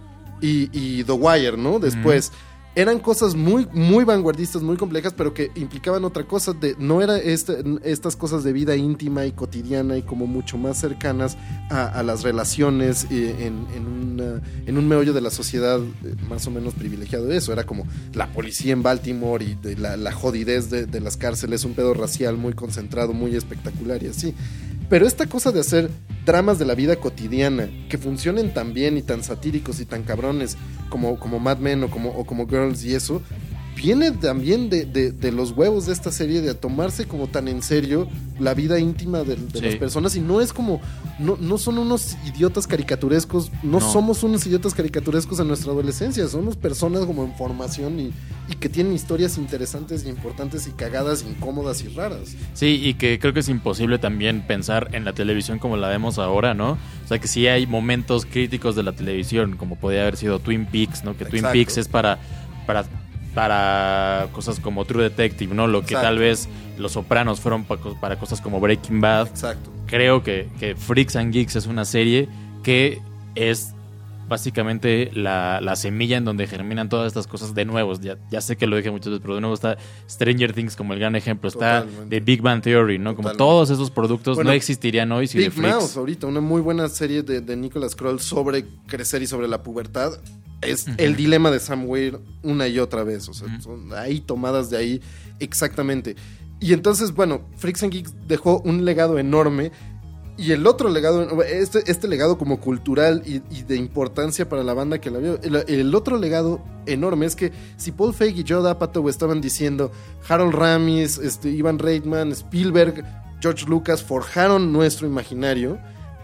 A: y, y The Wire, ¿no? Después. Eran cosas muy, muy vanguardistas, muy complejas, pero que implicaban otra cosa. De, no era este- estas cosas de vida íntima y cotidiana y como mucho más cercanas a, las relaciones eh, en, un meollo de la sociedad eh, más o menos privilegiado. Eso era como la policía en Baltimore y de la, jodidez de, de las cárceles, un pedo racial muy concentrado, muy espectacular y así. Pero esta cosa de hacer dramas de la vida cotidiana que funcionen tan bien y tan satíricos y tan cabrones como, como Mad Men o como, o como Girls y eso, viene también de, de- de los huevos de esta serie de tomarse como tan en serio la vida íntima de, de
B: Sí.
A: las personas y no es como, no, no son unos idiotas caricaturescos, no,
B: No.
A: somos unos idiotas caricaturescos en nuestra adolescencia, somos personas como en formación y, y que tienen historias interesantes y importantes y cagadas, incómodas y raras.
B: Sí, y que creo que es imposible también pensar en la televisión como la vemos ahora, ¿no? O sea, que sí hay momentos críticos de la televisión, como podría haber sido Twin Peaks, ¿no? Que Twin. Peaks es para, para, para cosas como True Detective, ¿no? Lo que
A: Exacto.
B: tal vez Los Sopranos fueron pa- para cosas como Breaking Bad.
A: Exacto.
B: Creo que, que Freaks and Geeks es una serie que es básicamente la, la semilla en donde germinan todas estas cosas de nuevo. Ya, ya sé que lo dije muchas veces, pero de nuevo está Stranger Things como el gran ejemplo. Está. The Big Bang Theory, ¿no? Como todos esos productos
A: Bueno,
B: no existirían hoy si
A: Big. Mouth ahorita, una muy buena serie de, de Nicholas Kroll sobre crecer y sobre la pubertad. Es el dilema de Sam Weir una y otra vez. O sea, son ahí tomadas de ahí exactamente. Y entonces, bueno, Freaks and Geeks dejó un legado enorme. Y el otro legado, este, este legado como cultural y, y de importancia para la banda que la vio, el, el otro legado enorme es que si Paul Feig y Joe Apatow estaban diciendo, Harold Ramis, este, Ivan Reitman, Spielberg, George Lucas forjaron nuestro imaginario,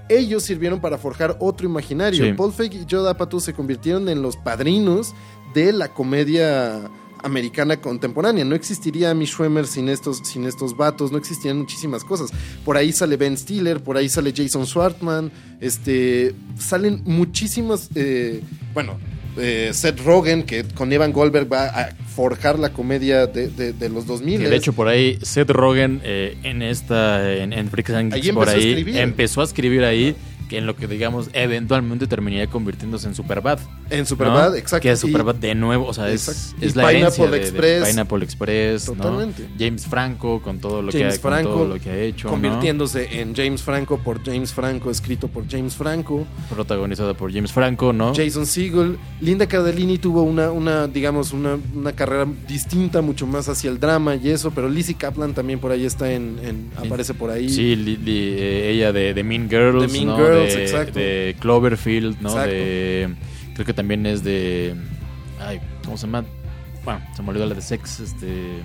A: ellos sirvieron para forjar otro imaginario.
B: Sí.
A: Paul Feig y Joe Apatow se convirtieron en los padrinos de la comedia americana contemporánea. No existiría Amy Schwemmer sin estos, sin estos vatos, no existirían muchísimas cosas. Por ahí sale Ben Stiller, por ahí sale Jason Schwartzman, este, salen muchísimas, eh, bueno, eh, Seth Rogen, que con Evan Goldberg va a forjar la comedia de, de- de los 2000.
B: Que de hecho, por ahí, Seth Rogen eh, en esta, en, en Freaks and
A: Ahí
B: Geeks, por
A: empezó a
B: ahí,
A: escribir.
B: empezó a escribir ahí, que en lo que digamos, eventualmente terminaría convirtiéndose en Superbad.
A: en Superbad,
B: ¿no?
A: exacto.
B: Que es
A: y-
B: Superbad de nuevo, o sea, es, es
A: Y
B: la
A: Pineapple
B: de, de
A: Express.
B: Pineapple Express, ¿no?
A: Totalmente.
B: James Franco con todo lo, que,
A: James
B: ha, con
A: Franco
B: todo lo que ha hecho, ¿no?
A: convirtiéndose en James Franco por James Franco, escrito por James Franco.
B: protagonizado por James Franco, ¿no?
A: Jason Segel. Linda Cardellini tuvo una, una digamos, una, una carrera distinta, mucho más hacia el drama y eso, pero Lizzie Kaplan también por ahí está en, en- aparece por ahí.
B: Sí, Li- Li- eh, ella de, de Mean Girls,
A: De Mean
B: ¿no?
A: Girls,
B: de, Cloverfield, ¿no?
A: Exacto.
B: De creo que también es de ay, ¿cómo se llama? Bueno, se me olvidó la de Sex, este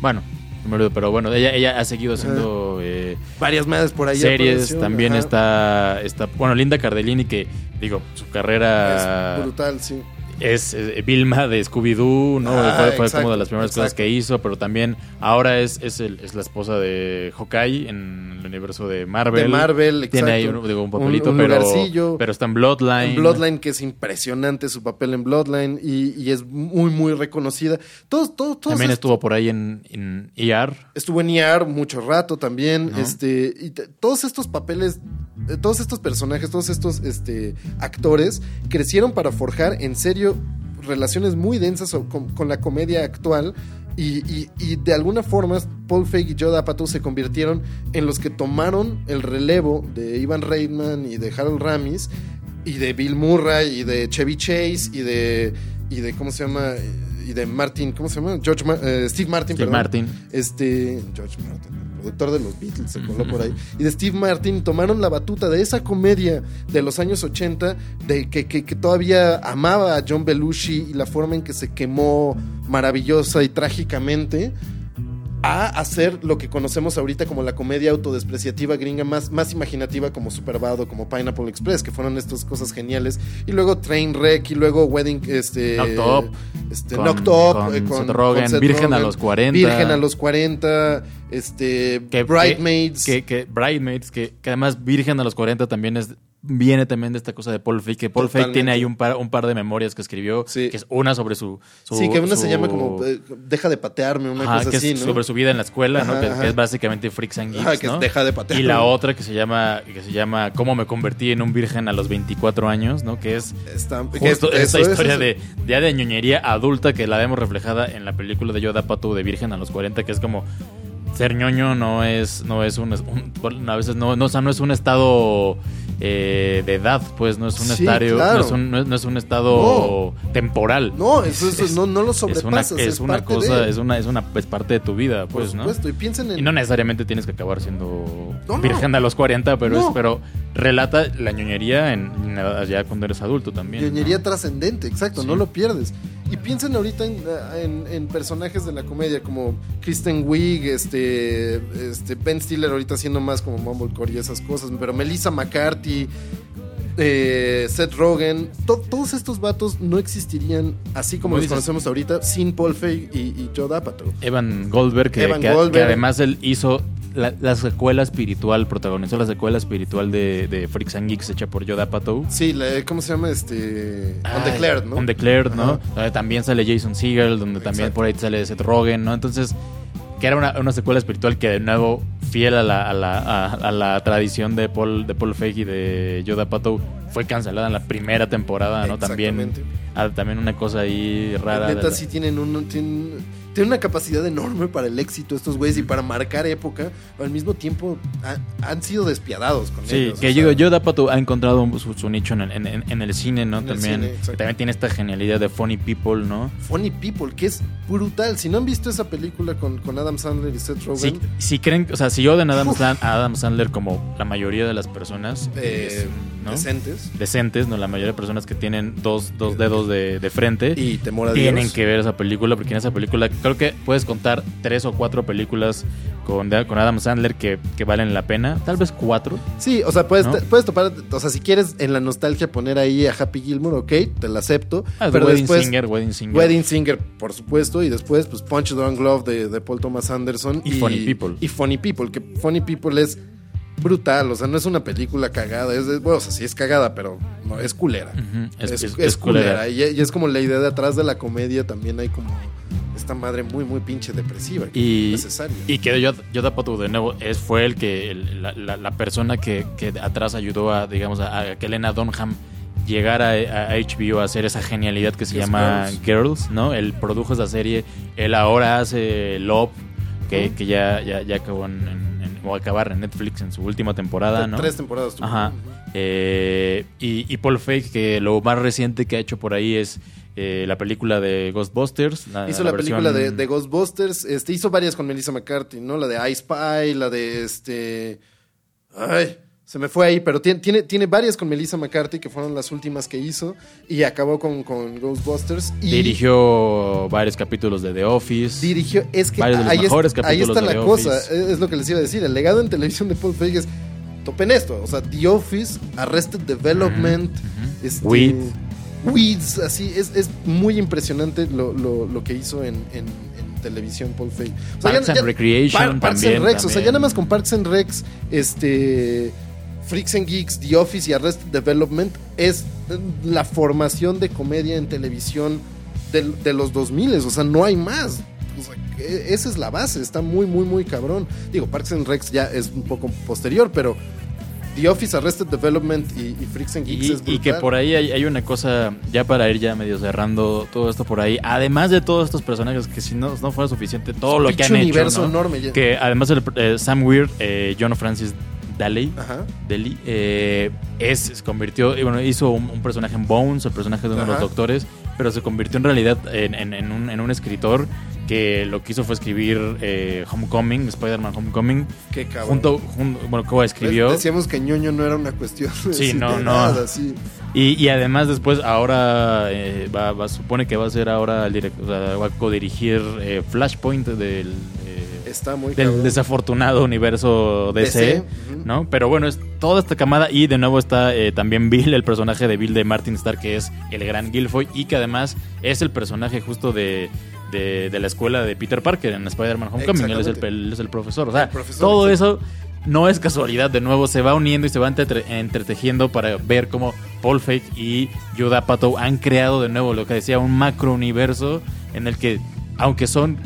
B: bueno, se me olvidó, pero bueno, ella ella ha seguido haciendo eh,
A: Varias más por ahí.
B: series, también
A: ajá.
B: está está bueno, Linda Cardellini que digo, su carrera
A: Es brutal, sí.
B: Es eh, Vilma de Scooby-Doo, ¿no?
A: Ah,
B: fue fue
A: exacto,
B: como de las primeras cosas que hizo, pero también ahora es, es, el- es la esposa de Hawkeye en el universo de Marvel.
A: De Marvel,
B: Tiene ahí un, digo, un
A: Un-
B: papelito,
A: un
B: pero, pero está en Bloodline.
A: En Bloodline, que es impresionante su papel en Bloodline y, y es muy, muy reconocida. Todos, todos, todos
B: También estuvo por ahí en, en ER.
A: Estuvo en ER mucho rato también.
B: ¿No?
A: Este, y todos estos papeles, eh, todos estos personajes, todos estos este, actores crecieron para forjar en serio relaciones muy densas con, con la comedia actual. Y, y- y de alguna forma, Paul Feig y Joe Apatow se convirtieron en los que tomaron el relevo de Ivan Reitman y de Harold Ramis y de Bill Murray y de Chevy Chase y de y de cómo se llama y de Martin, ¿cómo se llama? George eh, Steve Martin,
B: Steve
A: perdón.
B: Martin.
A: Este, George Martin, productor de los Beatles, se coló por ahí. Y de Steve Martin tomaron la batuta de esa comedia de los años 80, de que, que- que todavía amaba a John Belushi y la forma en que se quemó maravillosa y trágicamente. A hacer lo que conocemos ahorita como la comedia autodespreciativa gringa más, más imaginativa como Superbad o como Pineapple Express, que fueron estas cosas geniales. Y luego Trainwreck y luego Wedding, este...
B: Knocked Up,
A: este,
B: con-
A: Knocked Up,
B: con
A: eh,
B: Seth Rogen, Virgen a los 40.
A: Virgen a los 40, este,
B: Que-
A: Bridesmaids.
B: Que, que, que además Virgen a los 40 también es viene también de esta cosa de Paul Feig, que Paul
A: Totalmente.
B: tiene ahí un par, un par de memorias que escribió,
A: Sí.
B: que es una sobre su... su-
A: sí, que una
B: su-
A: se llama como eh, Deja de patearme, una
B: Ajá,
A: cosa
B: que
A: así,
B: es
A: ¿no?
B: sobre su vida en la escuela, ¿no? Que, es básicamente Freaks and Geeks,
A: Ajá, que es
B: ¿no?
A: Deja de patearme.
B: Y la otra que se llama que se llama Cómo me convertí en un virgen a los 24 años, ¿no? Que es
A: Está- que
B: justo
A: es-
B: esta
A: eso es-
B: historia
A: eso-
B: de ya de ñoñería adulta que la vemos reflejada en la película de Yoda Pato de Virgen a los 40, que es como ser ñoño no es no es un, un- a veces no no, o sea, no es un estado eh, de edad, pues no es un
A: Sí,
B: estadio,
A: claro.
B: no es un, no es- no es un estado temporal.
A: No, eso, eso no, no lo
B: es una,
A: sobrepasas.
B: es una cosa,
A: de-
B: es una, es una es parte de tu vida,
A: Por
B: pues, ¿no?
A: supuesto, y piensen en...
B: Y no necesariamente tienes que acabar siendo
A: No, no.
B: virgen a los 40, pero,
A: No.
B: es, pero relata la ñoñería en, en ya cuando eres adulto también. ¿no?
A: Ñoñería trascendente, exacto,
B: Sí.
A: no lo pierdes. Y piensen ahorita en, en- en personajes de la comedia como Kristen Wiig, este, este Ben Stiller ahorita haciendo más como Mumblecore y esas cosas, pero Melissa McCarthy, eh, Seth Rogen, to- todos estos vatos no existirían así como
B: Como
A: los
B: dices.
A: conocemos ahorita sin Paul Feig y, y Joe Apatow.
B: Evan Goldberg, que,
A: Evan
B: que- que
A: Goldberg.
B: además él hizo la, la secuela espiritual, protagonizó la secuela espiritual de, de Freaks and Geeks hecha por Yoda Pato.
A: Sí, la- ¿cómo se llama? Este, Undeclared, ¿no?
B: Undeclared, ¿no?
A: Ajá.
B: Donde también sale Jason Segel, donde también
A: Exacto.
B: por ahí sale Seth Rogen, ¿no? Entonces, que era una, una secuela espiritual que de nuevo, fiel a la, a la, a, a la tradición de Paul, de Paul Feig y de Yoda Pato, fue cancelada en la primera temporada, ¿no? También, también una cosa ahí rara. de
A: Neta,
B: la-
A: sí tienen, un, tienen, tienen una capacidad enorme para el éxito estos güeyes y para marcar época. Pero al mismo tiempo ha- han sido despiadados con
B: Sí,
A: ellos.
B: que
A: o
B: yo, Yoda Pato ha encontrado su, su nicho en el, en- en- el cine, ¿no?
A: En el
B: también,
A: cine, exacto.
B: también tiene esta genialidad de funny people, ¿no?
A: Funny People, que es brutal. Si no han visto esa película con, con Adam Sandler y Seth Rogen,
B: Si, si creen, o sea, si odian a Adam. Sand- Adam Sandler como la mayoría de las personas
A: eh,
B: ¿no?
A: decentes
B: decentes, ¿no? La mayoría de personas que tienen dos, dos dedos de, de frente
A: y temor a
B: tienen
A: Dios.
B: que ver esa película porque en esa película creo que puedes contar tres o cuatro películas con, con Adam Sandler que, que valen la pena, tal vez cuatro.
A: Sí, o sea, puedes,
B: ¿No?
A: puedes topar, o sea, si quieres en la nostalgia poner ahí a Happy Gilmore, ok, te la acepto.
B: Ah,
A: pero
B: Wedding
A: después,
B: Singer, Wedding Singer.
A: Wedding Singer, por supuesto, y después, pues Punch Drunk Love de, de Paul Thomas Anderson.
B: Y Funny People.
A: Y Funny People, que Funny People es brutal, o sea, no es una película cagada, es, bueno, o sea, sí es cagada, pero no, es culera. Es,
B: es-
A: es,
B: es- es
A: culera.
B: culera.
A: Y, y es como la idea de atrás de la comedia, también hay como esta madre muy, muy pinche depresiva.
B: Y-
A: es necesaria.
B: Y que Yoda, Yoda Pato de nuevo es, fue el que el- la, la- la persona que, que atrás ayudó a, digamos, a, a que Elena Dunham llegara a, a HBO a hacer esa genialidad que se llama
A: Girls.
B: Girls. ¿no? Él produjo esa serie, él ahora hace Love, que, que ya, ya, ya acabó en, en- en- o acabar en Netflix en su última temporada, ¿no?
A: Tres temporadas tuvo.
B: Ajá. Eh, y, y Paul Feig, que lo más reciente que ha hecho por ahí es eh, la película de Ghostbusters.
A: Hizo la, película de, Ghostbusters, este, hizo varias con Melissa McCarthy, ¿no? La de I Spy, la de este... Ay, se me fue ahí, pero tiene, tiene, tiene varias con Melissa McCarthy, que fueron las últimas que hizo, y acabó con, con Ghostbusters. Y
B: Dirigió varios capítulos de The Office.
A: dirigió, es que
B: Varios de los
A: ahí, es-
B: mejores
A: ahí
B: capítulos
A: está
B: de
A: la
B: The
A: cosa,
B: Office.
A: es, es lo que les iba a decir, el legado en televisión de Paul Feig es, topen esto, o sea, The Office, Arrested Development, este,
B: Weed.
A: Weeds, así, es, es muy impresionante lo, lo- lo que hizo en, en- en televisión Paul Feig. O
B: Parks and Recreation
A: Parks
B: también,
A: and Rex, o sea, ya nada más con Parks and Rex, este... Freaks and Geeks, The Office y Arrested Development es la formación de comedia en televisión del- de, los 2000, o sea, no hay más. E- esa es la base, está muy, muy, muy cabrón. Digo, Parks and Rex ya es un poco posterior, pero The Office, Arrested Development y, y Freaks and Geeks
B: Y,
A: es
B: y que
A: brutal.
B: por ahí hay, hay una cosa, ya para ir ya medio cerrando todo esto por ahí, además de todos estos personajes que si no, no fuera suficiente, todo lo que han hecho,
A: universo
B: ¿no?
A: enorme. ya.
B: que además el, eh, Sam Weir, eh, John Francis Daly. Daly eh, es, se convirtió, y bueno, hizo un, un personaje en Bones, el personaje de uno de los doctores, pero se convirtió en realidad en, en- en un, en un escritor que lo que hizo fue escribir eh, Homecoming, Spider-Man Homecoming,
A: Qué cabrón.
B: junto, junto, bueno, que escribió.
A: Decíamos que ñoño no era una cuestión.
B: Sí, no,
A: de
B: no.
A: Nada, sí.
B: Y, y además después ahora eh, va, va- supone que va a ser ahora el director, va a codirigir eh, Flashpoint del, eh,
A: Está muy
B: del
A: cabrón.
B: desafortunado universo DC. ¿no? Pero bueno, es toda esta camada y de nuevo está también Bill, el personaje de Bill de Martin Starr, que es el gran Gilfoy y que además es el personaje justo de, de, de la escuela de Peter Parker en Spider-Man Homecoming, él es, el,
A: Exactamente.
B: él es el profesor, o sea,
A: profesor,
B: todo eso no es casualidad, de nuevo se va uniendo y se va entrete- entretejiendo para ver cómo Paul Feig y Judd Apatow han creado de nuevo lo que decía un macro universo en el que aunque son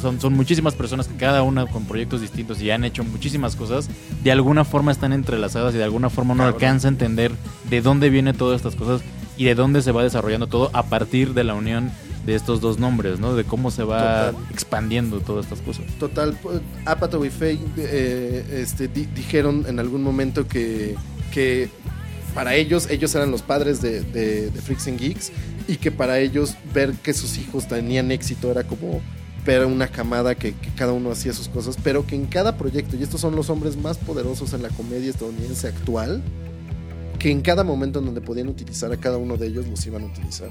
B: son, son muchísimas personas que cada una con proyectos distintos y han hecho muchísimas cosas, de alguna forma están entrelazadas y de alguna forma uno
A: Cabrón.
B: alcanza a entender de dónde vienen todas estas cosas y de dónde se va desarrollando todo a partir de la unión de estos dos nombres, ¿no? De cómo se va
A: Total.
B: expandiendo todas estas cosas.
A: Total, Apatow y Feig eh, este, di- dijeron en algún momento que, que para ellos, ellos eran los padres de, de, de Freaks and Geeks y que para ellos ver que sus hijos tenían éxito era como ver una camada que, que cada uno hacía sus cosas, pero que en cada proyecto, y estos son los hombres más poderosos en la comedia estadounidense actual, que en cada momento en donde podían utilizar a cada uno de ellos los iban a utilizar.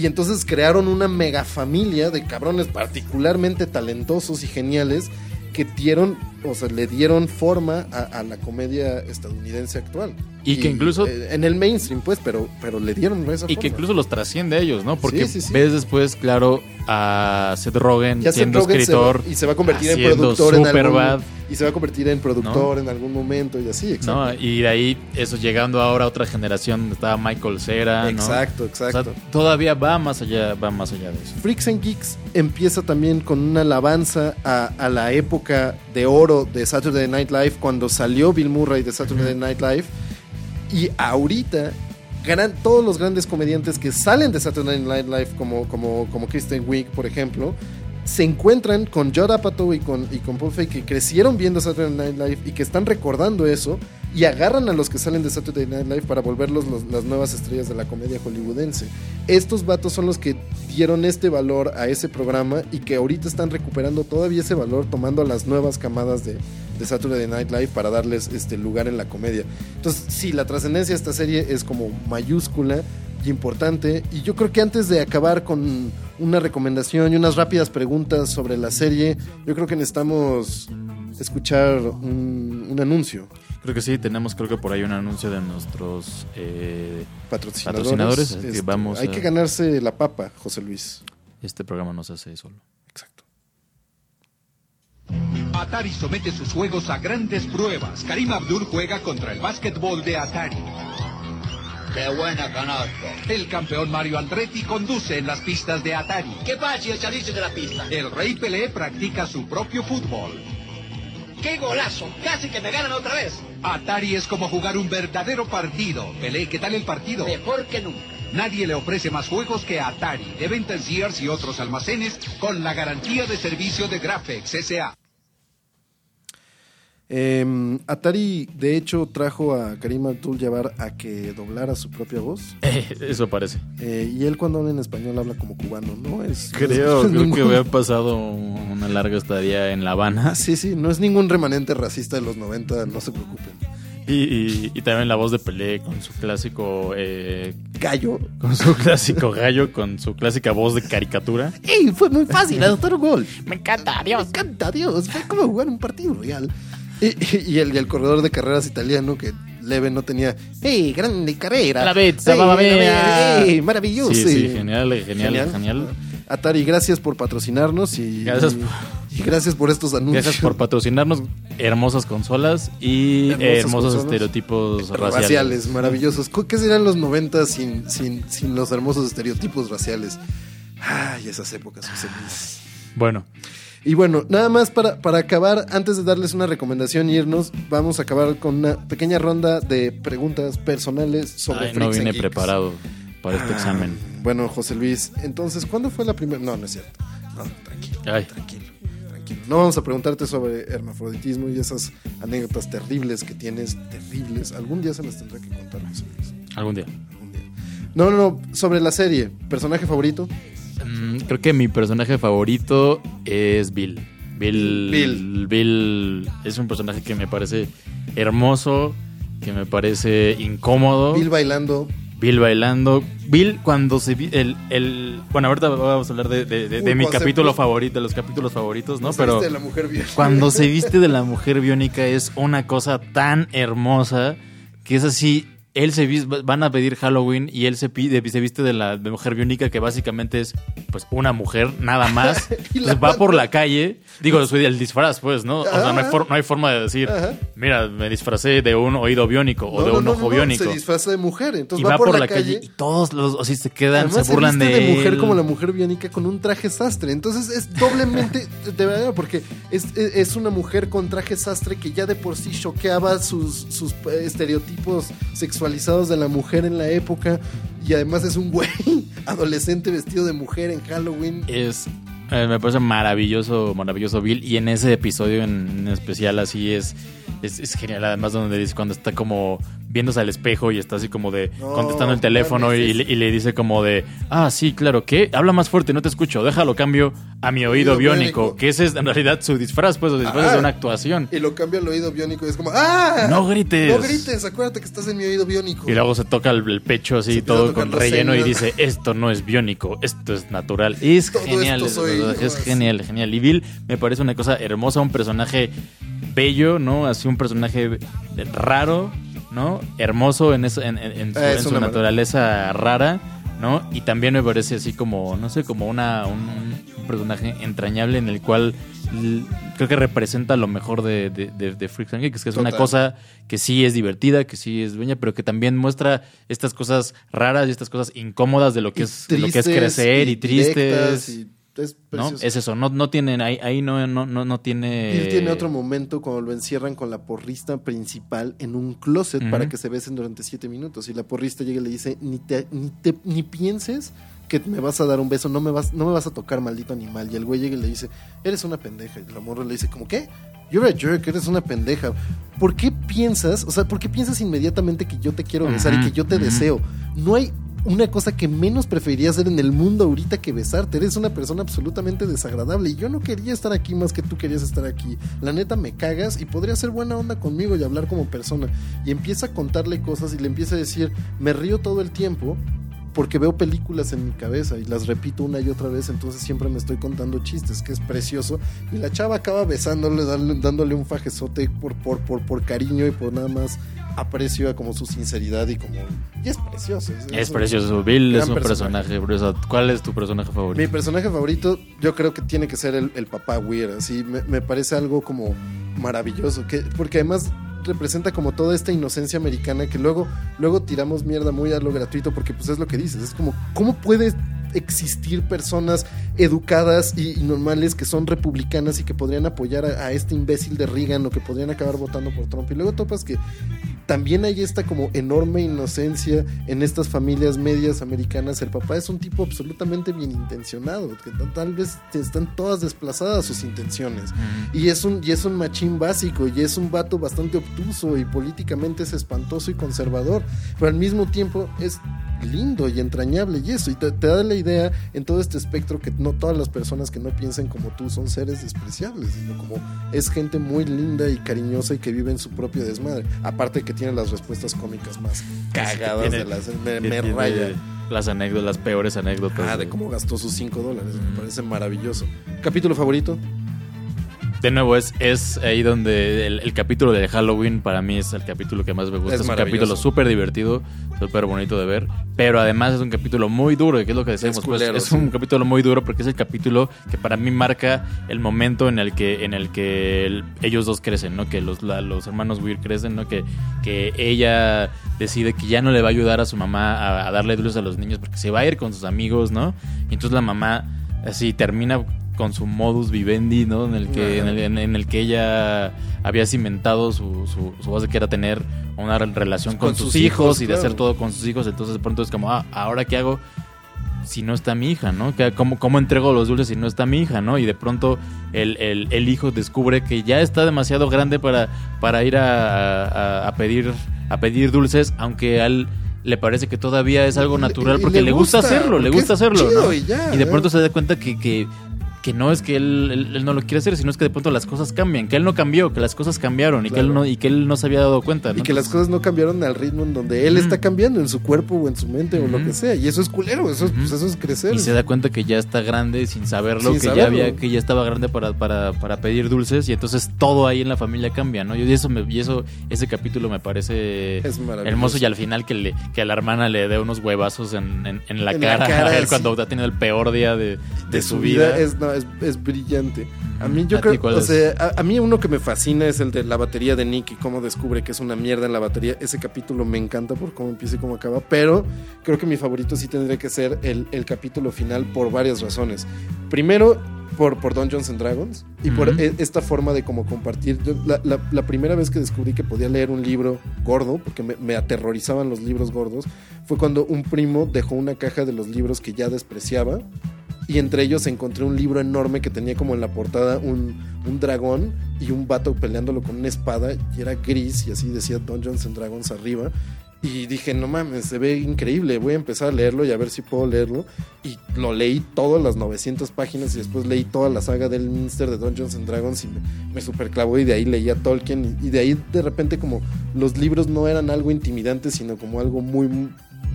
A: Y entonces crearon una mega familia de cabrones particularmente talentosos y geniales que dieron, o sea, le dieron forma a, a la comedia estadounidense actual.
B: Y que incluso-
A: eh, en el mainstream, pues, pero, pero le dieron esa
B: Y que incluso los trasciende a ellos, ¿no? Porque
A: Sí, sí, sí.
B: ves después, claro, a Seth Rogen
A: Ya Seth
B: siendo
A: se
B: escritor.
A: va- y se va a convertir en productor en algún,
B: Superbad,
A: y se va a convertir en productor en algún momento y así, exacto.
B: ¿no? Y de ahí, eso llegando ahora a otra generación, estaba Michael Cera, ¿no?
A: exacto,
B: O
A: exacto.
B: sea, todavía va más allá, va más allá de eso.
A: Freaks and Geeks empieza también con una alabanza a, a la época de oro de Saturday Night Live cuando salió Bill Murray de Saturday Night Live y ahorita gran- todos los grandes comediantes que salen de Saturday Night Live como, como, como Kristen Wiig por ejemplo se encuentran con Judd Apatow y con, y con Paul Feig que crecieron viendo Saturday Night Live y que están recordando eso y agarran a los que salen de Saturday Night Live para volverlos los- las nuevas estrellas de la comedia hollywoodense. Estos vatos son los que dieron este valor a ese programa y que ahorita están recuperando todavía ese valor tomando las nuevas camadas de, de Saturday Night Live para darles este lugar en la comedia. Entonces, sí, la trascendencia de esta serie es como mayúscula y importante. Y yo creo que antes de acabar con una recomendación y unas rápidas preguntas sobre la serie, yo creo que necesitamos escuchar un, un anuncio.
B: Creo que sí, tenemos creo que por ahí un anuncio de nuestros... eh,
A: Patrocinadores.
B: Patrocinadores, que
A: Este,
B: vamos
A: hay
B: a-
A: que ganarse la papa, José Luis.
B: este programa no se hace solo.
A: Exacto.
E: Atari somete sus juegos a grandes pruebas. Karim Abdul juega contra el básquetbol de Atari.
F: ¡Qué buena canasta!
E: El campeón Mario Andretti conduce en las pistas de Atari.
F: ¿Qué pasa si el salirse de la pista?
E: El rey Pelé practica su propio fútbol.
F: ¡Qué golazo! ¡Casi que me ganan otra vez!
E: Atari es como jugar un verdadero partido. Pelé, ¿qué tal el partido?
F: Mejor que nunca.
E: Nadie le ofrece más juegos que Atari, de venta en Sears y otros almacenes, con la garantía de servicio de Graphics S.A.
A: Eh, Atari, de hecho, trajo a Karim Abdul Jabbar a que doblara su propia voz.
B: eso parece.
A: Eh, y él cuando habla en español habla como cubano, ¿no? Es,
B: Creo,
A: no es
B: creo que había pasado una larga estadía en La Habana.
A: Sí, sí, no es ningún remanente racista de los 90, no se preocupen.
B: Y, y- y también la voz de Pelé con su clásico... eh,
A: Gallo.
B: con su clásico gallo, con su clásica voz de caricatura.
A: ¡Ey! Fue muy fácil anotar un gol.
D: Me encanta, Dios.
A: Me encanta, Dios. Fue como jugar un partido real. Y, y- el, y el corredor de carreras italiano que leve, no tenía, ¡hey, grande carrera!
B: La pizza,
A: ¡Hey, maravilloso!
B: Sí, sí, genial, genial, genial.
A: Atari, gracias por patrocinarnos y
B: Gracias
A: y gracias por estos anuncios.
B: Gracias por patrocinarnos hermosas consolas y
A: Hermosas
B: eh, hermosos
A: consolas.
B: estereotipos raciales.
A: raciales, maravillosos. ¿Cu- ¿Qué serían los 90 sin, sin, sin los hermosos estereotipos raciales? Ay, esas épocas, Luis.
B: Bueno,
A: Y bueno, nada más para, para acabar, antes de darles una recomendación y irnos, vamos a acabar con una pequeña ronda de preguntas personales sobre
B: ay, no vine preparado para este
A: Ah,
B: examen.
A: Bueno, José Luis, entonces, ¿cuándo fue la primera? No, no es cierto. No, tranquilo,
B: Ay.
A: tranquilo, tranquilo. No vamos a preguntarte sobre hermafroditismo y esas anécdotas terribles que tienes, terribles. Algún día se las tendrá que contar, José Luis.
B: Algún día.
A: Algún día. No, no, no, sobre la serie, personaje favorito.
B: Mm, creo que mi personaje favorito es Bill. Bill.
A: Bill.
B: Bill es un personaje que me parece hermoso, que me parece incómodo.
A: Bill bailando.
B: Bill bailando. Bill cuando se el, el bueno ahorita vamos a hablar de, de- de- de
A: Uy,
B: mi capítulo favorito, de los capítulos favoritos, ¿no?
A: ¿Sabiste
B: Pero
A: de la mujer
B: cuando se viste de la mujer biónica es una cosa tan hermosa que es así. Él se van a pedir Halloween y él se pide, se viste de la de mujer biónica que básicamente es pues una mujer nada más.
A: Y la
B: Entonces va por la calle, digo, soy el disfraz, pues, ¿no? O sea, no hay, no hay forma de decir,
A: Ajá.
B: mira, me disfracé de un oído biónico o
A: No,
B: de un
A: no,
B: ojo biónico.
A: Se disfraza de mujer, entonces
B: y
A: va, por, la, calle.
B: y todos los así se quedan,
A: Además,
B: se burlan
A: viste
B: de,
A: de mujer
B: él.
A: como la mujer biónica con un traje sastre. Entonces es doblemente de verdad, porque es, es- una mujer con traje sastre que ya de por sí choqueaba sus, sus eh, estereotipos sexualizados de la mujer en la época. Y además es un güey adolescente vestido de mujer en Halloween.
B: Es eh, me parece maravilloso, maravilloso Bill. Y en ese episodio en, en especial así es, es, es genial. Además donde dice cuando está como viéndose al espejo y está así como de
A: No,
B: contestando el teléfono y, le- y le dice como de, ah, sí, claro, ¿qué? Habla más fuerte, no te escucho, déjalo cambio a mi oído
A: Oído
B: biónico,
A: biónico.
B: que ese es en realidad su disfraz, pues, su disfraz es de una actuación.
A: Y lo cambia al oído biónico y es como ¡Ah!
B: No grites.
A: No grites, acuérdate que estás en mi oído biónico.
B: Y luego se toca el, el pecho así,
A: Se
B: todo con relleno y dice, esto no es biónico, esto es natural. Es
A: Todo
B: genial, es,
A: soy
B: es genial, genial. Y Bill me parece una cosa hermosa, un personaje bello, ¿no? Así un personaje raro, ¿no? Hermoso en, eso- en, en- en su, en naturaleza rara, ¿no? Y también me parece así como, no sé, como una, un, un personaje entrañable en el cual creo que representa lo mejor de, de, de, de Freaks and Geeks, que es una cosa que sí es divertida, que sí es dueña, pero que también muestra estas cosas raras y estas cosas incómodas de lo que
A: Y
B: es, lo que es crecer y, tristes.
A: y es
B: ¿no? Es eso, no, no tienen, ahí, ahí no, no, no, no tiene...
A: Bill tiene otro momento cuando lo encierran con la porrista principal en un closet para que se besen durante siete minutos. Y la porrista llega y le dice, ni, te, ni, te- ni pienses que me vas a dar un beso, no me vas, no me vas a tocar, maldito animal. Y el güey llega y le dice, eres una pendeja. Y la morra le dice, ¿cómo qué? You're a jerk, eres una pendeja. ¿Por qué piensas, o sea, por qué piensas inmediatamente que yo te quiero besar y que yo te deseo? No hay una cosa que menos preferiría hacer en el mundo ahorita que besarte. Eres una persona absolutamente desagradable y yo no quería estar aquí más que tú querías estar aquí. La neta me cagas y podría ser buena onda conmigo y hablar como persona. Y empieza a contarle cosas y le empieza a decir, me río todo el tiempo porque veo películas en mi cabeza y las repito una y otra vez, entonces siempre me estoy contando chistes, que es precioso. Y la chava acaba besándole, dándole, un fajezote por, por, por, por cariño y por nada más aprecio a como su sinceridad y como... Y es precioso.
B: Es precioso, Bill es un
A: personaje.
B: personaje. ¿Cuál es tu personaje
A: Mi
B: favorito?
A: personaje favorito, yo creo que tiene que ser el, el papá Weir. Así me, me parece algo como maravilloso. Que, porque además representa como toda esta inocencia americana que luego, luego tiramos mierda muy a lo gratuito porque pues es lo que dices. Es como, ¿cómo puede existir personas educadas y, y normales que son republicanas y que podrían apoyar a, a este imbécil de Reagan o que podrían acabar votando por Trump? Y luego topas que también hay esta como enorme inocencia en estas familias medias americanas. El papá es un tipo absolutamente bien intencionado, que tal- vez están todas desplazadas sus intenciones. Y es un, y es un machín básico, y es un vato bastante obtuso, y políticamente es espantoso y conservador, pero al mismo tiempo es lindo y entrañable y eso, y te, te da la idea en todo este espectro que no todas las personas que no piensen como tú son seres despreciables, sino como es gente muy linda y cariñosa y que vive en su propio desmadre. Aparte que tiene las respuestas cómicas más cagadas
B: Tiene-
A: de las... Me, me raya.
B: Las anécdotas, las peores anécdotas.
A: Ah, de cómo gastó sus 5 dólares, me parece maravilloso. ¿Capítulo favorito?
B: De nuevo, es, es ahí donde el, el capítulo de Halloween para mí es el capítulo que más me gusta.
A: Es
B: Es, un capítulo súper divertido, súper bonito de ver. Pero además es un capítulo muy duro, que es lo que decíamos.
A: Es
B: pues, es
A: sí.
B: un capítulo muy duro porque es el capítulo que para mí marca el momento en el que, en el que el- ellos dos crecen, ¿no? Que los, la- los hermanos Weir crecen, ¿no? Que, que ella decide que ya no le va a ayudar a su mamá a, a darle dulces a los niños porque se va a ir con sus amigos, ¿no? Y entonces la mamá así termina con su modus vivendi, ¿no? En el que, en el, en- en el que ella había cimentado su, su, su base que era tener una re- relación con,
A: Con
B: sus,
A: sus
B: hijos,
A: hijos,
B: y de hacer todo con sus hijos. Entonces de pronto es como, ah, ¿ahora qué hago? si no está mi hija, ¿no? ¿Cómo, ¿Cómo entrego los dulces si no está mi hija, ¿no? Y de pronto el, el- el hijo descubre que ya está demasiado grande para, para ir a, a- a pedir, a pedir dulces, aunque a él le parece que todavía es algo natural porque
A: le
B: le gusta,
A: gusta,
B: hacerlo, le gusta hacerlo, ¿no?
A: y ya,
B: de
A: ¿eh?
B: pronto se da cuenta que, que, que no es que él, él- él no lo quiere hacer, sino es que de pronto las cosas cambian, que él no cambió, que las cosas cambiaron y, que, él no, y que él no se había dado cuenta, ¿no?
A: Y que las cosas no cambiaron al ritmo en donde él está cambiando, en su cuerpo o en su mente o lo que sea. Y eso es culero, eso, es, pues,
B: Ujú.
A: eso es crecer.
B: Y se da cuenta que ya está grande sin saberlo,
A: Sin
B: que
A: saberlo.
B: ya había, que ya estaba grande para, para, para pedir dulces, y entonces todo ahí en la familia cambia, ¿no? Y eso me, y eso, ese capítulo me parece
A: Es
B: hermoso, y al final que le, que a la hermana le dé unos huevazos en, en, en la
A: En la
B: cara, a él
A: sí.
B: cuando ha tenido el peor día de, de
A: de
B: su vida.
A: es, no, es, es brillante. A mí yo
B: ¿A ti
A: creo, o sea, a, a mí uno que me fascina es el de la batería de Nick y cómo descubre que es una mierda en la batería. Ese capítulo me encanta por cómo empieza y cómo acaba, pero creo que mi favorito sí tendría que ser el, el capítulo final por varias razones. Primero, por, por Dungeons and Dragons y por e- esta forma de como compartir. Yo, la, la- la primera vez que descubrí que podía leer un libro gordo, porque me, me aterrorizaban los libros gordos, fue cuando un primo dejó una caja de los libros que ya despreciaba y entre ellos encontré un libro enorme que tenía como en la portada un, un dragón y un vato peleándolo con una espada y era gris y así decía Dungeons and Dragons arriba. Y dije, no mames, se ve increíble, voy a empezar a leerlo y a ver si puedo leerlo. Y lo leí todas las 900 páginas y después leí toda la saga del Minster de Dungeons and Dragons y me, superclavó y de ahí leía Tolkien y, y de ahí de repente como los libros no eran algo intimidante, sino como algo muy,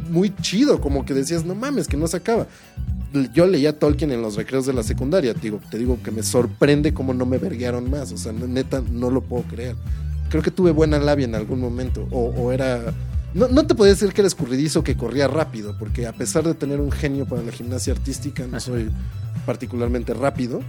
A: muy chido, como que decías, no mames, que no se acaba yo leía Tolkien en los recreos de la secundaria. Te digo, te digo que me sorprende cómo no me verguearon más. O sea, neta, no lo puedo creer. Creo que tuve buena labia en algún momento. O, o era. No, no te podía decir que era escurridizo que corría rápido, porque a pesar de tener un genio para la gimnasia artística, no soy particularmente rápido.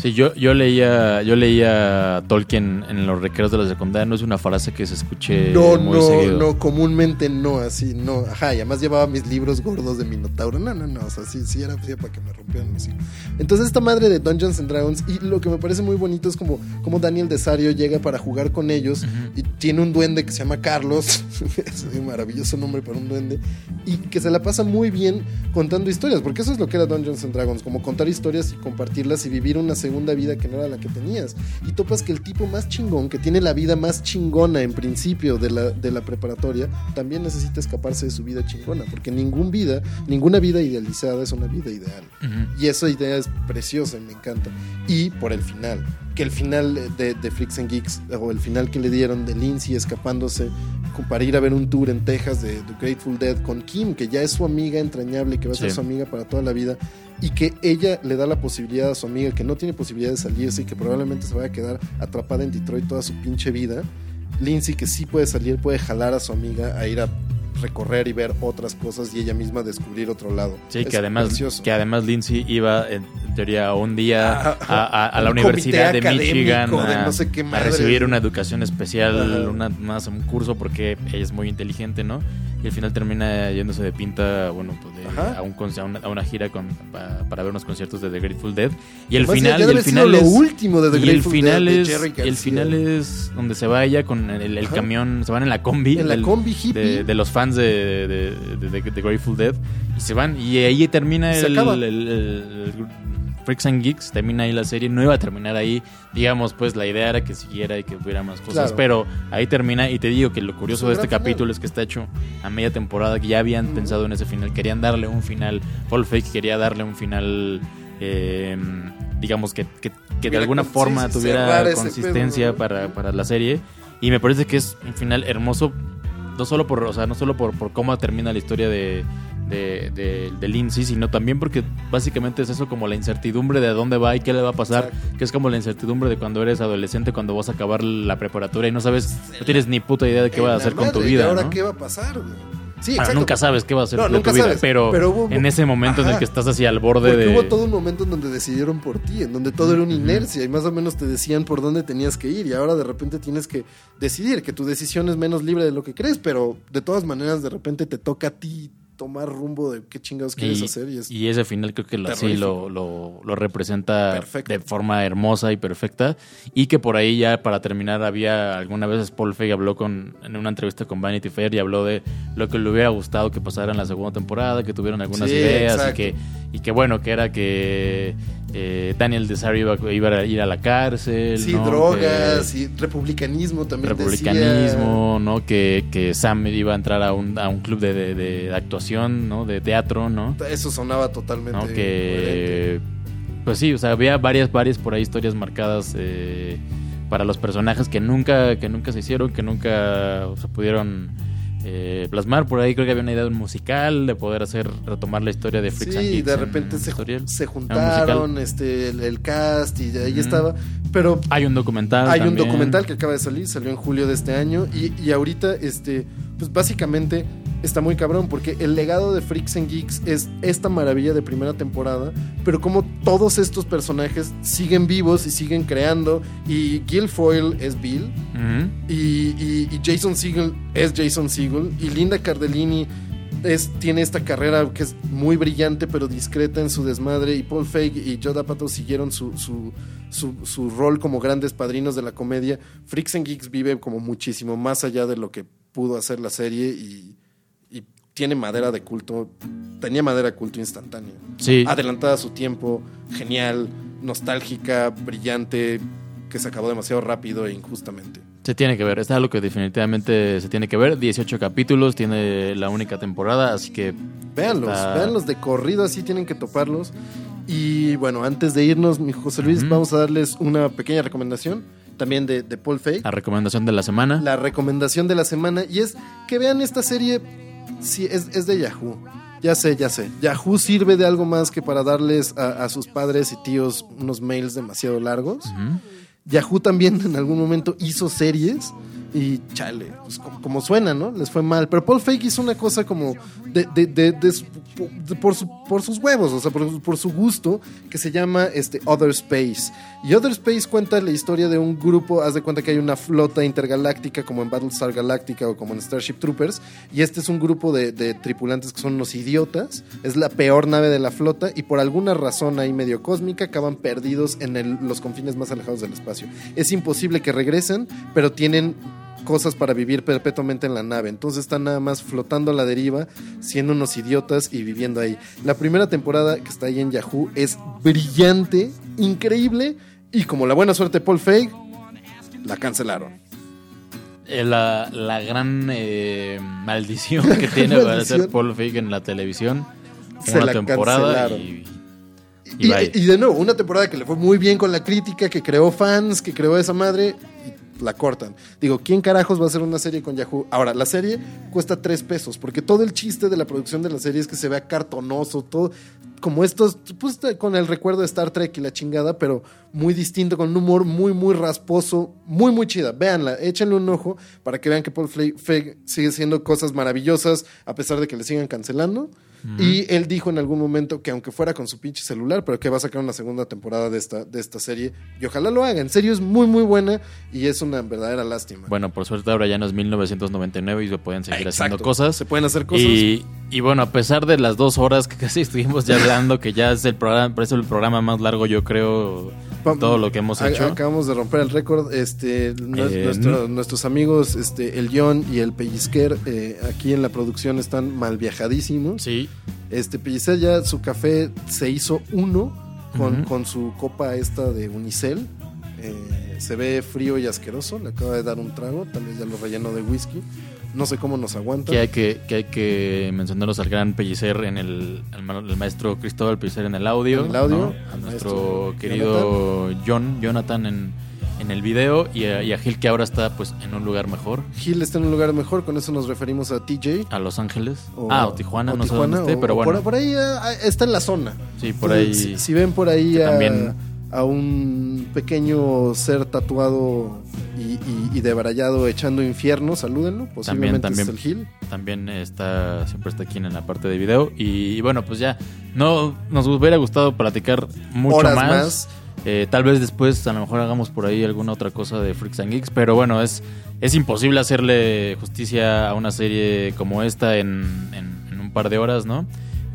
B: Sí, yo, yo leía, yo leía Tolkien en los recreos de la secundaria, no es una frase que se escuche
A: no,
B: muy
A: no,
B: seguido.
A: no, comúnmente no, así, no. Ajá, y además llevaba mis libros gordos de Minotauro. No, no, no, o sea, sí, sí era sí, para que me rompieran los hijos. Entonces, esta madre de Dungeons and Dragons, y lo que me parece muy bonito es como, como Daniel Desario llega para jugar con ellos y tiene un duende que se llama Carlos, es un maravilloso nombre para un duende, y que se la pasa muy bien contando historias, porque eso es lo que era Dungeons and Dragons, como contar historias y compartirlas y vivir una segunda vida que no era la que tenías. Y topas que el tipo más chingón, que tiene la vida más chingona en principio de la, de la preparatoria, también necesita escaparse de su vida chingona, porque ningún vida, ninguna vida idealizada es una vida ideal.
B: Ujú.
A: Y esa idea es preciosa y me encanta. Y por el final, que el final de, de Freaks and Geeks, o el final que le dieron de Lindsay escapándose para ir a ver un tour en Texas de The Grateful Dead con Kim, que ya es su amiga entrañable, que va a ser
B: Sí.
A: su amiga para toda la vida, y que ella le da la posibilidad a su amiga, que no tiene posibilidad de salirse y que probablemente se vaya a quedar atrapada en Detroit toda su pinche vida. Lindsay, que sí puede salir, puede jalar a su amiga a ir a recorrer y ver otras cosas y ella misma descubrir otro lado.
B: Sí,
A: Es
B: que además,
A: precioso.
B: que además Lindsay iba en teoría un día
A: Ah,
B: a, a- a la
A: un
B: Universidad de Michigan
A: de
B: a,
A: no sé qué
B: a
A: madres.
B: recibir una educación especial, una, más un curso porque ella es muy inteligente, ¿no? Y al final termina yéndose de pinta, bueno, pues. A, un, a, una, a una gira con, pa- para ver unos conciertos de The Grateful Dead. Y el
A: Además,
B: final, y el final
A: lo
B: es,
A: último de The
B: y el
A: Grateful
B: final
A: Dead
B: es, y el final es donde se va ella con el, camión, se van en la combi.
A: En la
B: del-
A: combi hippie.
B: de, de los fans de, de, Grateful Dead y se van y ahí termina
A: Se
B: el Freaks and Geeks termina ahí la serie no iba a terminar ahí digamos pues la idea era que siguiera y que hubiera más cosas
A: Claro.
B: pero ahí termina y te digo que lo curioso de este
A: final.
B: capítulo es que está hecho a media temporada que ya habían pensado en ese final querían darle un final Paul Fake quería darle un final eh, digamos que, que- que de alguna forma tuviera consistencia para, para la serie y me parece que es un final hermoso no solo por, o sea, no solo por, por cómo termina la historia de, de, de, de Lindsay, sino también porque básicamente es eso como la incertidumbre de a dónde va y qué le va a pasar, que es como la incertidumbre de cuando eres adolescente, cuando vas a acabar la preparatoria y no sabes, no tienes ni puta idea de qué vas a hacer con tu
A: madre, ¿y
B: vida.
A: ahora
B: ¿no?
A: qué va a pasar? güey? Sí,
B: nunca sabes qué va a hacer
A: No,
B: de tu vida,
A: sabes,
B: pero,
A: pero hubo-
B: en ese momento en el que estás así al borde de...
A: hubo todo un momento en donde decidieron por ti, en donde todo era una inercia y más o menos te decían por dónde tenías que ir y ahora de repente tienes que decidir que tu decisión es menos libre de lo que crees, pero de todas maneras de repente te toca a ti tomar rumbo de qué chingados quieres
B: y,
A: hacer y es
B: y ese final creo que lo, sí lo, lo, lo representa
A: Perfecto.
B: de forma hermosa y perfecta. Y que por ahí ya para terminar había alguna vez Paul Feig habló con, en una entrevista con Vanity Fair y habló de lo que le hubiera gustado que pasara en la segunda temporada, que tuvieron algunas
A: Sí,
B: ideas y que, y que bueno, que era que eh, Daniel Desario iba, iba a ir a la cárcel.
A: Sí,
B: ¿no?
A: drogas
B: Que-
A: y republicanismo también
B: republicanismo, ¿no? Que, que Sam iba a entrar a un, a un club de, de- de actuación, ¿no? De teatro, ¿no?
A: Eso sonaba totalmente
B: ¿no? Que pues sí, o sea, había varias, varias por ahí historias marcadas eh, para los personajes que nunca, que nunca se hicieron, que nunca se pudieron eh, plasmar. Por ahí creo que había una idea de un musical, de poder hacer, retomar la historia de Freaks and
A: Sí,
B: Geeks
A: de
B: en
A: repente se, se juntaron este el, el cast y ahí estaba, pero
B: Hay un documental.
A: Hay un documental que acaba de salir, salió en julio de este año y, y ahorita, este, pues básicamente está muy cabrón porque el legado de Freaks and Geeks es esta maravilla de primera temporada, pero como todos estos personajes siguen vivos y siguen creando y Guilfoyle es Bill y, y- y Jason Segel es Jason Segel y Linda Cardellini es, tiene esta carrera que es muy brillante pero discreta en su desmadre y Paul Feig y Judd Apatow siguieron su, su, su, su rol como grandes padrinos de la comedia. Freaks and Geeks vive como muchísimo más allá de lo que pudo hacer la serie y tiene madera de culto, tenía madera de culto instantánea.
B: Sí.
A: Adelantada a su tiempo, genial, nostálgica, brillante, que se acabó demasiado rápido e injustamente.
B: Se tiene que ver, es algo que definitivamente se tiene que ver. 18 capítulos, tiene la única temporada, así que
A: Véanlos,
B: Está-
A: véanlos de corrido, así tienen que toparlos. Y bueno, antes de irnos, mi José Luis,
B: Ujú.
A: vamos a darles una pequeña recomendación también de, de Paul Feig.
B: la recomendación de la semana.
A: La recomendación de la semana y es que vean esta serie, sí, es, es de Yahoo. Ya sé, ya sé. Yahoo sirve de algo más que para darles a, a sus padres y tíos unos mails demasiado largos. Yahoo también en algún momento hizo series y chale, pues como, como suena, ¿no? Les fue mal. Pero Paul Feig hizo una cosa como de, de- de- de- por, su- por sus huevos, o sea, por, su gusto, que se llama este, Other Space. Y Other Space cuenta la historia de un grupo, haz de cuenta que hay una flota intergaláctica como en Battlestar Galactica o como en Starship Troopers, y este es un grupo de, tripulantes que son unos idiotas, es la peor nave de la flota y por alguna razón ahí medio cósmica acaban perdidos en los confines más alejados del espacio. Es imposible que regresen, pero tienen cosas para vivir perpetuamente en la nave. Entonces están nada más flotando a la deriva, siendo unos idiotas y viviendo ahí. La primera temporada que está ahí en Yahoo es brillante, increíble y como la buena suerte de Paul Feig, la cancelaron.
B: Eh, La, la gran eh, maldición que tiene para hacer Paul Feig en la televisión.
A: Se
B: una
A: la
B: temporada
A: cancelaron.
B: y, y
A: Y,
B: bye.
A: y de nuevo, una temporada que le fue muy bien con la crítica, que creó fans, que creó esa madre, y la cortan. Digo, ¿quién carajos va a hacer una serie con Yahoo? Ahora, la serie cuesta tres pesos, porque todo el chiste de la producción de la serie es que se vea cartonoso, todo como estos, pues con el recuerdo de Star Trek y la chingada, pero muy distinto, con un humor muy, muy rasposo, muy, muy chida. Véanla, échenle un ojo para que vean que Paul Feig sigue haciendo cosas maravillosas a pesar de que le sigan cancelando. Y él dijo en algún momento que aunque fuera con su pinche celular, pero que va a sacar una segunda temporada de esta, de esta serie. Y ojalá lo haga. En serio, es muy, muy buena y es una verdadera lástima.
B: Bueno, por suerte ahora ya no es 1999 y se pueden seguir haciendo cosas.
A: Se pueden hacer cosas.
B: Y, y bueno, a pesar de las dos horas que casi estuvimos ya hablando, que ya es el programa, por eso el programa más largo, yo creo, todo lo que hemos hecho.
A: Acabamos de romper el récord. Este,
B: Eh,
A: nuestro- nuestros amigos, este, el John y el Pellizquer, eh, aquí en la producción están mal viajadísimos.
B: Sí,
A: Este Pellicer ya su café se hizo uno con, con su copa esta de Unicel. Eh, se ve frío y asqueroso. Le acaba de dar un trago. Tal vez ya lo rellenó de whisky. No sé cómo nos aguanta.
B: que hay que, que hay que mencionarnos al gran Pellicer en el, al maestro Cristóbal Pellicer en el audio.
A: En el audio,
B: A nuestro querido John, Jonathan en, en el video y a, y a Gil que ahora está pues en un lugar mejor,
A: Gil está en un lugar mejor, con eso nos referimos a TJ.
B: a Los Ángeles.
A: o-
B: ah, o Tijuana,
A: o
B: no sé dónde esté, pero bueno.
A: Por, por ahí ah, está en la zona.
B: Sí, por
A: Entonces,
B: ahí.
A: Si, si ven por ahí a,
B: también-
A: a un pequeño ser tatuado y, y, y debrayado echando infierno, salúdenlo. Posiblemente
B: también.
A: es el Gil.
B: también está siempre está aquí en la parte de video y, y bueno pues ya no nos hubiera gustado platicar mucho
A: Horas
B: más,
A: más.
B: Eh, tal vez después a lo mejor hagamos por ahí alguna otra cosa de Freaks and Geeks pero bueno es es imposible hacerle justicia a una serie como esta en, en- en un par de horas no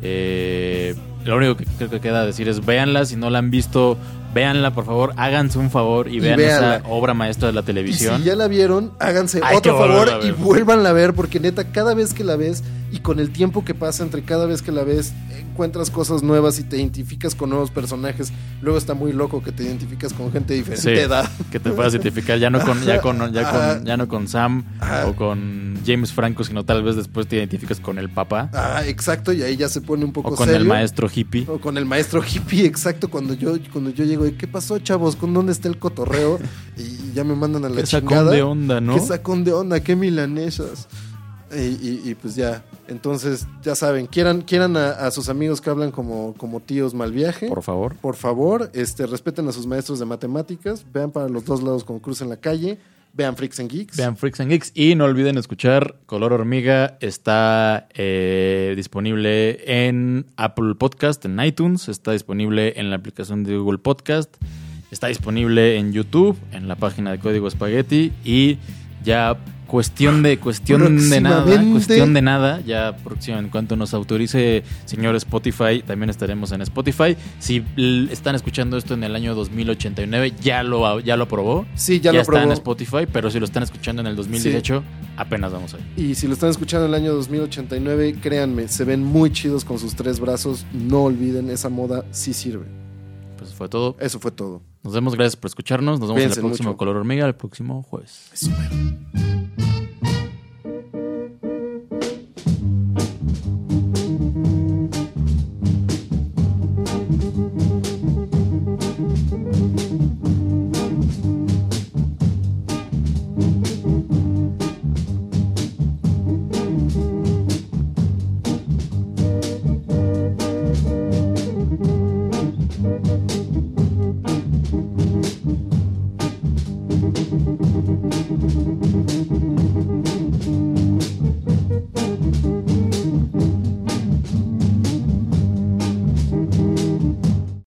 B: Eh, lo único que creo que queda decir es véanla si no la han visto véanla por favor háganse un favor y,
A: Y
B: vean
A: véanla.
B: esa obra maestra de la
A: Y
B: televisión
A: si ya la vieron, háganse
B: Hay
A: otro favor y
B: ver.
A: vuélvanla a ver, porque neta, cada vez que la ves y con el tiempo que pasa entre cada vez que la ves, encuentras cosas nuevas y te identificas con nuevos personajes. Luego está muy loco que te identificas con gente de diferente
B: Sí,
A: edad.
B: que te puedas identificar ya no con ya con ya con ya no con Sam o con James Franco sino tal vez después te identificas con el papá
A: Ah, exacto, y ahí ya se pone un poco
B: o con
A: serio.
B: el maestro hippie
A: O con el maestro hippie, exacto. Cuando yo, cuando yo llego, ¿qué pasó, chavos? ¿Con dónde está el cotorreo? Y ya me mandan a la
B: Qué sacón
A: chingada.
B: de onda, ¿no?
A: Qué sacón de onda, qué milanesas. Y, y- y pues ya, entonces, ya saben, quieran, quieran a, a sus amigos que hablan como, como tíos mal viaje.
B: por favor
A: Por favor, este, respeten a sus maestros de matemáticas. Vean para los dos lados como cruz en la calle. Vean Freaks and Geeks.
B: vean Freaks and Geeks. Y no olviden escuchar Color Hormiga. Está eh, disponible en Apple Podcast en iTunes. Está disponible en la aplicación de Google Podcast. Está disponible en YouTube en la página de Código Spaghetti y ya cuestión de cuestión de nada
A: Próximamente.
B: cuestión de nada ya próximo en cuanto nos autorice señor Spotify también estaremos en Spotify si están escuchando esto en el año 2089 ya lo ya lo aprobó
A: Sí, ya,
B: ya,
A: lo
B: está en. Spotify, pero si lo están escuchando en el 2018, apenas vamos ahí.
A: Y si lo están escuchando en el año 2089, créanme, se ven muy chidos con sus tres brazos. No olviden, esa moda sí sirve.
B: Pues fue todo.
A: Eso fue todo.
B: Nos vemos, gracias por escucharnos. Nos vemos en el próximo
A: mucho.
B: Color Hormiga, el próximo jueves.
A: Eso.